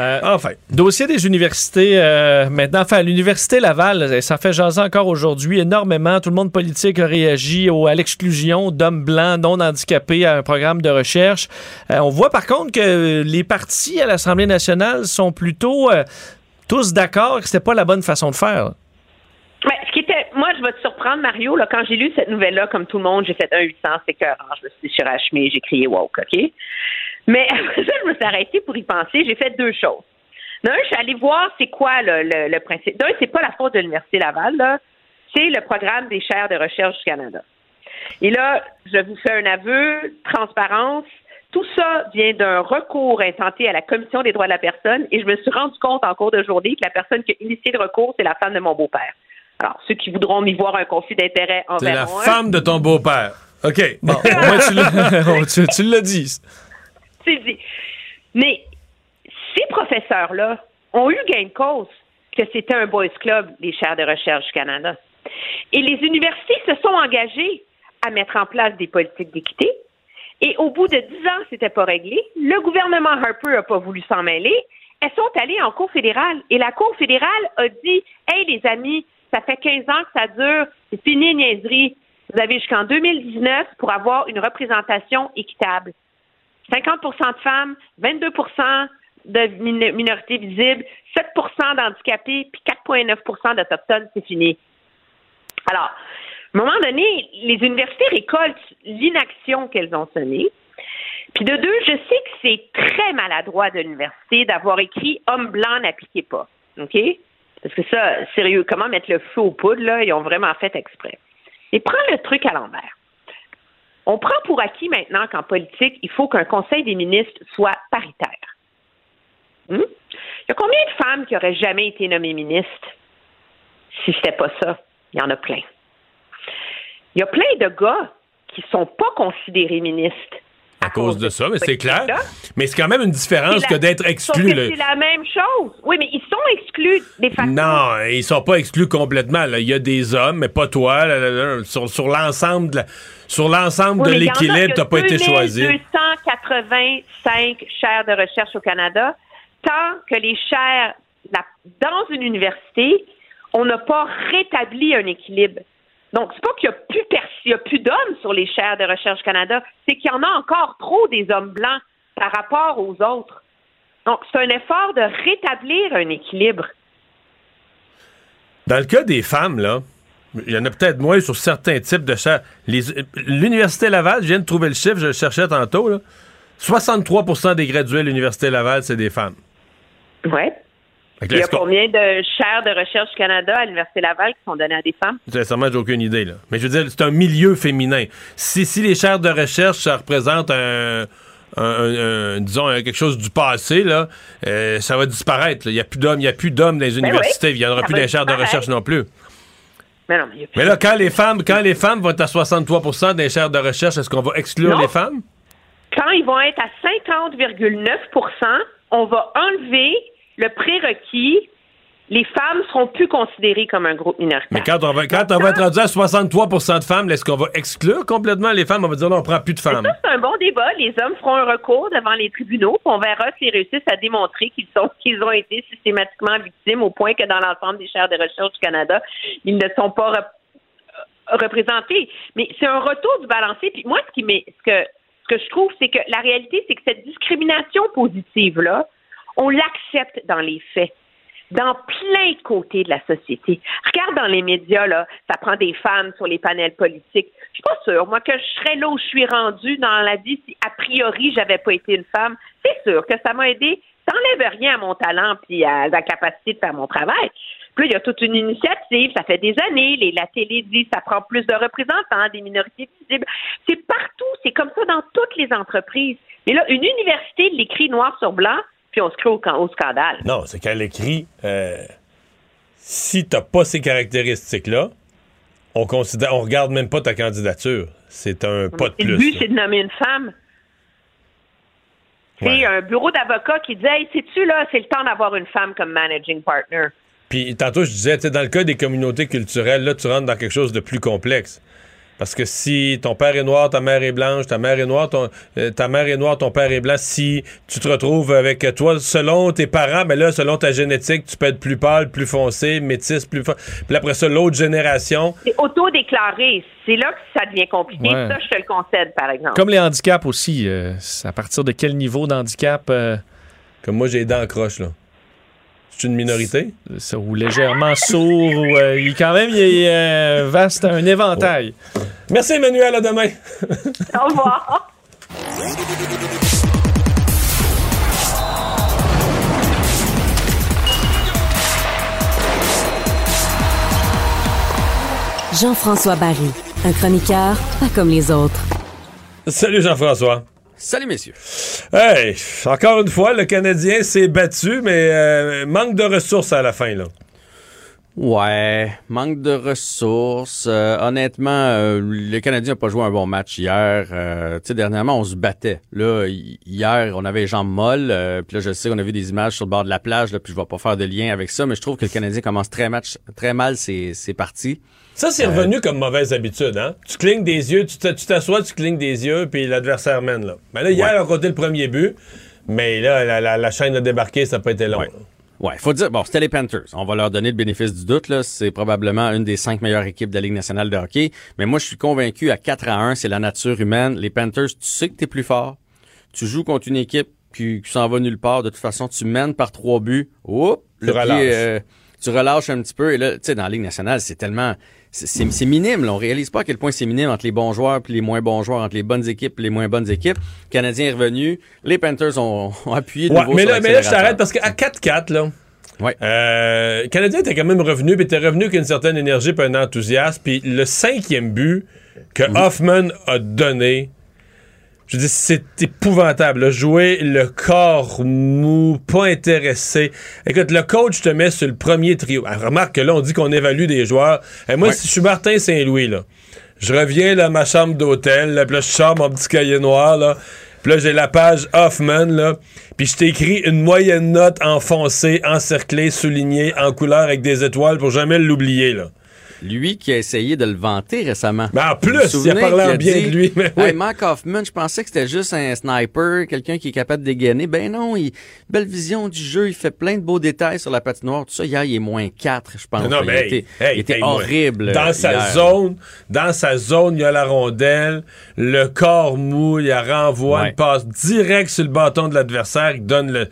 S4: Euh, enfin. Dossier des universités, euh, maintenant, enfin, l'Université Laval, ça fait jaser encore aujourd'hui énormément. Tout le monde politique a réagi au, à l'exclusion d'hommes blancs non handicapés à un programme de recherche. Euh, on voit par contre que les partis à l'Assemblée nationale sont plutôt tous d'accord que c'était pas la bonne façon de faire.
S12: Ouais, ce qui était, moi, je vais te surprendre, Mario. Là, quand j'ai lu cette nouvelle-là, comme tout le monde, j'ai fait un 800, c'est cœur. Je me suis déchiré à chemise, j'ai crié woke, OK? Mais après ça, je me suis arrêtée pour y penser. J'ai fait deux choses. D'un, je suis allée voir c'est quoi le, le, le principe. D'un, c'est pas la faute de l'Université Laval, là. C'est le programme des chaires de recherche du Canada. Et là, je vous fais un aveu, transparence. Tout ça vient d'un recours intenté à la Commission des droits de la personne et je me suis rendu compte en cours de journée que la personne qui a initié le recours, c'est la femme de mon beau-père. Alors, ceux qui voudront m'y voir un conflit d'intérêt en
S3: C'est la femme de ton beau-père. OK.
S4: Bon, au moins, tu l'as- tu l'as dit.
S12: Mais ces professeurs-là ont eu gain de cause que c'était un boys club, les chaires de recherche du Canada. Et les universités se sont engagées à mettre en place des politiques d'équité. Et au bout de dix ans, c'était pas réglé. Le gouvernement Harper n'a pas voulu s'en mêler. Elles sont allées en Cour fédérale. Et la Cour fédérale a dit Hey, les amis, ça fait 15 ans que ça dure. C'est fini, niaiserie. Vous avez jusqu'en 2019 pour avoir une représentation équitable. 50% de femmes, 22% de min- minorités visibles, 7% d'handicapés, puis 4,9% d'Autochtones, c'est fini. Alors, à un moment donné, les universités récoltent l'inaction qu'elles ont sonnée. Puis de deux, je sais que c'est très maladroit de l'université d'avoir écrit Homme blanc n'appliquez pas. OK? Parce que ça, sérieux, comment mettre le feu aux poudres, là, ils ont vraiment fait exprès. Et prends le truc à l'envers. On prend pour acquis maintenant qu'en politique, il faut qu'un conseil des ministres soit paritaire. Hmm? Il y a combien de femmes qui auraient jamais été nommées ministres? Si c'était pas ça? Il y en a plein. Il y a plein de gars qui sont pas considérés ministres.
S3: À cause de ça, mais c'est clair. Mais c'est quand même une différence que d'être exclu.
S12: C'est la même chose. Oui, mais ils sont exclus des facteurs.
S3: Non, ils sont pas exclus complètement. là. Il y a des hommes, mais pas toi. là, là, là. sur sur l'ensemble de la- sur l'ensemble
S12: Oui,
S3: de l'équilibre, t'as pas été choisi.
S12: 2285 chaires de recherche au Canada. Tant que les chaires dans une université, on n'a pas rétabli un équilibre. Donc, c'est pas qu'il y a plus d'hommes sur les chaires de recherche Canada, c'est qu'il y en a encore trop des hommes blancs par rapport aux autres. Donc, c'est un effort de rétablir un équilibre.
S3: Dans le cas des femmes, là, il y en a peut-être moins sur certains types de chaires. L'Université Laval, je viens de trouver le chiffre, je le cherchais tantôt, là. 63% des gradués de l'Université Laval, c'est des femmes.
S12: Ouais. Il y a combien de chaires de recherche Canada à l'Université Laval qui sont données à des femmes?
S3: Sincèrement, j'ai aucune idée. Là. Mais je veux dire, c'est un milieu féminin. Si, si les chaires de recherche, ça représente un, un- un- un- disons, quelque chose du passé, là, euh, ça va disparaître. Il n'y a plus d'hommes, il y a plus d'hommes dans les
S12: Ben
S3: universités.
S12: oui,
S3: il n'y en aura plus des chaires de recherche non plus.
S12: Mais non, mais
S3: Mais là, quand les femmes, quand les femmes vont être à 63% des chaires de recherche, est-ce qu'on va exclure
S12: Non.
S3: les femmes?
S12: quand ils vont être à 50,9% on va enlever le prérequis. Les femmes seront plus considérées comme un groupe minoritaire.
S3: Mais quand on va, quand on va être rendu à 63% de femmes, est-ce qu'on va exclure complètement les femmes? On va dire, non, on prend plus de femmes.
S12: C'est un bon débat. Les hommes feront un recours devant les tribunaux, puis on verra s'ils réussissent à démontrer qu'ils sont qu'ils ont été systématiquement victimes au point que dans l'ensemble des chaires de recherche du Canada, ils ne sont pas rep- représentés. Mais c'est un retour du balancier. Puis moi, ce qui ce que ce que je trouve, c'est que la réalité, c'est que cette discrimination positive-là, on l'accepte dans les faits dans plein de côtés de la société. Regarde dans les médias, ça prend des femmes sur les panels politiques. Je suis pas sûre, moi, que je serais là où je suis rendue dans la vie si, a priori, j'avais pas été une femme. C'est sûr que ça m'a aidé. Ça n'enlève rien à mon talent puis à la capacité de faire mon travail. Puis là, il y a toute une initiative, ça fait des années, les, la télé dit ça prend plus de représentants, des minorités visibles. C'est partout, c'est comme ça dans toutes les entreprises. Mais là, une université l'écrit noir sur blanc, puis on se crée au, au scandale.
S3: Non, c'est qu'elle écrit euh, si t'as pas ces caractéristiques-là, on considère, on regarde même pas ta candidature. C'est un pas de plus.
S12: Le but, c'est de nommer une femme.
S3: Ouais.
S12: C'est un bureau d'avocats qui dit Hey, sais-tu, là, c'est le temps d'avoir une femme comme managing partner.
S3: Puis tantôt, je disais, dans le cas des communautés culturelles, là, tu rentres dans quelque chose de plus complexe. Parce que si ton père est noir, ta mère est blanche, ta mère est noire, ton, euh, ta mère est noire, ton père est blanc, si tu te retrouves avec euh, toi, selon tes parents, mais là, selon ta génétique, tu peux être plus pâle, plus foncé, métis, plus fort. Puis après ça, l'autre génération.
S12: C'est auto-déclaré. C'est là que ça devient compliqué.
S4: Ouais.
S12: Ça, je te le concède, par exemple.
S4: Comme les handicaps aussi. euh, à partir de quel niveau d'handicap euh,
S3: Comme moi, j'ai les dents croches, là. C'est une minorité?
S4: ça, ou légèrement sourd, ou euh, il quand même il est euh, vaste, un éventail.
S3: Merci, Emmanuel. À demain.
S12: Au revoir.
S1: Jean-François Barry, un chroniqueur pas comme les autres.
S3: Salut, Jean-François.
S13: Salut, messieurs.
S3: Hey, encore une fois, le Canadien s'est battu, mais euh, manque de ressources à la fin, là.
S13: Ouais, manque de ressources. Euh, honnêtement, euh, le Canadien n'a pas joué un bon match hier. Euh, tu sais, dernièrement, on se battait. Là, hi- hier, on avait les jambes molles. euh, puis là, je sais qu'on a vu des images sur le bord de la plage. Là, puis je vais pas faire de lien avec ça, mais je trouve que le Canadien commence très match, très mal ses, ses parties.
S3: Ça, c'est revenu comme mauvaise habitude, hein? Tu clignes des yeux, tu t'a- tu t'assois, tu clignes des yeux, puis l'adversaire mène, là. Mais là, hier,
S13: Ouais.
S3: on a compté le premier but, mais là, la, la- la chaîne a débarqué, ça n'a pas été long.
S13: Ouais. Ouais, faut dire, bon, c'était les Panthers. On va leur donner le bénéfice du doute, là. C'est probablement une des cinq meilleures équipes de la Ligue nationale de hockey. Mais moi, je suis convaincu à 4 à 1, c'est la nature humaine. Les Panthers, tu sais que t'es plus fort. Tu joues contre une équipe qui, qui s'en va nulle part. De toute façon, tu mènes par trois buts. Oups,
S3: Tu
S13: pied,
S3: relâches.
S13: euh, tu relâches un petit peu. Et là, tu sais, dans la Ligue nationale, c'est tellement... C'est minime, là. On réalise pas à quel point c'est minime entre les bons joueurs puis les moins bons joueurs, entre les bonnes équipes et les moins bonnes équipes. Le Canadien est revenu. Les Panthers ont, ont appuyé de
S3: Ouais,
S13: nouveau
S3: mais,
S13: sur
S3: là, mais là, je t'arrête parce qu'à 4-4, là,
S13: Ouais.
S3: euh, le Canadien était quand même revenu, puis était revenu avec une certaine énergie puis un enthousiasme. Puis le cinquième but que
S13: Mhm.
S3: Hoffman a donné, je dis, c'est épouvantable. là. Jouer le corps mou, pas intéressé. Écoute, le coach te met sur le premier trio. Ah, remarque que là, on dit qu'on évalue des joueurs. Et moi,
S13: Ouais.
S3: si je suis Martin Saint-Louis, là, je reviens là, à ma chambre d'hôtel, là, puis là, je sors mon petit cahier noir, là. Puis là, j'ai la page Hoffman, là. Puis je t'écris une moyenne note enfoncée, encerclée, soulignée, en couleur avec des étoiles pour jamais l'oublier, là.
S13: Lui qui a essayé de le vanter récemment.
S3: Mais en
S13: Vous
S3: plus, il a parlé en bien
S13: dit,
S3: de lui, mais oui.
S13: Hey, Mark Hoffman, je pensais que c'était juste un sniper, quelqu'un qui est capable de dégainer. Ben non, il belle vision du jeu, il fait plein de beaux détails sur la patinoire. Tout ça, hier, il est moins 4, je pense.
S3: Non,
S13: il
S3: mais hey, hey,
S13: il était
S3: hey,
S13: horrible.
S3: Dans
S13: euh,
S3: sa zone, dans sa zone, il y a la rondelle, le corps mou, il y a renvoi,
S13: Ouais.
S3: il passe direct sur le bâton de l'adversaire, il donne le.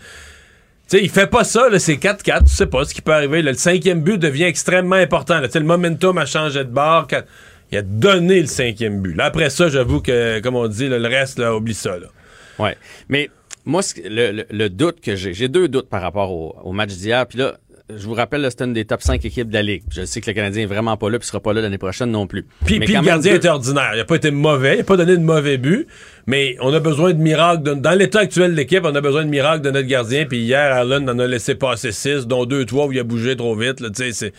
S3: Sais, il fait pas ça, là, c'est 4-4, tu sais pas ce qui peut arriver. là. le cinquième but devient extrêmement important. là. Le momentum a changé de bord. quand- Il a donné le cinquième but. Là, après ça, j'avoue que, comme on dit, là, le reste, là, oublie ça. Là.
S13: Ouais. Mais moi, le, le- le doute que j'ai, j'ai deux doutes par rapport au, au match d'hier. Puis là, je vous rappelle, là, c'est une des top 5 équipes de la Ligue. Je sais que le Canadien est vraiment pas là, puis sera pas là l'année prochaine non plus.
S3: Puis, puis le gardien
S13: deux-
S3: était ordinaire. Il n'a pas été mauvais. Il n'a pas donné de mauvais but. Mais on a besoin de miracles. de- dans l'état actuel de l'équipe, on a besoin de miracles de notre gardien. Puis hier, Allen en a laissé passer six, dont deux, trois où il a bougé trop vite. Là, c'est, c'est-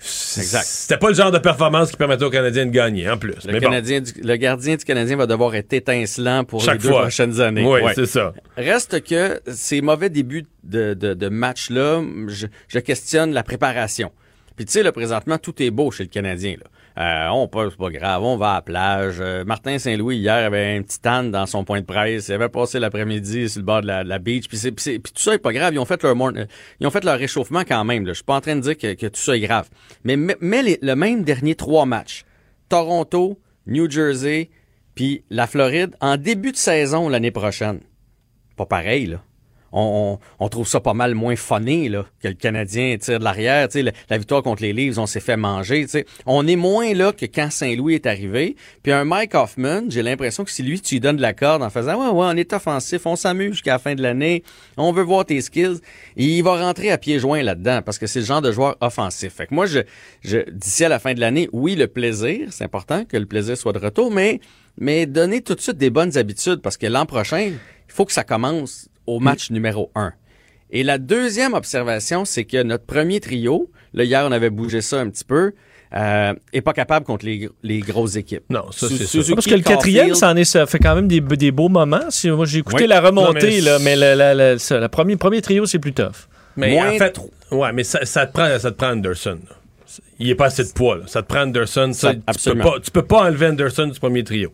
S13: Exact.
S3: C'était pas le genre de performance qui permettait aux Canadiens de gagner, en plus.
S13: Le,
S3: Mais bon,
S13: Canadien du- le gardien du Canadien va devoir être étincelant pour
S3: chaque
S13: les deux
S3: fois.
S13: prochaines années.
S3: Oui,
S13: Ouais.
S3: c'est ça.
S13: Reste que ces mauvais débuts de, de, de match-là, je, je questionne la préparation. Puis tu sais, là, présentement, tout est beau chez le Canadien. Là. Euh, on peut, c'est pas grave, on va à la plage. Euh, Martin Saint-Louis, hier, avait un petit âne dans son point de presse. Il avait passé l'après-midi sur le bord de la, beach. Puis, tout ça est pas grave. Ils ont fait leur, ils ont fait leur réchauffement quand même. Je suis pas en train de dire que, tout ça est grave. Mais le même dernier trois matchs. Toronto, New Jersey, puis la Floride en début de saison l'année prochaine. Pas pareil, là. On, trouve ça pas mal moins funné là, que le Canadien tire de l'arrière. La, la victoire contre les Leafs, on s'est fait manger. On est moins là que quand Saint-Louis est arrivé. Puis un Mike Hoffman, j'ai l'impression que si lui, tu lui donnes de la corde en faisant Ouais, ouais, on est offensif, on s'amuse jusqu'à la fin de l'année, on veut voir tes skills. Il va rentrer à pieds joints là-dedans parce que c'est le genre de joueur offensif. Fait que moi, je, je d'ici à la fin de l'année, oui, le plaisir, c'est important que le plaisir soit de retour, mais, mais donner tout de suite des bonnes habitudes parce que l'an prochain, il faut que ça commence au match numéro un. Et la deuxième observation, c'est que notre premier trio, là, hier, on avait bougé ça un petit peu, euh, est pas capable contre les, les grosses équipes.
S3: Non, ça, c'est sûr.
S4: Parce que le quatrième, ça, en est, ça fait quand même des, des beaux moments. Si, moi, j'ai écouté
S3: Oui.
S4: la remontée,
S3: Non, mais
S4: là, mais le, la- la- ça, le premier, premier trio, c'est plus tough.
S3: Mais
S13: Moins
S3: en fait, ouais, mais ça, ça te prend, ça te prend Anderson. là. il est pas assez de poids. là. Ça te prend Anderson. Ça,
S13: Ça,
S3: tu, peux pas, tu peux pas enlever Anderson du premier trio.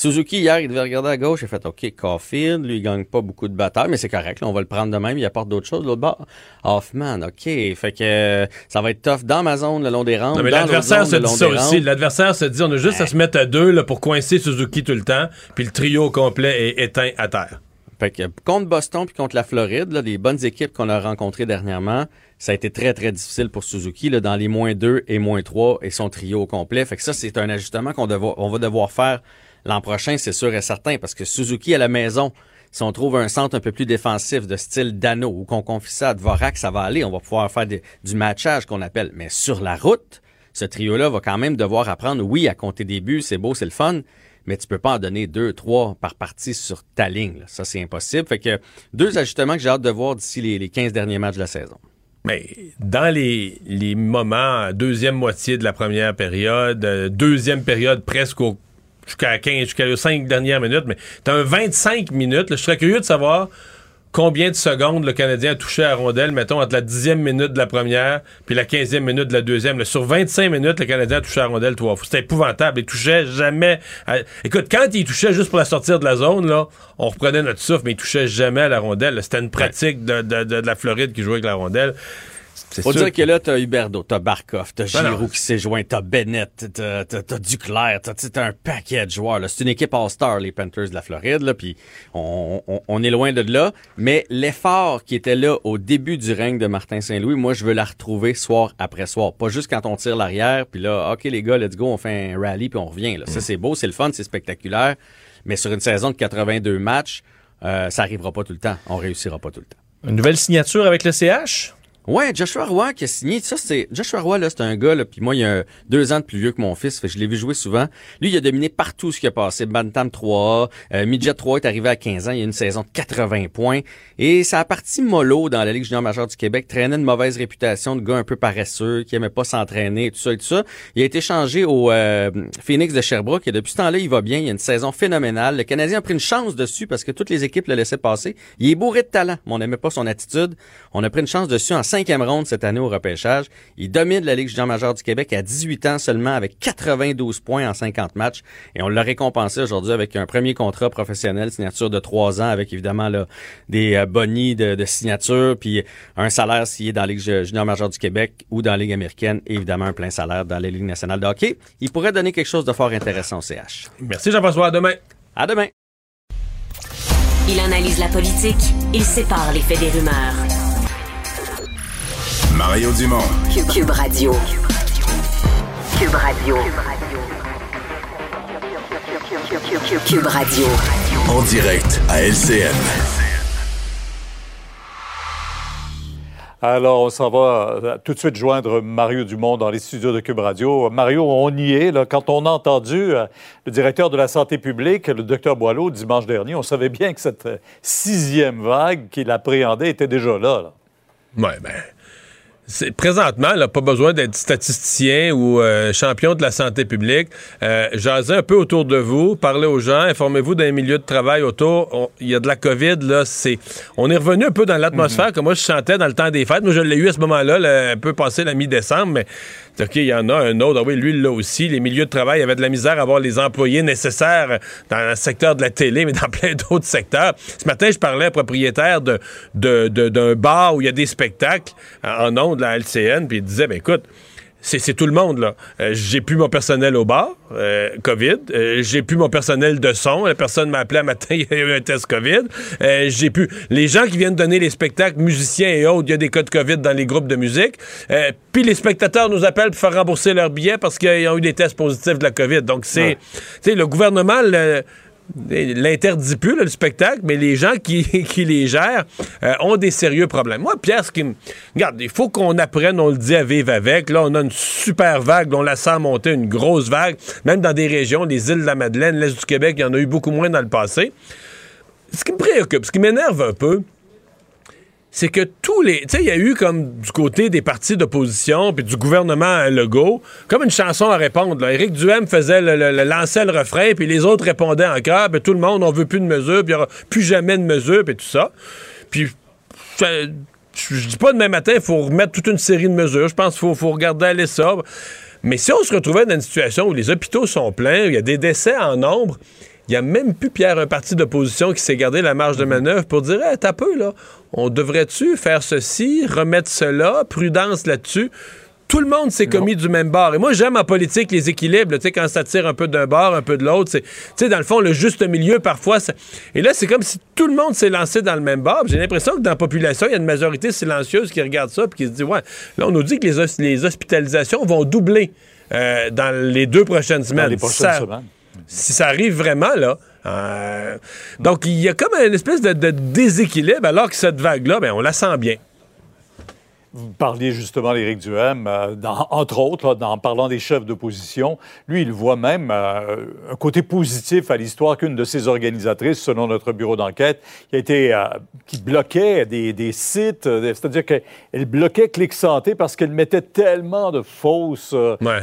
S13: Suzuki, hier, il devait regarder à gauche. Il a fait OK, Caulfield, lui, il gagne pas beaucoup de batailles, mais c'est correct. là, on va le prendre de même. Il apporte d'autres choses. L'autre bord, Hoffman, OK. Fait que ça va être tough dans ma zone le long des rangs.
S3: Non, mais l'adversaire se dit ça aussi. L'adversaire se dit on a juste à se mettre à deux là, pour coincer Suzuki tout le temps, puis le trio complet est éteint à terre.
S13: Fait que contre Boston puis contre la Floride, là, des bonnes équipes qu'on a rencontrées dernièrement, ça a été très, très difficile pour Suzuki, là, dans les moins 2 et moins 3 et son trio au complet. Fait que ça, c'est un ajustement qu'on on va devoir faire l'an prochain, c'est sûr et certain, parce que Suzuki à la maison, si on trouve un centre un peu plus défensif de style Dano ou qu'on confie ça à Dvorak, ça va aller. On va pouvoir faire du matchage qu'on appelle. Mais sur la route, ce trio-là va quand même devoir apprendre, oui, à compter des buts, c'est beau, c'est le fun, mais tu peux pas en donner deux, trois par partie sur ta ligne. Ça, c'est impossible. Fait que deux ajustements que j'ai hâte de voir d'ici les, les 15 derniers matchs de la saison.
S3: Mais dans les, les moments, deuxième moitié de la première période, euh, deuxième période presque au- jusqu'à 15, jusqu'à les 5 dernières minutes, mais t'as un 25 minutes. là, je serais curieux de savoir combien de secondes le Canadien a touché à la rondelle, mettons, entre la dixième minute de la première puis la quinzième minute de la deuxième. Là, sur 25 minutes, le Canadien a touché à la rondelle trois fois. C'était épouvantable. Il touchait jamais... à- Écoute, quand il touchait juste pour la sortir de la zone, là, on reprenait notre souffle, mais il touchait jamais à la rondelle. C'était une pratique de, de- de- de la Floride qui jouait avec la rondelle.
S13: Faut
S3: sûr
S13: dire que là, t'as Huberdo, t'as Barkov, t'as
S3: Ben.
S13: Giroud qui s'est joint, t'as Bennett, t'as, t'as, t'as Duclair, t'as, t'as un paquet de joueurs. là. C'est une équipe All-Star, les Panthers de la Floride, là, puis on, on, on est loin de là. Mais l'effort qui était là au début du règne de Martin Saint-Louis, moi, je veux la retrouver soir après soir. Pas juste quand on tire l'arrière, puis là, OK, les gars, let's go, on fait un rallye, puis on revient. Là.
S3: Mm.
S13: Ça, c'est beau, c'est le fun, c'est spectaculaire. Mais sur une saison de 82 matchs, euh, ça arrivera pas tout le temps. On réussira pas tout le temps.
S4: Une nouvelle signature avec le CH?
S13: Ouais, Joshua Roy qui a signé. Ça, c'est Joshua Roy là, c'est un gars là. Puis moi, il y a deux ans de plus vieux que mon fils. Fait je l'ai vu jouer souvent. Lui, il a dominé partout ce qui a passé. Bantam 3A, euh, Midget 3 est arrivé à 15 ans. Il y a une saison de 80 points. Et ça a parti mollo dans la Ligue junior majeure du Québec. Traînait une mauvaise réputation de gars un peu paresseux, qui aimait pas s'entraîner, tout ça et tout ça. Il a été changé au euh, Phoenix de Sherbrooke. Et depuis ce temps-là, il va bien. Il y a une saison phénoménale. Le Canadien a pris une chance dessus parce que toutes les équipes le laissaient passer. Il est bourré de talent, mais on n'aimait pas son attitude. On a pris une chance dessus en cinquième ronde cette année au repêchage. Il domine la Ligue junior majeure du Québec à 18 ans seulement avec 92 points en 50 matchs. Et on l'a récompensé aujourd'hui avec un premier contrat professionnel, signature de trois ans avec évidemment là, des euh, bonnies de, de signature, puis un salaire s'il est dans la Ligue ju- junior majeure du Québec ou dans la Ligue américaine, et évidemment un plein salaire dans la Ligue nationale de hockey. Il pourrait donner quelque chose de fort intéressant au CH.
S3: Merci Jean-François. À demain.
S13: À demain.
S1: Il analyse la politique, il sépare les faits des rumeurs.
S2: Mario Dumont.
S1: Cube, Cube Radio. Cube Radio. Cube Radio.
S2: En direct à LCN.
S14: Alors, on s'en va euh, tout de suite joindre Mario Dumont dans les studios de Cube Radio. Mario, on y est. Là. Quand on a entendu euh, le directeur de la santé publique, le docteur Boileau, dimanche dernier, on savait bien que cette euh, sixième vague qu'il appréhendait était déjà là. là.
S3: Ouais, ben. Présentement, là, pas besoin d'être statisticien ou euh, champion de la santé publique. Euh, jasez un peu autour de vous, parlez aux gens, informez-vous d'un milieu de travail autour. Il y a de la COVID, là, c'est... On est revenu un peu dans l'atmosphère que moi, je sentais dans le temps des fêtes. Moi, je l'ai eu à ce moment-là, là, un peu passé la mi-décembre, mais OK, il y en a un autre. Ah oui, lui, là aussi. Les milieux de travail avaient de la misère à avoir les employés nécessaires dans le secteur de la télé, mais dans plein d'autres secteurs. Ce matin, je parlais à un propriétaire de, de- de- d'un bar où il y a des spectacles en ondes, la LCN, puis il disait, ben écoute, c'est, tout le monde, là. Euh, j'ai plus mon personnel au bar, euh, COVID. Euh, j'ai plus mon personnel de son. La personne m'a appelé un matin, il y a eu un test COVID. Euh, j'ai plus... Les gens qui viennent donner les spectacles, musiciens et autres, il y a des cas de COVID dans les groupes de musique. Euh, puis les spectateurs nous appellent pour faire rembourser leurs billets parce qu'ils ont eu des tests positifs de la COVID. Donc, c'est...
S14: Ouais.
S3: Tu sais, le gouvernement... le- l'interdit plus, le spectacle, mais les gens qui, qui les gèrent euh, ont des sérieux problèmes. Moi, Pierre, ce qui me... Regarde, il faut qu'on apprenne, on le dit, à vivre avec. Là, on a une super vague, on la sent monter, une grosse vague. Même dans des régions, les îles de la Madeleine, l'Est du Québec, il y en a eu beaucoup moins dans le passé. Ce qui me préoccupe, ce qui m'énerve un peu, c'est que tous les. Tu sais, il y a eu comme du côté des partis d'opposition puis du gouvernement Legault, comme une chanson à répondre. Éric Duhem faisait le, le- le- lançait le refrain, puis les autres répondaient encore, puis tout le monde, on veut plus de mesures, puis il n'y aura plus jamais de mesures, puis tout ça. Puis. je, dis pas demain matin, il faut remettre toute une série de mesures. Je pense qu'il faut, faut regarder aller ça. Mais si on se retrouvait dans une situation où les hôpitaux sont pleins, où il y a des décès en nombre, il n'y a même plus, Pierre, un parti d'opposition qui s'est gardé la marge de manœuvre pour dire hey, t'as peu, là. On devrait-tu faire ceci, remettre cela, prudence là-dessus? Tout le monde s'est commis du même bord. Et moi, j'aime en politique les équilibres, tu sais, quand ça tire un peu d'un bord, un peu de l'autre. Tu sais, dans le fond, le juste milieu, parfois. ça- Et là, c'est comme si tout le monde s'est lancé dans le même bord. J'ai l'impression que dans la population, il y a une majorité silencieuse qui regarde ça et qui se dit Ouais, là, on nous dit que les, hos- les hospitalisations vont doubler euh, dans les deux prochaines semaines.
S14: les prochaines
S3: Ça-
S14: semaines.
S3: Si ça arrive vraiment, là. euh, donc, il y a comme une espèce de, de déséquilibre, alors que cette vague-là, ben, on la sent bien.
S14: Vous parliez justement d'Éric Duhem, euh, dans- entre autres, là, en parlant des chefs d'opposition. Lui, il voit même euh, un côté positif à l'histoire qu'une de ses organisatrices, selon notre bureau d'enquête, qui a été euh, qui bloquait des, des sites, c'est-à-dire qu'elle bloquait Clic Santé parce qu'elle mettait tellement de fausses,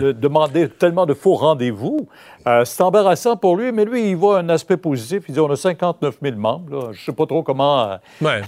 S14: de- demandait tellement de faux rendez-vous. Euh, c'est embarrassant pour lui, mais lui, il voit un aspect positif. Il dit on a 59 000 membres. là. Je ne sais pas trop comment, euh,
S3: Ouais.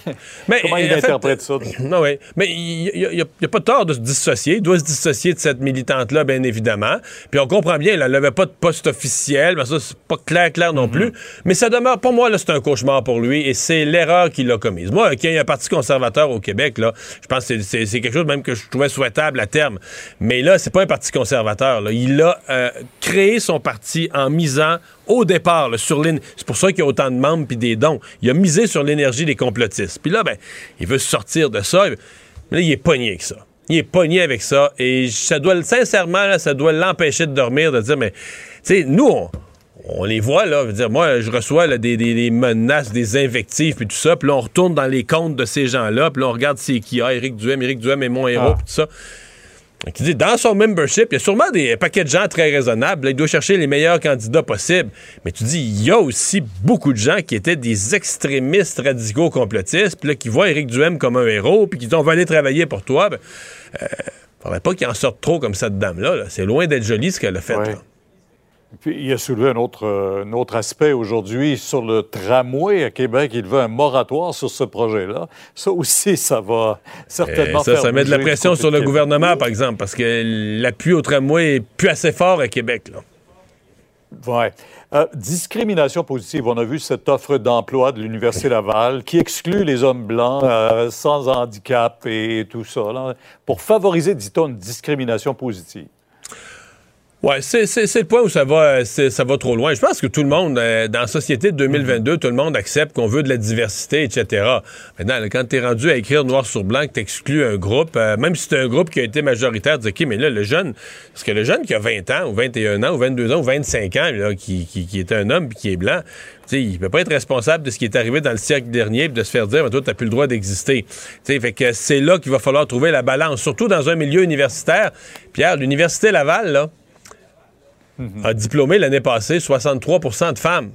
S3: Mais,
S14: comment il
S3: en fait,
S14: interprète ça.
S3: Non, oui. Mais il n'y a, pas tort de se dissocier. Il doit se dissocier de cette militante-là, bien évidemment. Puis on comprend bien, elle n'avait pas de poste officiel. Ben ça, c'est pas clair, clair non plus. Mais ça demeure, pour moi, là, c'est un cauchemar pour lui et c'est l'erreur qu'il a commise. Moi, qu'il y ait un parti conservateur au Québec, là, je pense que c'est- quelque chose même que je trouvais souhaitable à terme. Mais là, c'est pas un parti conservateur. là. Il a euh, créé son parti en misant au départ là, sur l'énergie. C'est pour ça qu'il y a autant de membres puis des dons. Il a misé sur l'énergie des complotistes. Puis là, ben, il veut sortir de ça. Mais là, il est pogné avec ça. Il est pogné avec ça. Et ça doit, sincèrement, là, ça doit l'empêcher de dormir, de dire, mais, tu sais, nous, on, on les voit, là. Je veux dire, moi, je reçois là, des, des- des menaces, des invectives, puis tout ça. Puis là, on retourne dans les comptes de ces gens-là. Puis là, on regarde c'est qui. Ah, Éric Duhem, Éric Duhem est mon héros,
S14: Ah.
S3: puis tout ça. Il dit, dans son membership, il y a sûrement des paquets de gens très raisonnables. Là, il doit chercher les meilleurs candidats possibles. Mais tu dis, il y a aussi beaucoup de gens qui étaient des extrémistes radicaux complotistes, puis là, qui voient Éric Duhem comme un héros, puis qui disent, on va aller travailler pour toi. Ben, euh, faudrait pas qu'il en sorte trop comme cette dame-là. là. C'est loin d'être joli ce qu'elle a fait.
S14: Ouais. Puis, il a soulevé un autre, euh, un autre aspect aujourd'hui sur le tramway à Québec. Il veut un moratoire sur ce projet-là. Ça aussi, ça va certainement
S3: Euh, ça,
S14: faire
S3: ça met de la pression sur le gouvernement, par exemple, parce que l'appui au tramway est plus assez fort à Québec. Là.
S14: Ouais. Euh, discrimination positive. On a vu cette offre d'emploi de l'Université Laval qui exclut les hommes blancs euh, sans handicap et tout ça, là, pour favoriser, dit-on, une discrimination positive.
S3: Ouais, c'est c'est- c'est le point où ça va, euh, c'est- ça va trop loin. Je pense que tout le monde, euh, dans la société de 2022, tout le monde accepte qu'on veut de la diversité, etc. Maintenant, là, quand tu es rendu à écrire noir sur blanc que tu exclus un groupe, euh, même si c'est un groupe qui a été majoritaire, tu dis, OK, mais là, le jeune, parce que le jeune qui a 20 ans, ou 21 ans, ou 22 ans, ou 25 ans, là, qui, qui, qui est un homme puis qui est blanc, tu sais, il peut pas être responsable de ce qui est arrivé dans le siècle dernier puis de se faire dire, mais toi, tu plus le droit d'exister. Tu sais, fait que c'est là qu'il va falloir trouver la balance, surtout dans un milieu universitaire. Pierre, l'Université Laval, là, a diplômé l'année passée 63% de femmes.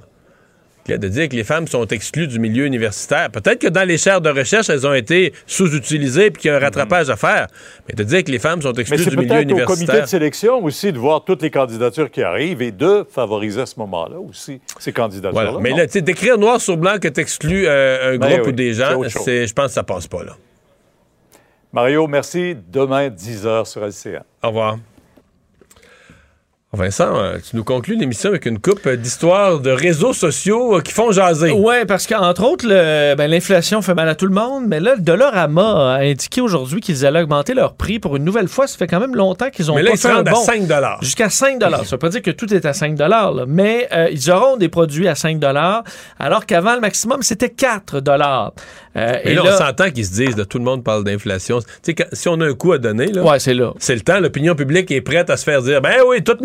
S3: De dire que les femmes sont exclues du milieu universitaire. Peut-être que dans les chaires de recherche, elles ont été sous-utilisées puis qu'il y a un rattrapage à faire. Mais de dire que les femmes sont exclues du milieu
S14: peut-être au comité
S3: universitaire.
S14: de sélection aussi de voir toutes les candidatures qui arrivent et de favoriser à ce moment-là aussi ces candidatures-là.
S3: Voilà. Mais là, tu sais, d'écrire noir sur blanc que tu exclues un
S14: Ben
S3: groupe
S14: oui,
S3: ou des gens, je pense que ça passe pas, là.
S14: Mario, merci. Demain, 10h sur LCA.
S3: Au revoir. Vincent, euh, tu nous conclus l'émission avec une coupe d'histoires de réseaux sociaux euh, qui font jaser.
S4: Oui, parce qu'entre autres, le- ben, l'inflation fait mal à tout le monde, mais là, le Dollarama a indiqué aujourd'hui qu'ils allaient augmenter leur prix pour une nouvelle fois. Ça fait quand même longtemps qu'ils ont
S3: Mais là,
S4: pas
S3: ils
S4: fait un
S3: à
S4: bond.
S3: 5
S4: Jusqu'à 5 Ça veut pas dire que tout est à 5 là, mais euh, ils auront des produits à 5 alors qu'avant, le maximum, c'était 4 euh,
S3: Et là, on s'entend qu'ils se disent, là, tout le monde parle d'inflation. Si on a un coup à donner, là,
S4: Ouais, c'est là.
S3: c'est le temps, l'opinion publique est prête à se faire dire, ben oui, tout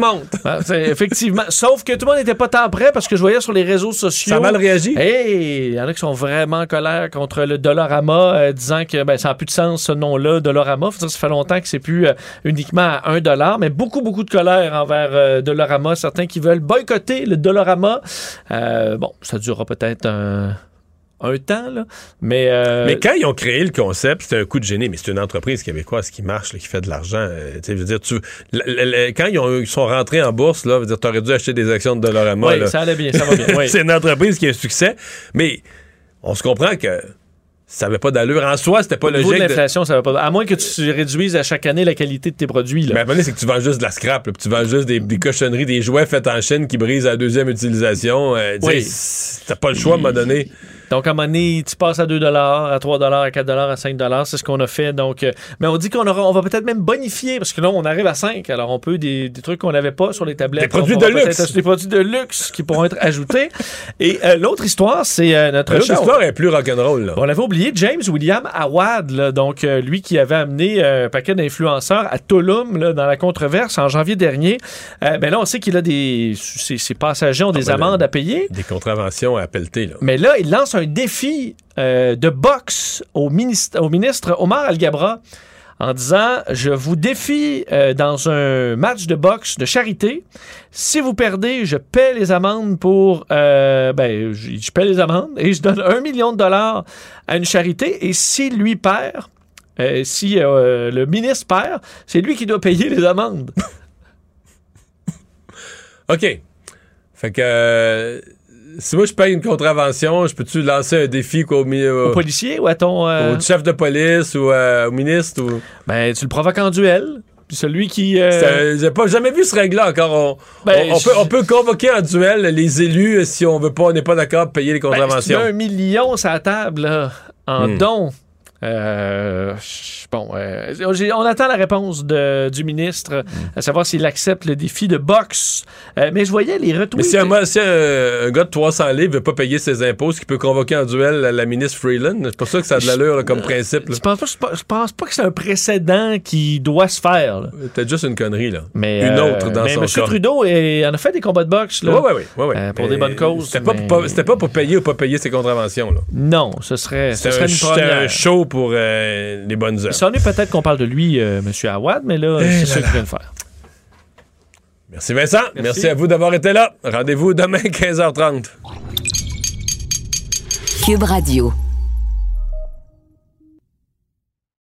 S4: Ah, c'est- effectivement. Sauf que tout le monde n'était pas tant prêt parce que je voyais sur les réseaux sociaux.
S3: Ça a mal réagi?
S4: Hey, il y en a qui sont vraiment en colère contre le Dollarama, euh, disant que ben, ça n'a plus de sens ce nom-là, Dollarama. Faut dire, ça fait longtemps que c'est plus euh, uniquement à 1 dollar, mais beaucoup, beaucoup de colère envers euh, Dollarama. Certains qui veulent boycotter le Dollarama. Euh, bon, ça durera peut-être un, un temps, là. Mais, euh,
S3: Mais quand ils ont créé le concept, c'était un coup de génie, mais c'est une entreprise québécoise qui marche, là, qui fait de l'argent. euh, tu je veux dire, tu, quand ils, ont- ils sont rentrés en bourse, là, dire, t'aurais dû acheter des actions de Dollarama.
S4: Oui,
S3: là.
S4: ça allait bien, ça va bien. oui.
S3: c'est une entreprise qui a un succès, mais on se comprend que ça avait pas d'allure. En soi, c'était pas
S4: Au niveau de
S3: logique. de-
S4: ça va pas. À moins que tu réduises à chaque année la qualité de tes produits. Là.
S3: Mais à un moment c'est que tu vends juste de la scrap, là, puis tu vends juste des, des cochonneries, des jouets faits en Chine qui brisent à la deuxième utilisation. Euh, tu
S4: Oui.
S3: T'as pas le choix à un moment donné.
S4: Donc, à un moment donné, tu passes à 2 à 3 à 4 à 5 C'est ce qu'on a fait. Donc, euh, mais on dit qu'on aura, on va peut-être même bonifier parce que là, on arrive à 5. Alors, on peut des, des trucs qu'on n'avait pas sur les tablettes.
S3: Des produits de luxe.
S4: Des produits de luxe qui pourront être ajoutés. Et euh, l'autre histoire, c'est euh, notre
S3: L'autre histoire est plus rock'n'roll. là.
S4: On l'avait oublié, James William Awad, là, donc euh, lui qui avait amené un paquet d'influenceurs à Tulum là, dans la controverse en janvier dernier. Ben là, on sait qu'il a des. Ses, ses passagers ont des
S3: ben
S4: amendes à payer.
S3: Des contraventions à pelleter. Là.
S4: Mais là, il lance un défi euh, de boxe au ministre, au ministre Omar Al-Gabra en disant Je vous défie euh, dans un match de boxe de charité. Si vous perdez, je paie les amendes pour. euh, ben, je, je paie les amendes et je donne un million de dollars à une charité. Et s'il lui perd, si le ministre perd, c'est lui qui doit payer les amendes.
S3: OK. Fait que si moi je paye une contravention, je peux-tu lancer un défi quoi, au, mi- au-
S4: policier ou à ton. euh,
S3: au chef de police ou euh, au ministre? Ou...
S4: Ben, tu le provoques en duel. Puis celui qui. euh,
S3: J'ai pas jamais vu ce règle-là encore. On,
S4: Ben,
S3: on- on peut,
S4: je-
S3: on peut convoquer en duel les élus euh, si on veut pas, on n'est pas d'accord payer les
S4: Ben, si tu
S3: contraventions.
S4: mets un million sur la table là, en
S3: Hmm.
S4: dons. Euh, bon, euh, on attend la réponse de- du ministre,
S3: Hmm.
S4: à savoir s'il accepte le défi de boxe. Euh, mais je voyais les retweets.
S3: Mais si un, si un- un gars de 300 livres veut pas payer ses impôts, ce qui peut convoquer en duel la, la ministre Freeland, c'est pour ça que ça a de l'allure là, comme principe. là.
S4: Je pense, pas, je pense- pas que c'est un précédent qui doit se faire.
S3: Peut-être juste une connerie, là.
S4: Mais,
S3: une
S4: euh,
S3: autre dans
S4: mais
S3: son
S4: M.
S3: cas.
S4: Trudeau est- en a fait des combats de boxe. Là.
S3: Oui, oui, oui. ouais,
S4: pour
S3: Mais
S4: des bonnes causes,
S3: C'était pas,
S4: mais-
S3: pour pas- c'était pas pour payer ou pas payer ses contraventions. Là.
S4: Non, ce serait, ce
S3: C'était
S4: serait
S3: un,
S4: une
S3: c'était un show pour euh, les bonnes heures.
S4: Ça en est peut-être qu'on parle de lui, euh, M. Awad, mais là,
S3: Eh
S4: c'est
S3: là.
S4: qu'il vient de faire.
S3: Merci Vincent. Merci. à vous d'avoir été là. Rendez-vous demain 15h30.
S1: Cube Radio.